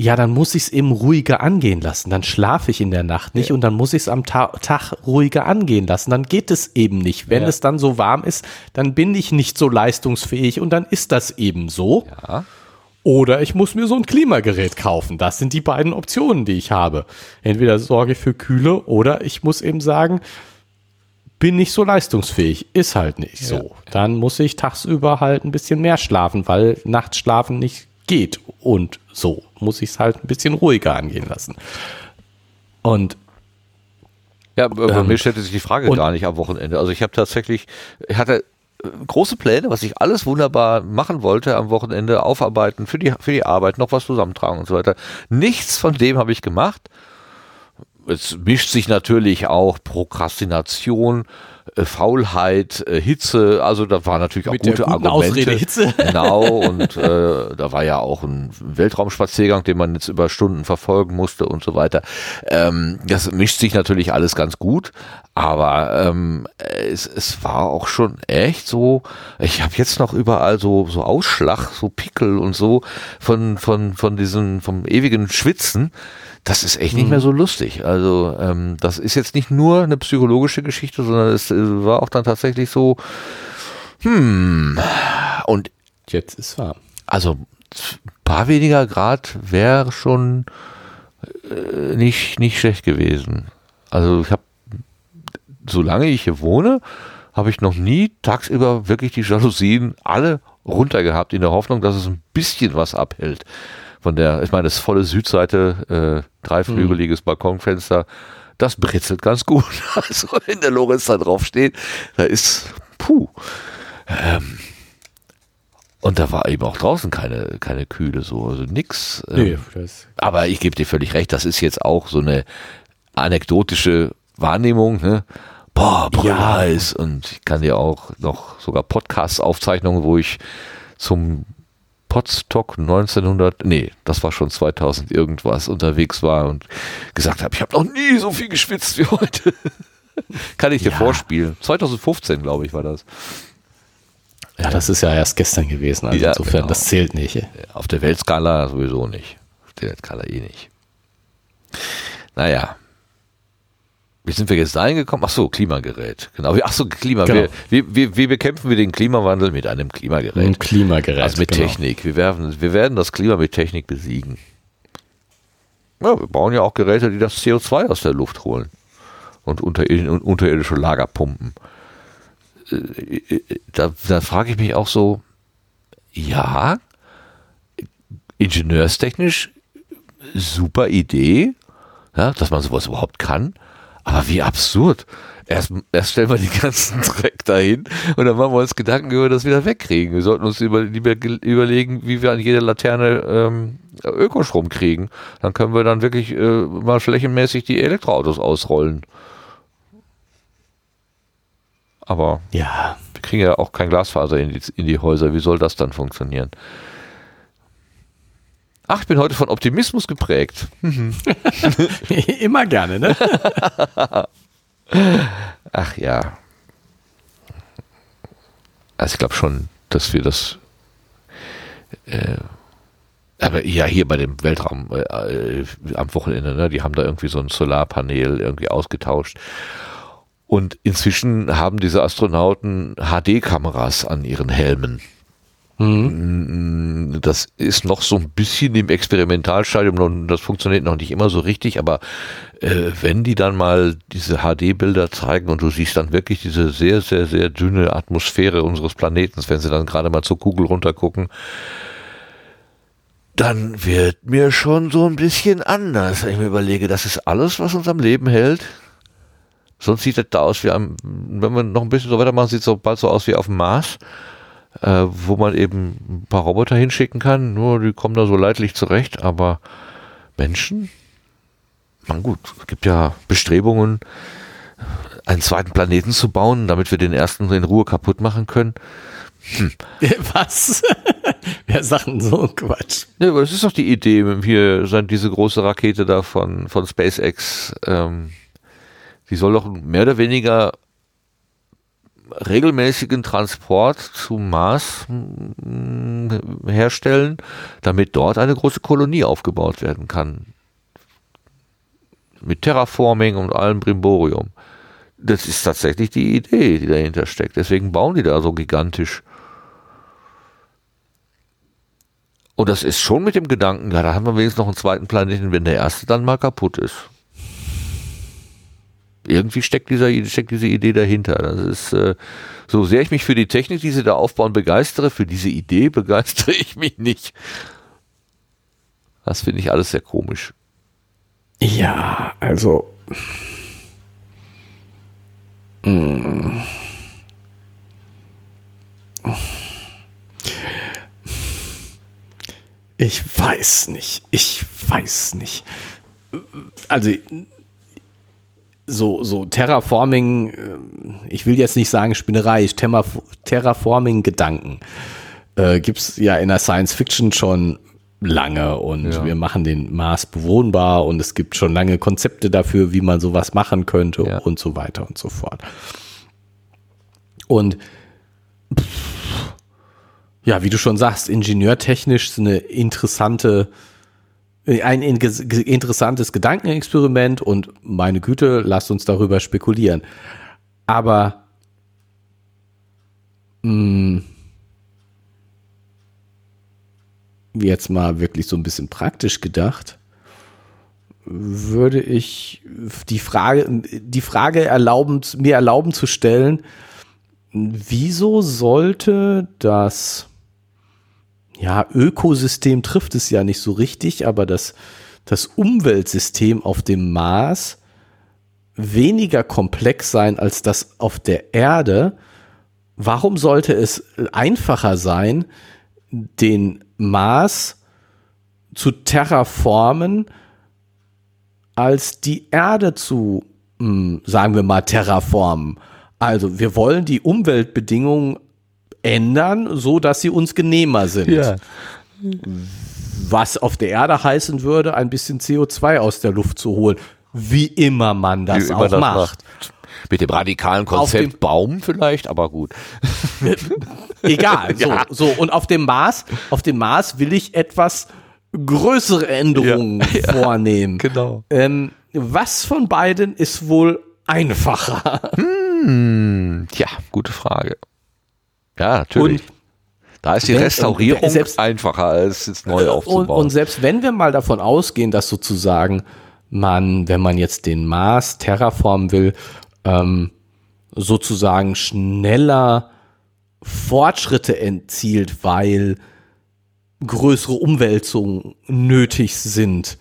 ja, dann muss ich es eben ruhiger angehen lassen. Dann schlafe ich in der Nacht nicht und dann muss ich es am Ta Tag ruhiger angehen lassen. Dann geht es eben nicht. Wenn Ja. es dann so warm ist, dann bin ich nicht so leistungsfähig und dann ist das eben so. Ja. Oder ich muss mir so ein Klimagerät kaufen. Das sind die beiden Optionen, die ich habe. Entweder sorge ich für Kühle oder ich muss eben sagen, bin nicht so leistungsfähig. Ist halt nicht so. Dann muss ich tagsüber halt ein bisschen mehr schlafen, weil nachts schlafen nicht geht. Und so muss ich es halt ein bisschen ruhiger angehen lassen. Und Ja, bei Ähm, mir stellte sich die Frage gar nicht am Wochenende. Also ich habe tatsächlich, ich hatte äh, große Pläne, was ich alles wunderbar machen wollte am Wochenende, aufarbeiten, für die, für die Arbeit, noch was zusammentragen und so weiter. Nichts von dem habe ich gemacht. Es mischt sich natürlich auch Prokrastination, Faulheit, äh, Hitze, also da waren natürlich auch Mit gute Argumente. Ausrede Hitze. Genau, und äh, da war ja auch ein Weltraumspaziergang, den man jetzt über Stunden verfolgen musste und so weiter. Ähm, das mischt sich natürlich alles ganz gut, aber ähm, es, es war auch schon echt so, ich habe jetzt noch überall so, so Ausschlag, so Pickel und so von, von, von diesem, vom ewigen Schwitzen. Das ist echt nicht mehr so lustig. Also ähm, das ist jetzt nicht nur eine psychologische Geschichte, sondern es äh, war auch dann tatsächlich so, hm, und jetzt ist warm. also ein paar weniger Grad wäre schon äh, nicht, nicht schlecht gewesen. Also ich habe, solange ich hier wohne, habe ich noch nie tagsüber wirklich die Jalousien alle runter gehabt, in der Hoffnung, dass es ein bisschen was abhält. Von der, ich meine, das volle Südseite, äh, dreiflügeliges Balkonfenster, das britzelt ganz gut. Also wenn der Lorenz da drauf steht, da ist, puh. Ähm, und da war eben auch draußen keine, keine Kühle, so, also nix. Ähm, Nee, aber ich gebe dir völlig recht, das ist jetzt auch so eine anekdotische Wahrnehmung, ne? Boah, brüllheiß. Und ich kann dir auch noch sogar Podcast-Aufzeichnungen, wo ich zum Podstock 1900, nee, das war schon 2000 irgendwas unterwegs war und gesagt habe, ich habe noch nie so viel geschwitzt wie heute. kann ich dir Ja. vorspielen. 2015, glaube ich, war das. Ja, das ist ja erst gestern gewesen, also Ja, insofern, genau. das zählt nicht. Auf der Weltskala sowieso nicht. Auf der Weltskala eh nicht. Naja. Wie sind wir jetzt da hingekommen? Ach so, Klimagerät. Genau. Ach so, Klima. Genau. Wir, wie, wie, wie bekämpfen wir den Klimawandel mit einem Klimagerät? Ein Klimagerät. Also mit genau. Technik. Wir werden, wir werden das Klima mit Technik besiegen. Ja, wir bauen ja auch Geräte, die das CO2 aus der Luft holen und und unterirdische Lager pumpen. Äh, Da, da frage ich mich auch so, ja, ingenieurstechnisch super Idee, ja, dass man sowas überhaupt kann, aber wie absurd. Erst, erst stellen wir den ganzen Dreck dahin und dann machen wir uns Gedanken, wie wir das wieder wegkriegen. Wir sollten uns über, lieber ge- überlegen, wie wir an jede Laterne ähm, Ökostrom kriegen. Dann können wir dann wirklich äh, mal flächenmäßig die Elektroautos ausrollen. Aber Ja, wir kriegen ja auch kein Glasfaser in die, in die Häuser. Wie soll das dann funktionieren? Ach, ich bin heute von Optimismus geprägt. immer gerne, ne? Ach ja. Also ich glaube schon, dass wir das. Äh, aber ja, hier bei dem Weltraum äh, äh, am Wochenende, ne, die haben da irgendwie so ein Solarpanel irgendwie ausgetauscht. Und inzwischen haben diese Astronauten HD-Kameras an ihren Helmen. Mm, Das ist noch so ein bisschen im Experimentalstadium und das funktioniert noch nicht immer so richtig, aber äh, wenn die dann mal diese HD-Bilder zeigen und du siehst dann wirklich diese sehr, sehr, sehr dünne Atmosphäre unseres Planeten, wenn sie dann gerade mal zur Kugel runtergucken, dann wird mir schon so ein bisschen anders, wenn ich mir überlege, das ist alles, was uns am Leben hält. Sonst sieht das da aus wie am, wenn man noch ein bisschen so weitermachen, sieht es so bald so aus wie auf dem Mars äh, wo man eben ein paar Roboter hinschicken kann. Nur die kommen da so leidlich zurecht, aber Menschen? Man gut, es gibt ja Bestrebungen, einen zweiten Planeten zu bauen, damit wir den ersten in Ruhe kaputt machen können. Was? Wer sagt denn so Quatsch? Ja, aber das ist doch die Idee, hier sind diese große Rakete da von, von SpaceX, ähm, die soll doch mehr oder weniger regelmäßigen Transport zum Mars mm, herstellen, damit dort eine große Kolonie aufgebaut werden kann. Mit Terraforming und allem Brimborium. Das ist tatsächlich die Idee, die dahinter steckt. Deswegen bauen die da so gigantisch. Und das ist schon mit dem Gedanken, ja, da haben wir wenigstens noch einen zweiten Planeten, wenn der erste dann mal kaputt ist. Irgendwie steckt, dieser, steckt diese Idee dahinter. Das ist, äh, so sehr ich mich für die Technik, die sie da aufbauen, begeistere, für diese Idee begeistere ich mich nicht. Das finde ich alles sehr komisch. Ja, also. Mm. Ich weiß nicht. Ich weiß nicht. Also so, so Terraforming, äh, ich will jetzt nicht sagen Spinnerei, Terra- Terraforming-Gedanken äh, gibt es ja in der Science Fiction schon lange und Ja. wir machen den Mars bewohnbar und es gibt schon lange Konzepte dafür, wie man sowas machen könnte Ja. und so weiter und so fort. Und pff, ja, wie du schon sagst, ingenieurtechnisch ist eine interessante, ein interessantes Gedankenexperiment und meine Güte, lasst uns darüber spekulieren. Aber mh, jetzt mal wirklich so ein bisschen praktisch gedacht, würde ich die Frage, die Frage erlauben, mir erlauben zu stellen, wieso sollte das ja, Ökosystem trifft es ja nicht so richtig, aber das, das Umweltsystem auf dem Mars weniger komplex sein als das auf der Erde. Warum sollte es einfacher sein, den Mars zu terraformen, als die Erde zu, mh, sagen wir mal, terraformen? Also wir wollen die Umweltbedingungen ändern, so dass sie uns genehmer sind. Was auf der Erde heißen würde, ein bisschen CO2 aus der Luft zu holen. Wie immer man das Wie auch das macht. Mit dem radikalen Konzept Baum vielleicht, aber gut. Egal. So, ja. so, und auf dem Mars, auf dem Mars will ich etwas größere Änderungen ja, vornehmen. Genau. Ähm, was von beiden ist wohl einfacher? Hm, tja, gute Frage. Ja, natürlich. Und da ist die Restaurierung selbst, einfacher als es neu aufzubauen. Und, und, selbst wenn wir mal davon ausgehen, dass sozusagen man, wenn man jetzt den Mars terraformen will, ähm, sozusagen schneller Fortschritte entzielt, weil größere Umwälzungen nötig sind.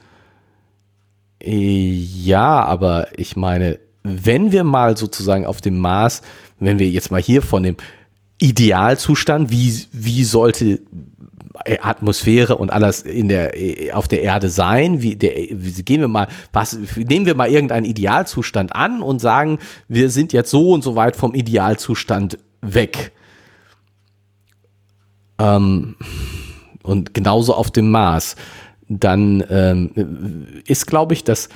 Ja, aber ich meine, wenn wir mal sozusagen auf dem Mars, wenn wir jetzt mal hier von dem Idealzustand, wie, wie sollte Atmosphäre und alles in der auf der Erde sein. Wie, der, wie gehen wir mal, was nehmen wir mal irgendeinen Idealzustand an und sagen, wir sind jetzt so und so weit vom Idealzustand weg. Ähm, und genauso auf dem Mars. Dann ähm, ist, glaube ich, das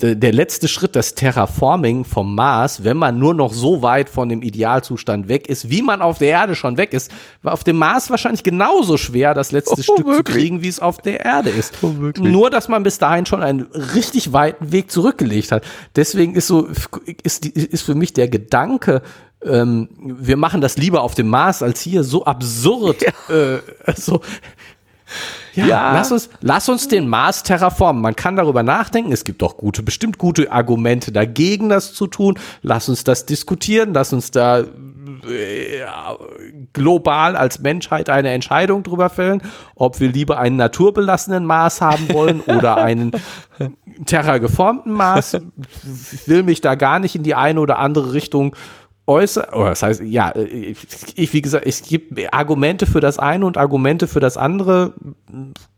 der letzte Schritt, das Terraforming vom Mars, wenn man nur noch so weit von dem Idealzustand weg ist, wie man auf der Erde schon weg ist, war auf dem Mars wahrscheinlich genauso schwer, das letzte oh, Stück zu kriegen, wie es auf der Erde ist. Oh, nur, dass man bis dahin schon einen richtig weiten Weg zurückgelegt hat. Deswegen ist so, ist, ist für mich der Gedanke, ähm, wir machen das lieber auf dem Mars als hier, so absurd. Ja. Äh, so, ja, ja, Lass, uns, lass uns den Mars terraformen. Man kann darüber nachdenken. Es gibt doch gute, bestimmt gute Argumente dagegen, das zu tun. Lass uns das diskutieren. Lass uns da äh, global als Menschheit eine Entscheidung drüber fällen, ob wir lieber einen naturbelassenen Mars haben wollen oder einen terrageformten Mars. Ich will mich da gar nicht in die eine oder andere Richtung äußern, oder das heißt, ja, ich, wie gesagt, es gibt Argumente für das eine und Argumente für das andere,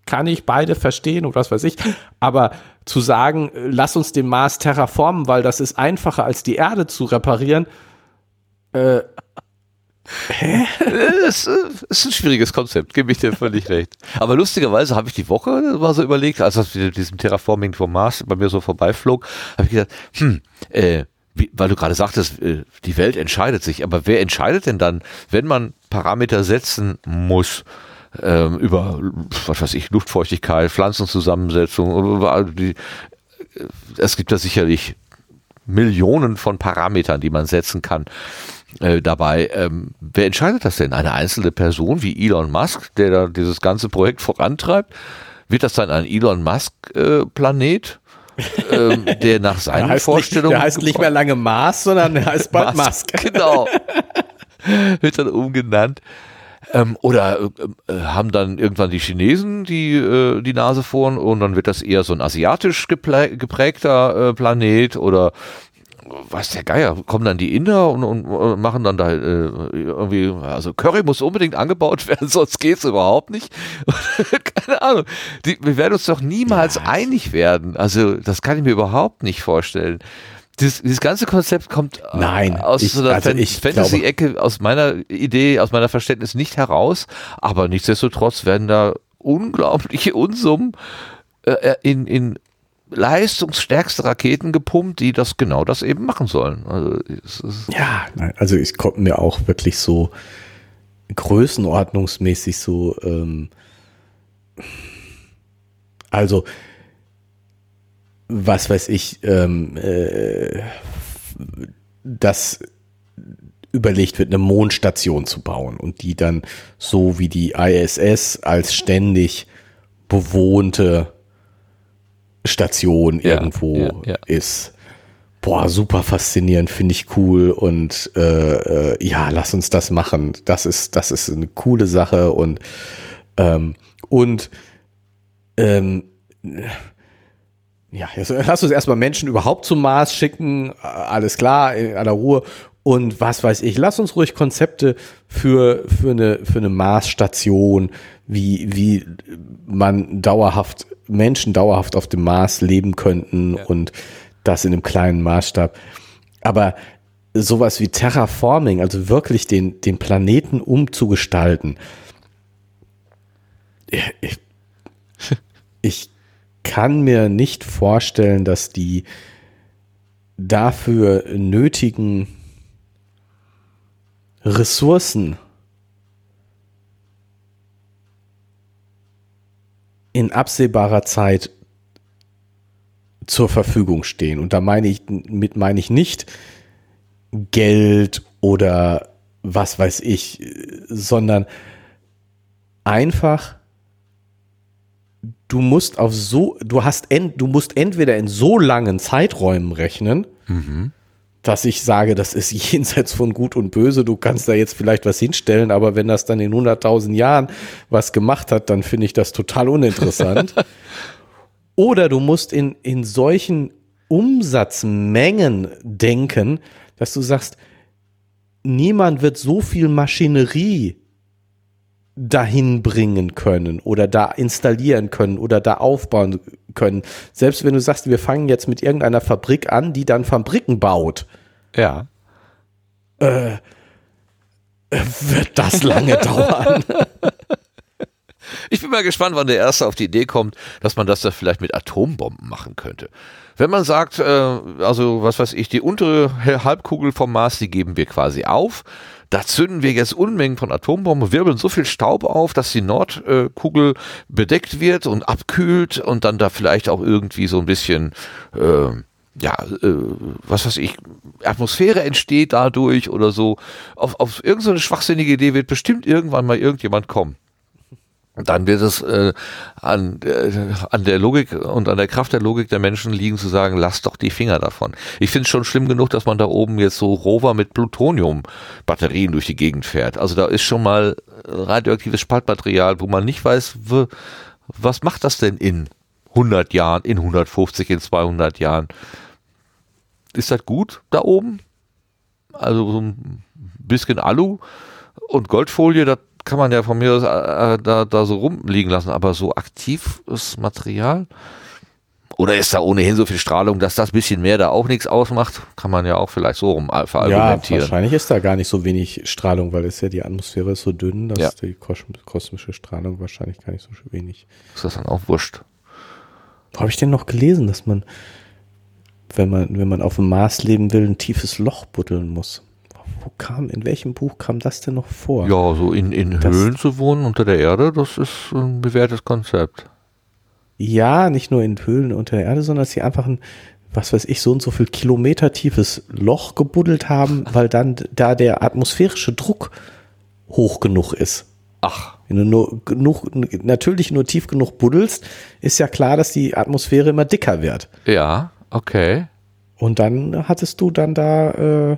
kann ich beide verstehen und was weiß ich, aber zu sagen, lass uns den Mars terraformen, weil das ist einfacher als die Erde zu reparieren, äh, Hä? Das ist ein schwieriges Konzept, gebe ich dir völlig recht. Aber lustigerweise habe ich die Woche mal so überlegt, als das mit diesem Terraforming vom Mars bei mir so vorbeiflog, habe ich gedacht, hm, äh, wie, weil du gerade sagtest, äh, die Welt entscheidet sich, aber wer entscheidet denn dann, wenn man Parameter setzen muss? Ähm, über, was weiß ich, Luftfeuchtigkeit, Pflanzenzusammensetzung, die, äh, es gibt da sicherlich Millionen von Parametern, die man setzen kann. Äh, dabei, ähm, wer entscheidet das denn? Eine einzelne Person wie Elon Musk, der da dieses ganze Projekt vorantreibt? Wird das dann ein Elon Musk äh? Ähm, der nach seinen der Vorstellungen. Nicht, der heißt nicht mehr lange Mars, sondern der heißt bald Musk. Musk. Genau. Wird dann umgenannt. Ähm, oder äh, äh, haben dann irgendwann die Chinesen die, äh, die Nase vorn und dann wird das eher so ein asiatisch geprägter äh, Planet oder was der Geier, kommen dann die Inder und, und, und machen dann da äh, irgendwie, also Curry muss unbedingt angebaut werden, sonst geht's überhaupt nicht. Keine Ahnung. Die, wir werden uns doch niemals ja. einig werden. Also das kann ich mir überhaupt nicht vorstellen. Dieses, dieses ganze Konzept kommt äh, Nein, aus ich, so einer also Fantasy-Ecke, aus meiner Idee, aus meiner Verständnis nicht heraus, aber nichtsdestotrotz werden da unglaubliche Unsummen äh, in, in leistungsstärkste Raketen gepumpt, die das genau das eben machen sollen. Also, ja, also ich konnte mir auch wirklich so größenordnungsmäßig so, ähm, also was weiß ich, ähm, äh, dass überlegt wird, eine Mondstation zu bauen und die dann so wie die ISS als ständig bewohnte Station ja, irgendwo ja, ja. ist. Boah, super faszinierend, finde ich cool und äh, äh, ja, lass uns das machen. Das ist, das ist eine coole Sache und ähm, und ähm, ja, jetzt lass uns erstmal Menschen überhaupt zum Mars schicken, alles klar, in aller Ruhe. Und was weiß ich, lass uns ruhig Konzepte für, für eine, für eine Marsstation, wie, wie man dauerhaft Menschen dauerhaft auf dem Mars leben könnten ja. und das in einem kleinen Maßstab. Aber sowas wie Terraforming, also wirklich den, den Planeten umzugestalten, ich, ich kann mir nicht vorstellen, dass die dafür nötigen Ressourcen in absehbarer Zeit zur Verfügung stehen. Und da meine ich, mit meine ich nicht Geld oder was weiß ich, sondern einfach du musst auf so, du hast, ent, du musst entweder in so langen Zeiträumen rechnen, mhm. Dass ich sage, das ist jenseits von Gut und Böse. Du kannst da jetzt vielleicht was hinstellen, aber wenn das dann in 100.000 Jahren was gemacht hat, dann finde ich das total uninteressant. Oder du musst in, in solchen Umsatzmengen denken, dass du sagst, niemand wird so viel Maschinerie dahin bringen können oder da installieren können oder da aufbauen können. Selbst wenn du sagst, wir fangen jetzt mit irgendeiner Fabrik an, die dann Fabriken baut. Ja. Äh, wird das lange dauern? Ich bin mal gespannt, wann der Erste auf die Idee kommt, dass man das da vielleicht mit Atombomben machen könnte. Wenn man sagt, äh, also was weiß ich, die untere Halbkugel vom Mars, die geben wir quasi auf da zünden wir jetzt Unmengen von Atombomben, wirbeln so viel Staub auf, dass die Nordkugel bedeckt wird und abkühlt und dann da vielleicht auch irgendwie so ein bisschen, äh, ja, äh, was weiß ich, Atmosphäre entsteht dadurch oder so. Auf, auf irgendeine schwachsinnige Idee wird bestimmt irgendwann mal irgendjemand kommen dann wird es äh, an, äh, an der Logik und an der Kraft der Logik der Menschen liegen zu sagen, lass doch die Finger davon. Ich finde es schon schlimm genug, dass man da oben jetzt so Rover mit Plutonium-Batterien durch die Gegend fährt. Also da ist schon mal radioaktives Spaltmaterial, wo man nicht weiß, was macht das denn in 100 Jahren, in 150, in 200 Jahren. Ist das gut da oben? Also so ein bisschen Alu und Goldfolie, das kann man ja von mir aus äh, da, da so rumliegen lassen, aber so aktives Material? Oder ist da ohnehin so viel Strahlung, dass das bisschen mehr da auch nichts ausmacht? Kann man ja auch vielleicht so rum verargumentieren. Ja, wahrscheinlich ist da gar nicht so wenig Strahlung, weil es ja die Atmosphäre ist so dünn, dass ja. die kosmische Strahlung wahrscheinlich gar nicht so wenig. Ist das dann auch wurscht? Wo habe ich denn noch gelesen, dass man, wenn man, wenn man auf dem Mars leben will, ein tiefes Loch buddeln muss? Kam, in welchem Buch kam das denn noch vor? Ja, so in, in Höhlen zu wohnen unter der Erde, das ist ein bewährtes Konzept. Ja, nicht nur in Höhlen unter der Erde, sondern dass sie einfach ein, was weiß ich, so und so viel Kilometer tiefes Loch gebuddelt haben, weil dann da der atmosphärische Druck hoch genug ist. Ach. Wenn du nur genug, natürlich nur tief genug buddelst, ist ja klar, dass die Atmosphäre immer dicker wird. Ja, okay. Und dann hattest du dann da äh,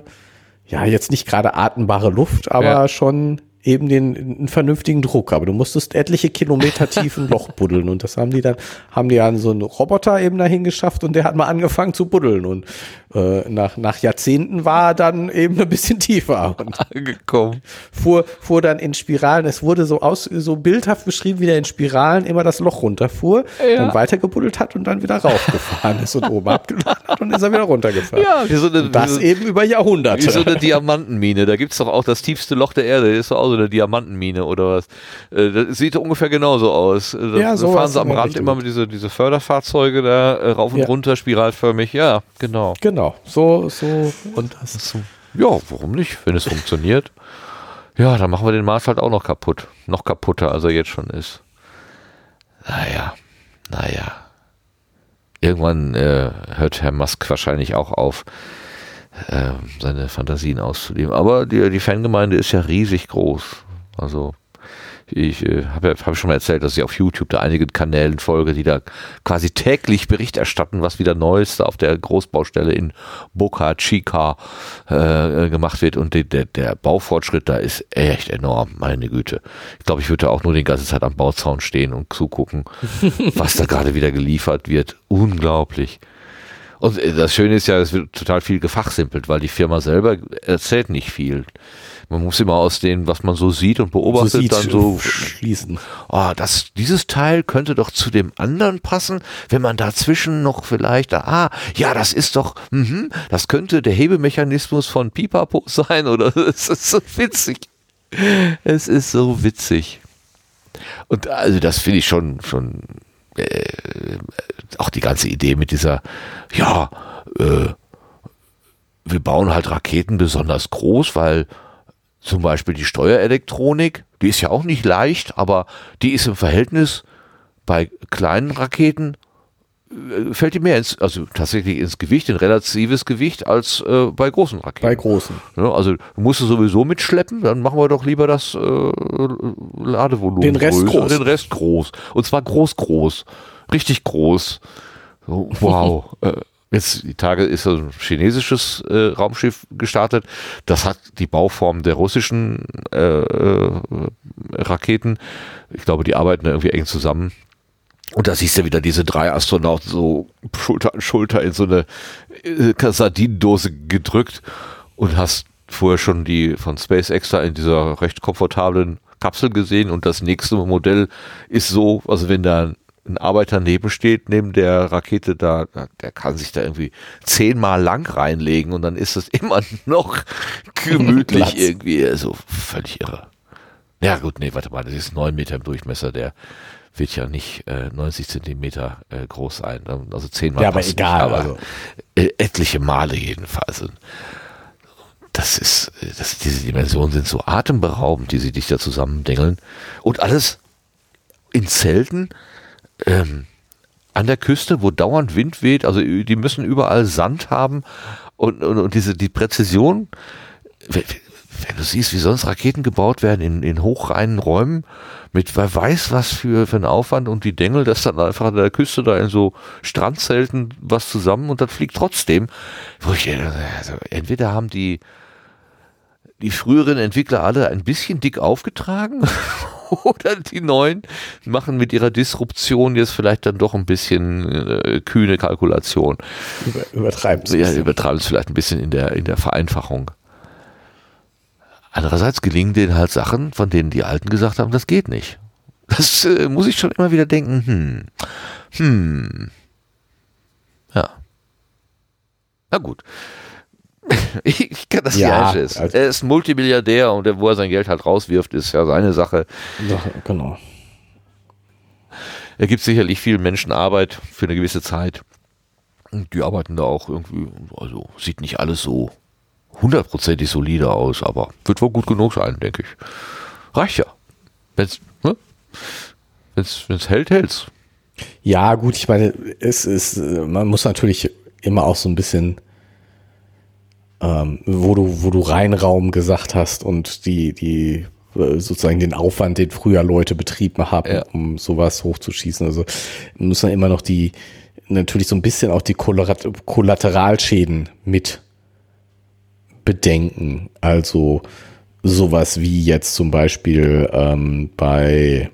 ja, jetzt nicht gerade atembare Luft, aber ja. schon eben den einen vernünftigen Druck. Aber du musstest etliche Kilometer tief ein Loch buddeln und das haben die dann, haben die dann so einen Roboter eben dahin geschafft und der hat mal angefangen zu buddeln und äh, nach, nach Jahrzehnten war er dann eben ein bisschen tiefer und angekommen. Fuhr, fuhr dann in Spiralen. Es wurde so aus, so bildhaft beschrieben, wie der in Spiralen immer das Loch runterfuhr, ja. dann weiter gebuddelt hat und dann wieder raufgefahren ist und oben abgeladen hat und ist er wieder runtergefahren. Ja, wie so eine, das so, eben über Jahrhunderte. Wie so eine Diamantenmine. Da gibt's doch auch das tiefste Loch der Erde, ist doch auch so eine Diamantenmine oder was. Äh, das sieht ungefähr genauso aus. Da ja, so fahren sie am Rand immer mit diese, diese Förderfahrzeuge da äh, rauf und ja. runter, spiralförmig. Ja, genau. Genau, so, so und das. Ja, warum nicht, wenn es funktioniert? Ja, dann machen wir den Mars halt auch noch kaputt. Noch kaputter, als er jetzt schon ist. Naja, naja. Irgendwann äh, hört Herr Musk wahrscheinlich auch auf, äh, seine Fantasien auszuleben. Aber die, die Fangemeinde ist ja riesig groß. Also ich äh, habe hab schon mal erzählt, dass ich auf YouTube da einigen Kanälen folge, die da quasi täglich Bericht erstatten, was wieder Neues da auf der Großbaustelle in Boca Chica äh, gemacht wird. Und de, de, der Baufortschritt da ist echt enorm, meine Güte. Ich glaube, ich würde da auch nur die ganze Zeit am Bauzaun stehen und zugucken, was da gerade wieder geliefert wird. Unglaublich. Und äh, das Schöne ist ja, es wird total viel gefachsimpelt, weil die Firma selber erzählt nicht viel. Man muss immer aus dem, was man so sieht und beobachtet, so sieht, dann so schließen. Oh, das, dieses Teil könnte doch zu dem anderen passen, wenn man dazwischen noch vielleicht, ah, ja, das ist doch, mh, das könnte der Hebemechanismus von Pipapo sein oder es ist so witzig. Es ist so witzig. Und also das finde ich schon, schon äh, auch die ganze Idee mit dieser, ja, äh, wir bauen halt Raketen besonders groß, weil zum Beispiel die Steuerelektronik, die ist ja auch nicht leicht, aber die ist im Verhältnis bei kleinen Raketen äh, fällt die mehr ins, also tatsächlich ins Gewicht, in relatives Gewicht als äh, bei großen Raketen. Bei großen. Ja, also musst du sowieso mitschleppen, dann machen wir doch lieber das äh, Ladevolumen. Den Rest größer, groß. Den Rest groß. Und zwar groß, groß. Richtig groß. So, wow. äh, jetzt die Tage ist ein chinesisches äh, Raumschiff gestartet. Das hat die Bauform der russischen äh, äh, Raketen. Ich glaube, die arbeiten da irgendwie eng zusammen. Und da siehst du wieder diese drei Astronauten so Schulter an Schulter in so eine äh, Sardinendose gedrückt und hast vorher schon die von SpaceX da in dieser recht komfortablen Kapsel gesehen. Und das nächste Modell ist so, also wenn da ein Arbeiter neben steht, neben der Rakete da, der kann sich da irgendwie zehnmal lang reinlegen und dann ist es immer noch gemütlich irgendwie, also völlig irre. Ja gut, nee, warte mal, das ist neun Meter im Durchmesser, der wird ja nicht äh, 90 Zentimeter äh, groß sein. Also zehnmal. Ja, aber egal, Nicht, aber also. äh, etliche Male jedenfalls. Das ist, äh, das, diese Dimensionen sind so atemberaubend, die sie dich da zusammendengeln. Und alles in Zelten ähm, an der Küste, wo dauernd Wind weht. Also die müssen überall Sand haben und, und, und diese die Präzision. Wenn, du siehst, wie sonst Raketen gebaut werden in, in hochreinen Räumen, mit wer weiß was für, für einen Aufwand und die Dengel das dann einfach an der Küste da in so Strandzelten was zusammen und das fliegt trotzdem. Wo ich, äh, also entweder haben die, die früheren Entwickler alle ein bisschen dick aufgetragen oder die neuen machen mit ihrer Disruption jetzt vielleicht dann doch ein bisschen äh, kühne Kalkulation. Über, übertreiben sie. Ja, übertreiben es vielleicht ein bisschen in der, in der Vereinfachung. Andererseits gelingen denen halt Sachen, von denen die Alten gesagt haben, das geht nicht. Das äh, muss ich schon immer wieder denken, hm, hm, ja. Na gut. Ich kann das Ja, nicht einschätzen. also- er ist Multimilliardär und der, wo er sein Geld halt rauswirft, ist ja seine Sache. Ja, genau. Er gibt sicherlich vielen Menschen Arbeit für eine gewisse Zeit. Und die arbeiten da auch irgendwie, also sieht nicht alles so hundertprozentig solide aus, aber wird wohl gut genug sein, denke ich. Reicht ja. Wenn's, ne? Wenn's, wenn's hält, hält's. Ja, gut, ich meine, es ist, äh, man muss natürlich immer auch so ein bisschen, ähm, wo du, wo du Reinraum gesagt hast und die, die, äh, sozusagen den Aufwand, den früher Leute betrieben haben, Ja. um sowas hochzuschießen. Also muss man immer noch die, natürlich so ein bisschen auch die Kollater- Kollateralschäden mit bedenken. Also sowas wie jetzt zum Beispiel ähm, bei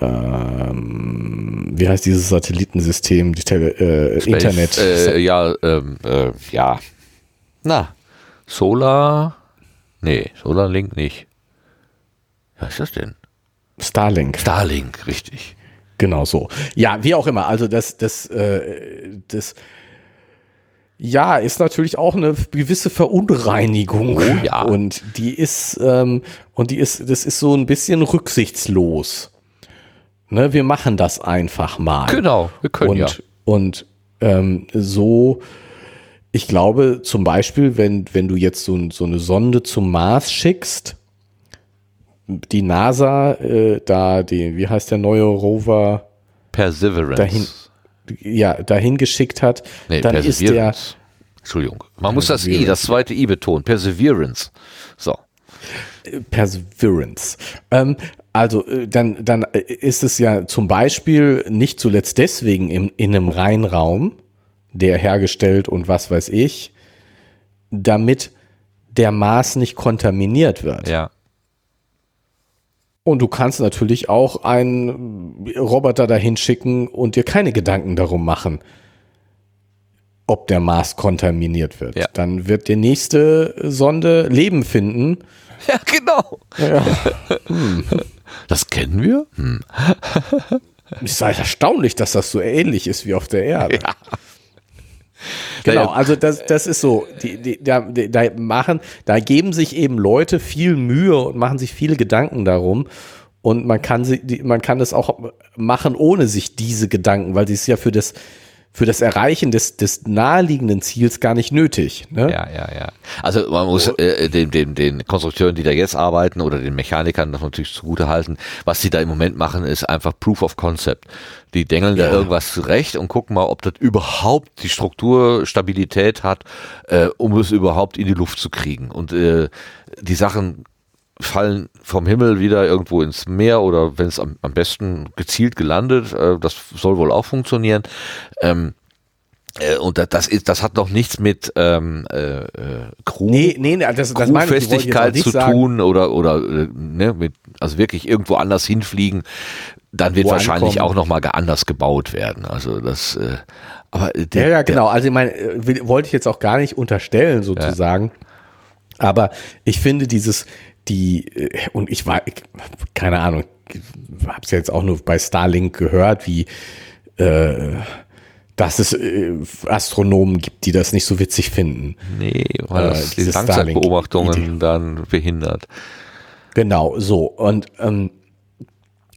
ähm, wie heißt dieses Satellitensystem, die Tele äh, Internet. Äh, ja, ähm, äh, ja. Na, Solar, nee, Solarlink nicht. Was ist das denn? Starlink. Starlink, richtig. Genau so. Ja, wie auch immer. Also das, das, äh, das, ja, ist natürlich auch eine gewisse Verunreinigung. Oh ja. Und die ist, ähm, und die ist, das ist so ein bisschen rücksichtslos. Ne, wir machen das einfach mal. Genau, wir können und, ja. Und ähm, so, ich glaube zum Beispiel, wenn, wenn du jetzt so, so eine Sonde zum Mars schickst, die NASA, äh, da, die, wie heißt der neue Rover, Perseverance. dahin, ja, dahin geschickt hat, Nee, dann ist der. Entschuldigung. Man muss das I, das zweite I betonen. Perseverance. So. Perseverance. Ähm, also äh, dann, dann äh, ist es ja zum Beispiel nicht zuletzt deswegen im, in einem Reinraum, der hergestellt und was weiß ich, damit der Mars nicht kontaminiert wird. Ja. Und du kannst natürlich auch einen Roboter dahin schicken und dir keine Gedanken darum machen, ob der Mars kontaminiert wird. Ja. Dann wird die nächste Sonde Leben finden. Ja, genau. Das kennen wir? Hm. Es ist halt erstaunlich, dass das so ähnlich ist wie auf der Erde. Ja. Genau, also das, das ist so. Die, die, da, die, da machen, da geben sich eben Leute viel Mühe und machen sich viele Gedanken darum. Und man kann sie, die, man kann das auch machen, ohne sich diese Gedanken, weil sie es ja für das, für das Erreichen des, des naheliegenden Ziels gar nicht nötig. Ne? Ja, ja, ja. Also man muss äh, den, den, den Konstrukteuren, die da jetzt arbeiten oder den Mechanikern das natürlich zugute halten, was sie da im Moment machen, ist einfach Proof of Concept. Die dengeln ja. da irgendwas zurecht und gucken mal, ob das überhaupt die Strukturstabilität hat, äh, um es überhaupt in die Luft zu kriegen. Und äh, die Sachen fallen vom Himmel wieder irgendwo ins Meer oder wenn es am, am besten gezielt gelandet, äh, das soll wohl auch funktionieren. Ähm, äh, und das ist, das hat noch nichts mit ähm, äh, Crew, nee, nee, das, das Crewfestigkeit zu sagen. tun oder oder äh, ne, mit, also wirklich irgendwo anders hinfliegen. Dann wird Wo wahrscheinlich ankommen. auch noch mal anders gebaut werden. Also das, äh, aber der, ja, ja, genau. Also ich meine, äh, wollte ich jetzt auch gar nicht unterstellen sozusagen. Ja. Aber ich finde dieses, die, äh, und ich war, keine Ahnung, habe es jetzt auch nur bei Starlink gehört, wie, äh, dass es äh, Astronomen gibt, die das nicht so witzig finden. Nee, weil das äh, die Langzeitbeobachtungen dann behindert. Genau, so. Und ähm,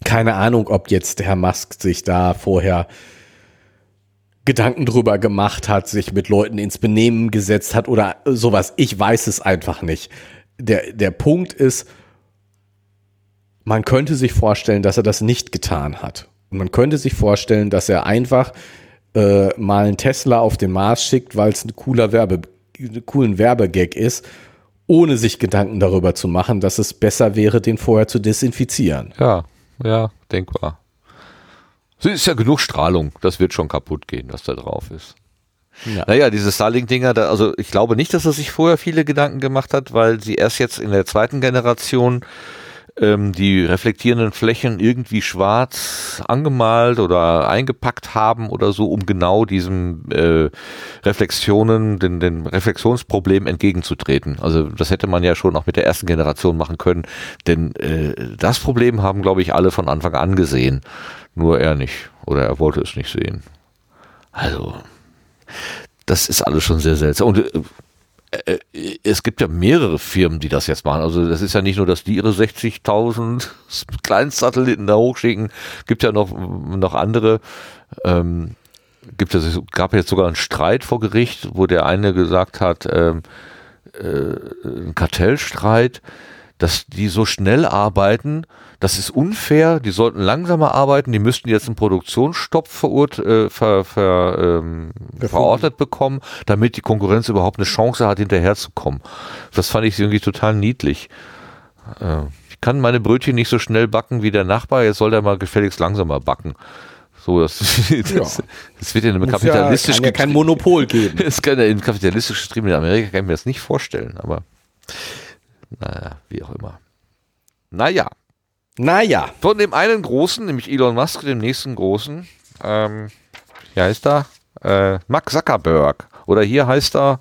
keine Ahnung, ob jetzt Herr Musk sich da vorher Gedanken drüber gemacht hat, sich mit Leuten ins Benehmen gesetzt hat oder sowas. Ich weiß es einfach nicht der, der Punkt ist, man könnte sich vorstellen, dass er das nicht getan hat. Und man könnte sich vorstellen, dass er einfach äh, mal einen Tesla auf den Mars schickt, weil es ein cooler Werbe, einen coolen Werbegag ist, ohne sich Gedanken darüber zu machen, dass es besser wäre, den vorher zu desinfizieren. Ja, ja, denkbar. Es ist ja genug Strahlung, das wird schon kaputt gehen, was da drauf ist. Ja. Naja, diese Starlink-Dinger, also ich glaube nicht, dass er sich vorher viele Gedanken gemacht hat, weil sie erst jetzt in der zweiten Generation ähm, die reflektierenden Flächen irgendwie schwarz angemalt oder eingepackt haben oder so, um genau diesem äh, Reflexionen, den, den Reflexionsproblem entgegenzutreten. Also das hätte man ja schon auch mit der ersten Generation machen können, denn äh, das Problem haben, glaube ich, alle von Anfang an gesehen. Nur er nicht. Oder er wollte es nicht sehen. Also, das ist alles schon sehr seltsam. Und äh, äh, es gibt ja mehrere Firmen, die das jetzt machen. Also das ist ja nicht nur, dass die ihre 60.000 Kleinstsatelliten da hochschicken. Gibt ja noch, noch andere. Ähm, gibt es gab jetzt sogar einen Streit vor Gericht, wo der eine gesagt hat, ähm, äh, ein Kartellstreit, dass die so schnell arbeiten, das ist unfair, die sollten langsamer arbeiten, die müssten jetzt einen Produktionsstopp verurt, äh, ver, ver, ähm, verordnet bekommen, damit die Konkurrenz überhaupt eine Chance hat, hinterherzukommen. Das fand ich irgendwie total niedlich. Äh, ich kann meine Brötchen nicht so schnell backen wie der Nachbar, jetzt soll der mal gefälligst langsamer backen. So, das, das, ja. das wird in einem kapitalistisch ja, kein Monopol geben. Es kann ja in kapitalistisch getriebenen Amerika kann ich mir das nicht vorstellen, aber naja, wie auch immer. Naja. Naja. Von dem einen Großen, nämlich Elon Musk, dem nächsten Großen, ähm, wie heißt er? Äh, Mark Zuckerberg. Oder hier heißt er,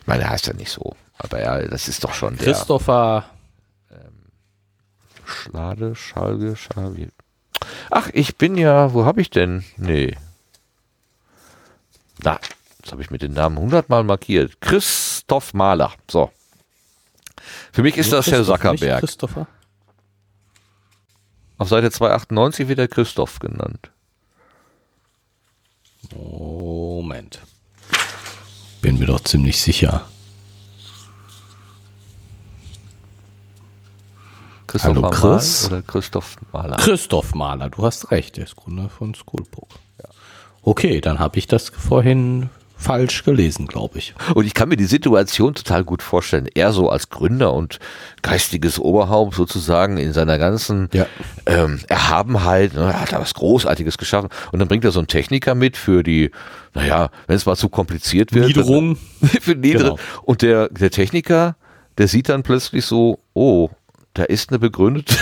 ich meine, er heißt ja nicht so, aber ja, das ist doch schon Christopher der, ähm, Schlade, Schalge, Schalge. Ach, ich bin ja, wo habe ich denn? Nee. Na, jetzt habe ich mit den Namen hundertmal markiert. Christoph Mahler. So. Für mich ist das Herr Zuckerberg. Christopher? Auf Seite 298 wird er Christoph genannt. Moment. Bin mir doch ziemlich sicher. Christoph Hallo Chris? oder Christoph Mahler? Christoph Mahler, du hast recht, der ist Gründer von Schoolbook. Ja. Okay, dann habe ich das vorhin falsch gelesen, glaube ich. Und ich kann mir die Situation total gut vorstellen. Er so als Gründer und geistiges Oberhaupt sozusagen in seiner ganzen ja. ähm, Erhabenheit, ne, hat er was Großartiges geschaffen. Und dann bringt er so einen Techniker mit für die, naja, wenn es mal zu kompliziert wird. Niederung. für Niederung. Genau. Und der, der Techniker, der sieht dann plötzlich so, oh, da ist eine begründete,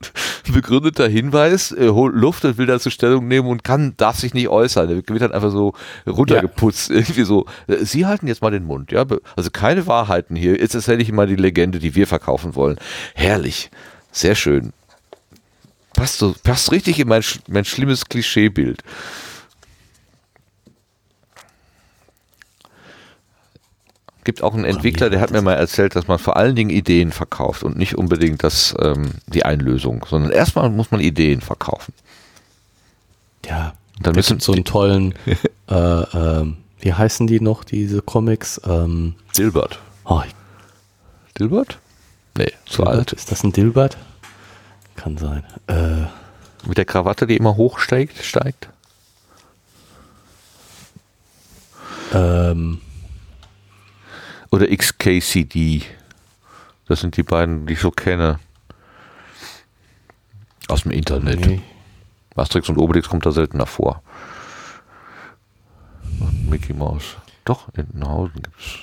begründeter Hinweis, äh, holt Luft und will dazu Stellung nehmen und kann, darf sich nicht äußern. Der wird dann einfach so runtergeputzt, ja. irgendwie so. Äh, Sie halten jetzt mal den Mund, ja. Also keine Wahrheiten hier. Jetzt erzähle ich mal die Legende, die wir verkaufen wollen. Herrlich. Sehr schön. Passt so, passt richtig in mein, mein schlimmes Klischeebild. Gibt auch einen Entwickler, der hat mir mal erzählt, dass man vor allen Dingen Ideen verkauft und nicht unbedingt das, ähm, die Einlösung, sondern erstmal muss man Ideen verkaufen. Ja, Dann Da müssen so einen tollen, äh, ähm, wie heißen die noch, diese Comics? Ähm, Dilbert. oh, Dilbert? Nee, zu Dilbert? alt. Ist das ein Dilbert? Kann sein. Äh, Mit der Krawatte, die immer hochsteigt, steigt. ähm, Oder XKCD. Das sind die beiden, die ich so kenne. Aus dem Internet. nee. Asterix und Obelix kommt da seltener vor. Und Mickey Mouse. Doch, in Entenhausen gibt's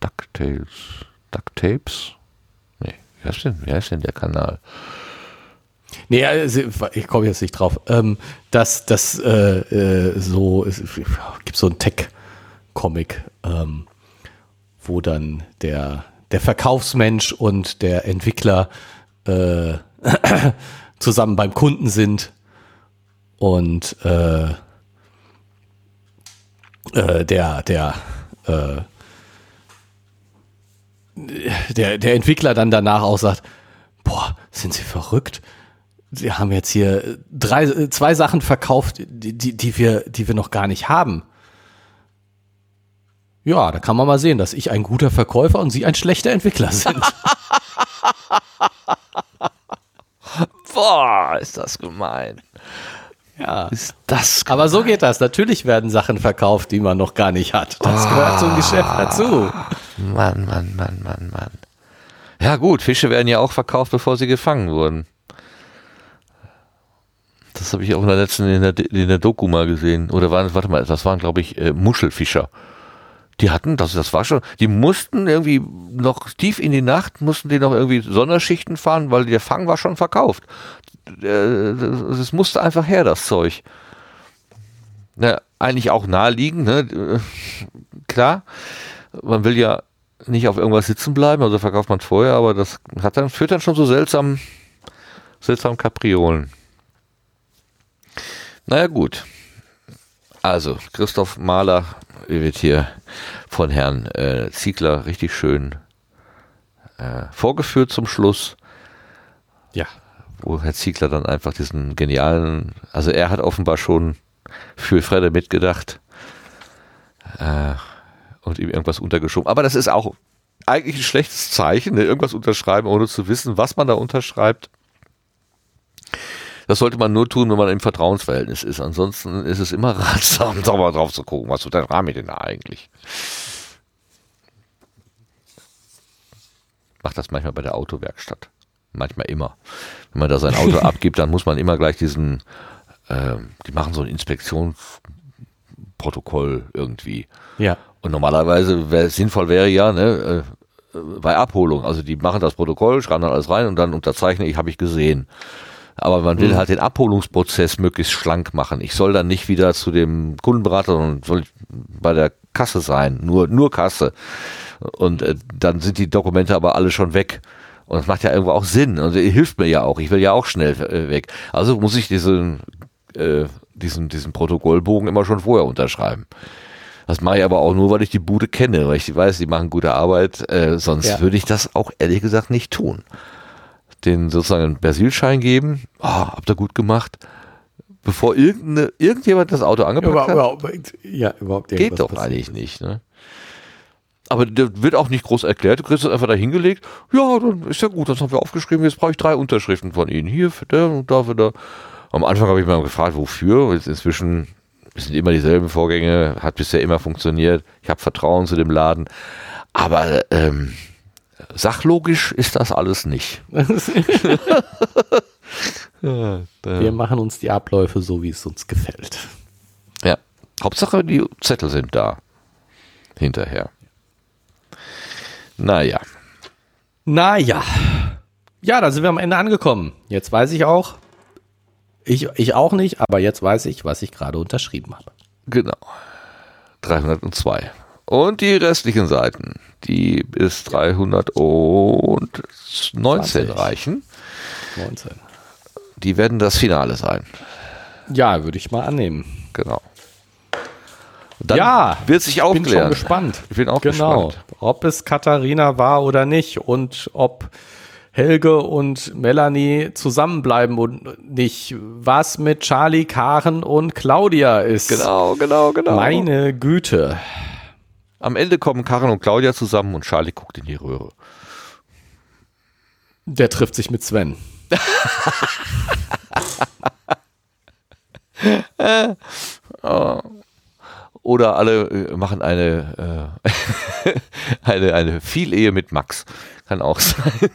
DuckTales. DuckTapes? Nee, wie heißt denn, wie heißt denn der Kanal? Nee, also, ich komme jetzt nicht drauf. Ähm, das, das, äh, äh, so, es gibt so einen Tech-Comic, ähm, wo dann der, der Verkaufsmensch und der Entwickler äh, zusammen beim Kunden sind und äh, äh, der, der, äh, der, der Entwickler dann danach auch sagt, boah, sind Sie verrückt? Sie haben jetzt hier drei, zwei Sachen verkauft, die, die, die, wir, die wir noch gar nicht haben. Ja, da kann man mal sehen, dass ich ein guter Verkäufer und Sie ein schlechter Entwickler sind. Boah, ist das gemein. ja. Ist das Aber so geht das. Natürlich werden Sachen verkauft, die man noch gar nicht hat. Das gehört zum Geschäft dazu. Mann, Mann, Mann, Mann, Mann. Ja gut, Fische werden ja auch verkauft, bevor sie gefangen wurden. Das habe ich auch in der letzten, in der, in der Doku mal gesehen. Oder waren, warte mal, das waren glaube ich äh, Muschelfischer. Die hatten, das, das war schon, die mussten irgendwie noch tief in die Nacht, mussten die noch irgendwie Sonderschichten fahren, weil der Fang war schon verkauft. Äh, Es musste einfach her, das Zeug. Na, eigentlich auch naheliegend, ne? Klar, man will ja nicht auf irgendwas sitzen bleiben, also verkauft man vorher, aber das hat dann, führt dann schon so seltsam, seltsam Kapriolen. Naja, gut. Also, Christoph Mahler wird hier von Herrn äh, Ziegler richtig schön äh, vorgeführt zum Schluss, Ja. wo Herr Ziegler dann einfach diesen genialen, also er hat offenbar schon für Fredde mitgedacht äh, und ihm irgendwas untergeschoben. Aber das ist auch eigentlich ein schlechtes Zeichen, ne? irgendwas unterschreiben, ohne zu wissen, was man da unterschreibt. Das sollte man nur tun, wenn man im Vertrauensverhältnis ist. Ansonsten ist es immer ratsam, da mal drauf zu gucken, was tut der Rami denn da eigentlich? Macht das manchmal bei der Autowerkstatt. Manchmal immer. Wenn man da sein Auto abgibt, dann muss man immer gleich diesen, ähm, die machen so ein Inspektionsprotokoll irgendwie. Ja. Und normalerweise wär, sinnvoll wäre ja, ne, äh, bei Abholung, also die machen das Protokoll, schreiben dann alles rein und dann unterzeichne ich, habe ich gesehen. Aber man will halt den Abholungsprozess möglichst schlank machen. Ich soll dann nicht wieder zu dem Kundenberater, sondern soll bei der Kasse sein, nur, nur Kasse. Und äh, dann sind die Dokumente aber alle schon weg. Und das macht ja irgendwo auch Sinn. Und äh, hilft mir ja auch. Ich will ja auch schnell äh, weg. Also muss ich diesen, äh, diesen, diesen Protokollbogen immer schon vorher unterschreiben. Das mache ich aber auch nur, weil ich die Bude kenne, weil ich weiß, die machen gute Arbeit. Äh, sonst Ja. würde ich das auch ehrlich gesagt nicht tun. Den sozusagen einen Persilschein geben, oh, habt ihr gut gemacht, bevor irgendeine, irgendjemand das Auto angepackt Über, hat. ja, überhaupt Geht doch eigentlich nicht, ne? Aber der wird auch nicht groß erklärt. Du kriegst es einfach da hingelegt. Ja, dann ist ja gut, das haben wir aufgeschrieben. Jetzt brauche ich drei Unterschriften von Ihnen. Hier für der und da für der. Am Anfang habe ich mal gefragt, wofür. Jetzt inzwischen sind immer dieselben Vorgänge, hat bisher immer funktioniert. Ich habe Vertrauen zu dem Laden. Aber ähm, sachlogisch ist das alles nicht. ja, Wir machen uns die Abläufe so, wie es uns gefällt. ja. Hauptsache, die Zettel sind da. Hinterher. Naja. Naja. Ja, da sind wir am Ende angekommen. Jetzt weiß ich auch, ich, ich auch nicht, aber jetzt weiß ich, was ich gerade unterschrieben habe. Genau. 302. Und die restlichen Seiten, die bis 319 20. reichen, 19. die werden das Finale sein. Ja, würde ich mal annehmen. Genau. Dann Ja, wird sich Bin schon gespannt. Ich bin auch genau. gespannt. Ob es Katharina war oder nicht und ob Helge und Melanie zusammenbleiben und nicht, was mit Charlie, Karen und Claudia ist. Genau, genau, genau. Meine Güte. Am Ende kommen Karen und Claudia zusammen und Charlie guckt in die Röhre. Der trifft sich mit Sven. Oder alle äh, machen eine, äh, eine, eine Vielehe mit Max. Kann auch sein.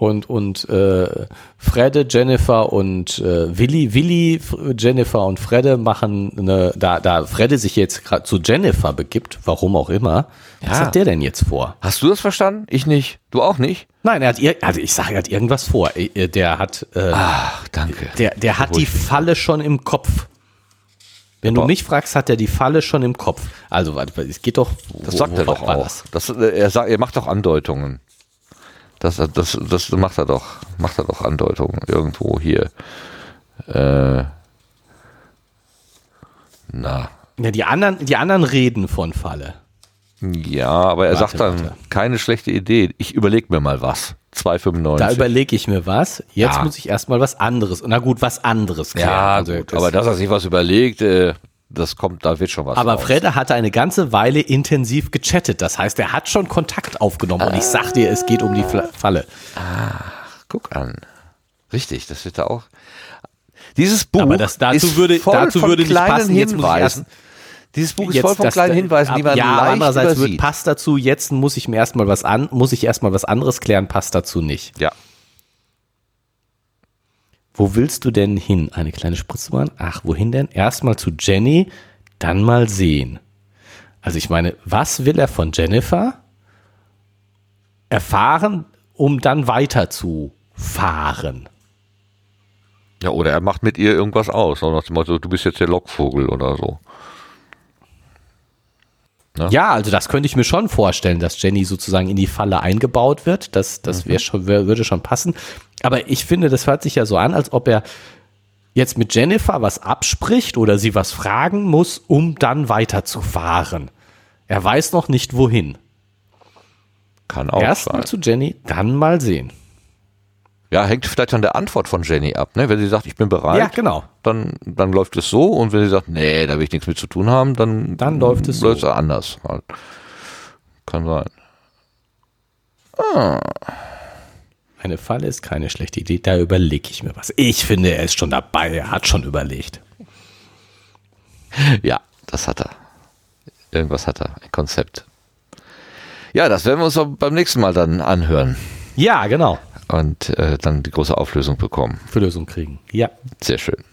Und, und äh, Fredde, Jennifer und äh, Willi, Willi, Jennifer und Fredde machen eine, da, da Fredde sich jetzt gerade zu Jennifer begibt, warum auch immer, was Ja. hat der denn jetzt vor? Hast du das verstanden? Ich nicht. Du auch nicht? Nein, er hat, also ich sage, er hat irgendwas vor. Äh, Der hat, äh, Ach, danke. der, der hat die Falle schon im Kopf. Wenn du mich fragst, hat er die Falle schon im Kopf. Also, warte, es geht doch. Das sagt er doch auch. Das, äh, er, sagt, er macht doch Andeutungen. Das, das, das macht er doch. Macht er doch Andeutungen irgendwo hier. Äh, na. Ja, die anderen, die anderen reden von Falle. Ja, aber er Warte, sagt dann, warte. keine schlechte Idee. Ich überlege mir mal was. 2,95. Da überlege ich mir was. Jetzt Ja. muss ich erstmal was anderes. Na gut, was anderes. klären. ja, Also, gut, das- aber dass er sich was überlegt, äh, das kommt, da wird schon was Aber raus. Fredde hatte eine ganze Weile intensiv gechattet. Das heißt, er hat schon Kontakt aufgenommen. Und ich sag dir, es geht um die Falle. Guck an. Richtig, das wird da auch. Dieses Buch Aber das- dazu ist würde- voll dazu von würde nicht kleinen passen. Jetzt muss ich Hinweisen. Dieses Buch ist Jetzt voll von das- kleinen Hinweisen, die man ja, leicht andererseits wird, übersieht. passt dazu. Jetzt muss ich mir erstmal was an, muss ich erstmal was anderes klären. Passt dazu nicht. Ja, Wo willst du denn hin? Eine kleine Spritzbahn? Ach, wohin denn? Erstmal zu Jenny, dann mal sehen. Also ich meine, was will er von Jennifer? Erfahren, um dann weiterzufahren. ja, oder er macht mit ihr irgendwas aus, nach dem Motto, du bist jetzt der Lockvogel oder so. Ja. Ja, also das könnte ich mir schon vorstellen, dass Jenny sozusagen in die Falle eingebaut wird. Das, das Mhm. schon, würde schon passen. Aber ich finde, das hört sich ja so an, als ob er jetzt mit Jennifer was abspricht oder sie was fragen muss, um dann weiterzufahren. Er weiß noch nicht wohin. Kann auch Erstmal sein. zu Jenny, dann mal sehen. Ja, hängt vielleicht an der Antwort von Jenny ab. Ne? Wenn sie sagt, ich bin bereit, Ja, genau. dann, dann läuft es so. Und wenn sie sagt, nee, da will ich nichts mit zu tun haben, dann, Dann läuft es so. anders. Halt. Kann sein. Eine Falle ist keine schlechte Idee, da überlege ich mir was. Ich finde, er ist schon dabei, er hat schon überlegt. Ja, das hat er. Irgendwas hat er. Ein Konzept. Ja, das werden wir uns beim nächsten Mal dann anhören Ja, genau. und äh, dann die große Auflösung bekommen. Für Lösung kriegen. Ja. Sehr schön.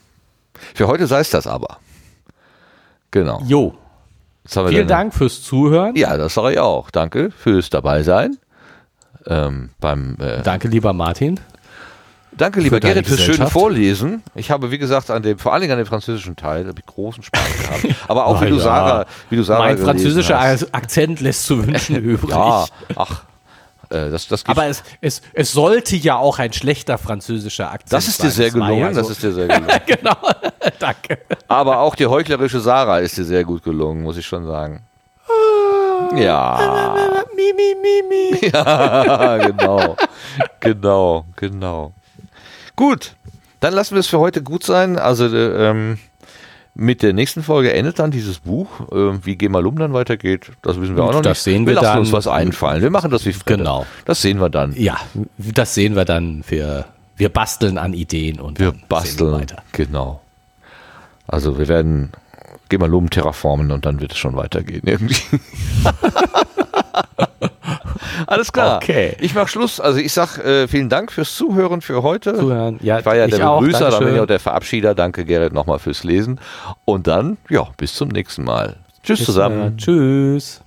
Für heute sei es das aber. Genau. Jo. Vielen Dank fürs Zuhören. Ja, das sage ich auch. Danke fürs Dabeisein. Ähm, beim, äh, Danke, lieber Martin. danke, lieber für Gerrit, fürs schöne. Vorlesen. Ich habe, wie gesagt, an dem, vor allen Dingen an dem französischen Teil, habe ich großen Spaß gehabt. Aber auch, wie du. Sarah, wie du Sarah Mein französischer hast. Akzent lässt zu wünschen übrig. Ja, ach, äh, das, das, Aber es, es, es sollte ja auch ein schlechter französischer Akzent das ist dir sein. sehr Es war gelungen. Ja so. Das ist dir sehr gelungen. genau. Danke. Aber auch die heuchlerische Sarah ist dir sehr gut gelungen, muss ich schon sagen. Ja, Mi, mi, mi, mi. ja genau. Genau, genau. Gut, dann lassen wir es für heute gut sein. Also äh, ähm, mit der nächsten Folge endet dann dieses Buch. Äh, wie Gemalum dann weitergeht, das wissen wir auch noch Das nicht. sehen wir lassen dann. uns was einfallen. Wir machen das wie Fredde. Genau. Das sehen wir dann. Ja, das sehen wir dann. Wir, wir basteln an Ideen und Wir basteln. wir weiter. Genau. Also wir werden Gemalum terraformen und dann wird es schon weitergehen irgendwie. Alles klar. Okay. Ich mache Schluss. Also ich sag äh, vielen Dank fürs Zuhören für heute. Zuhören. Ja, ich war ja ich der auch. Begrüßer, dann bin ich auch der Verabschieder. Danke Gerrit nochmal fürs Lesen. Und dann, ja, bis zum nächsten Mal. Tschüss zusammen. Tschüss.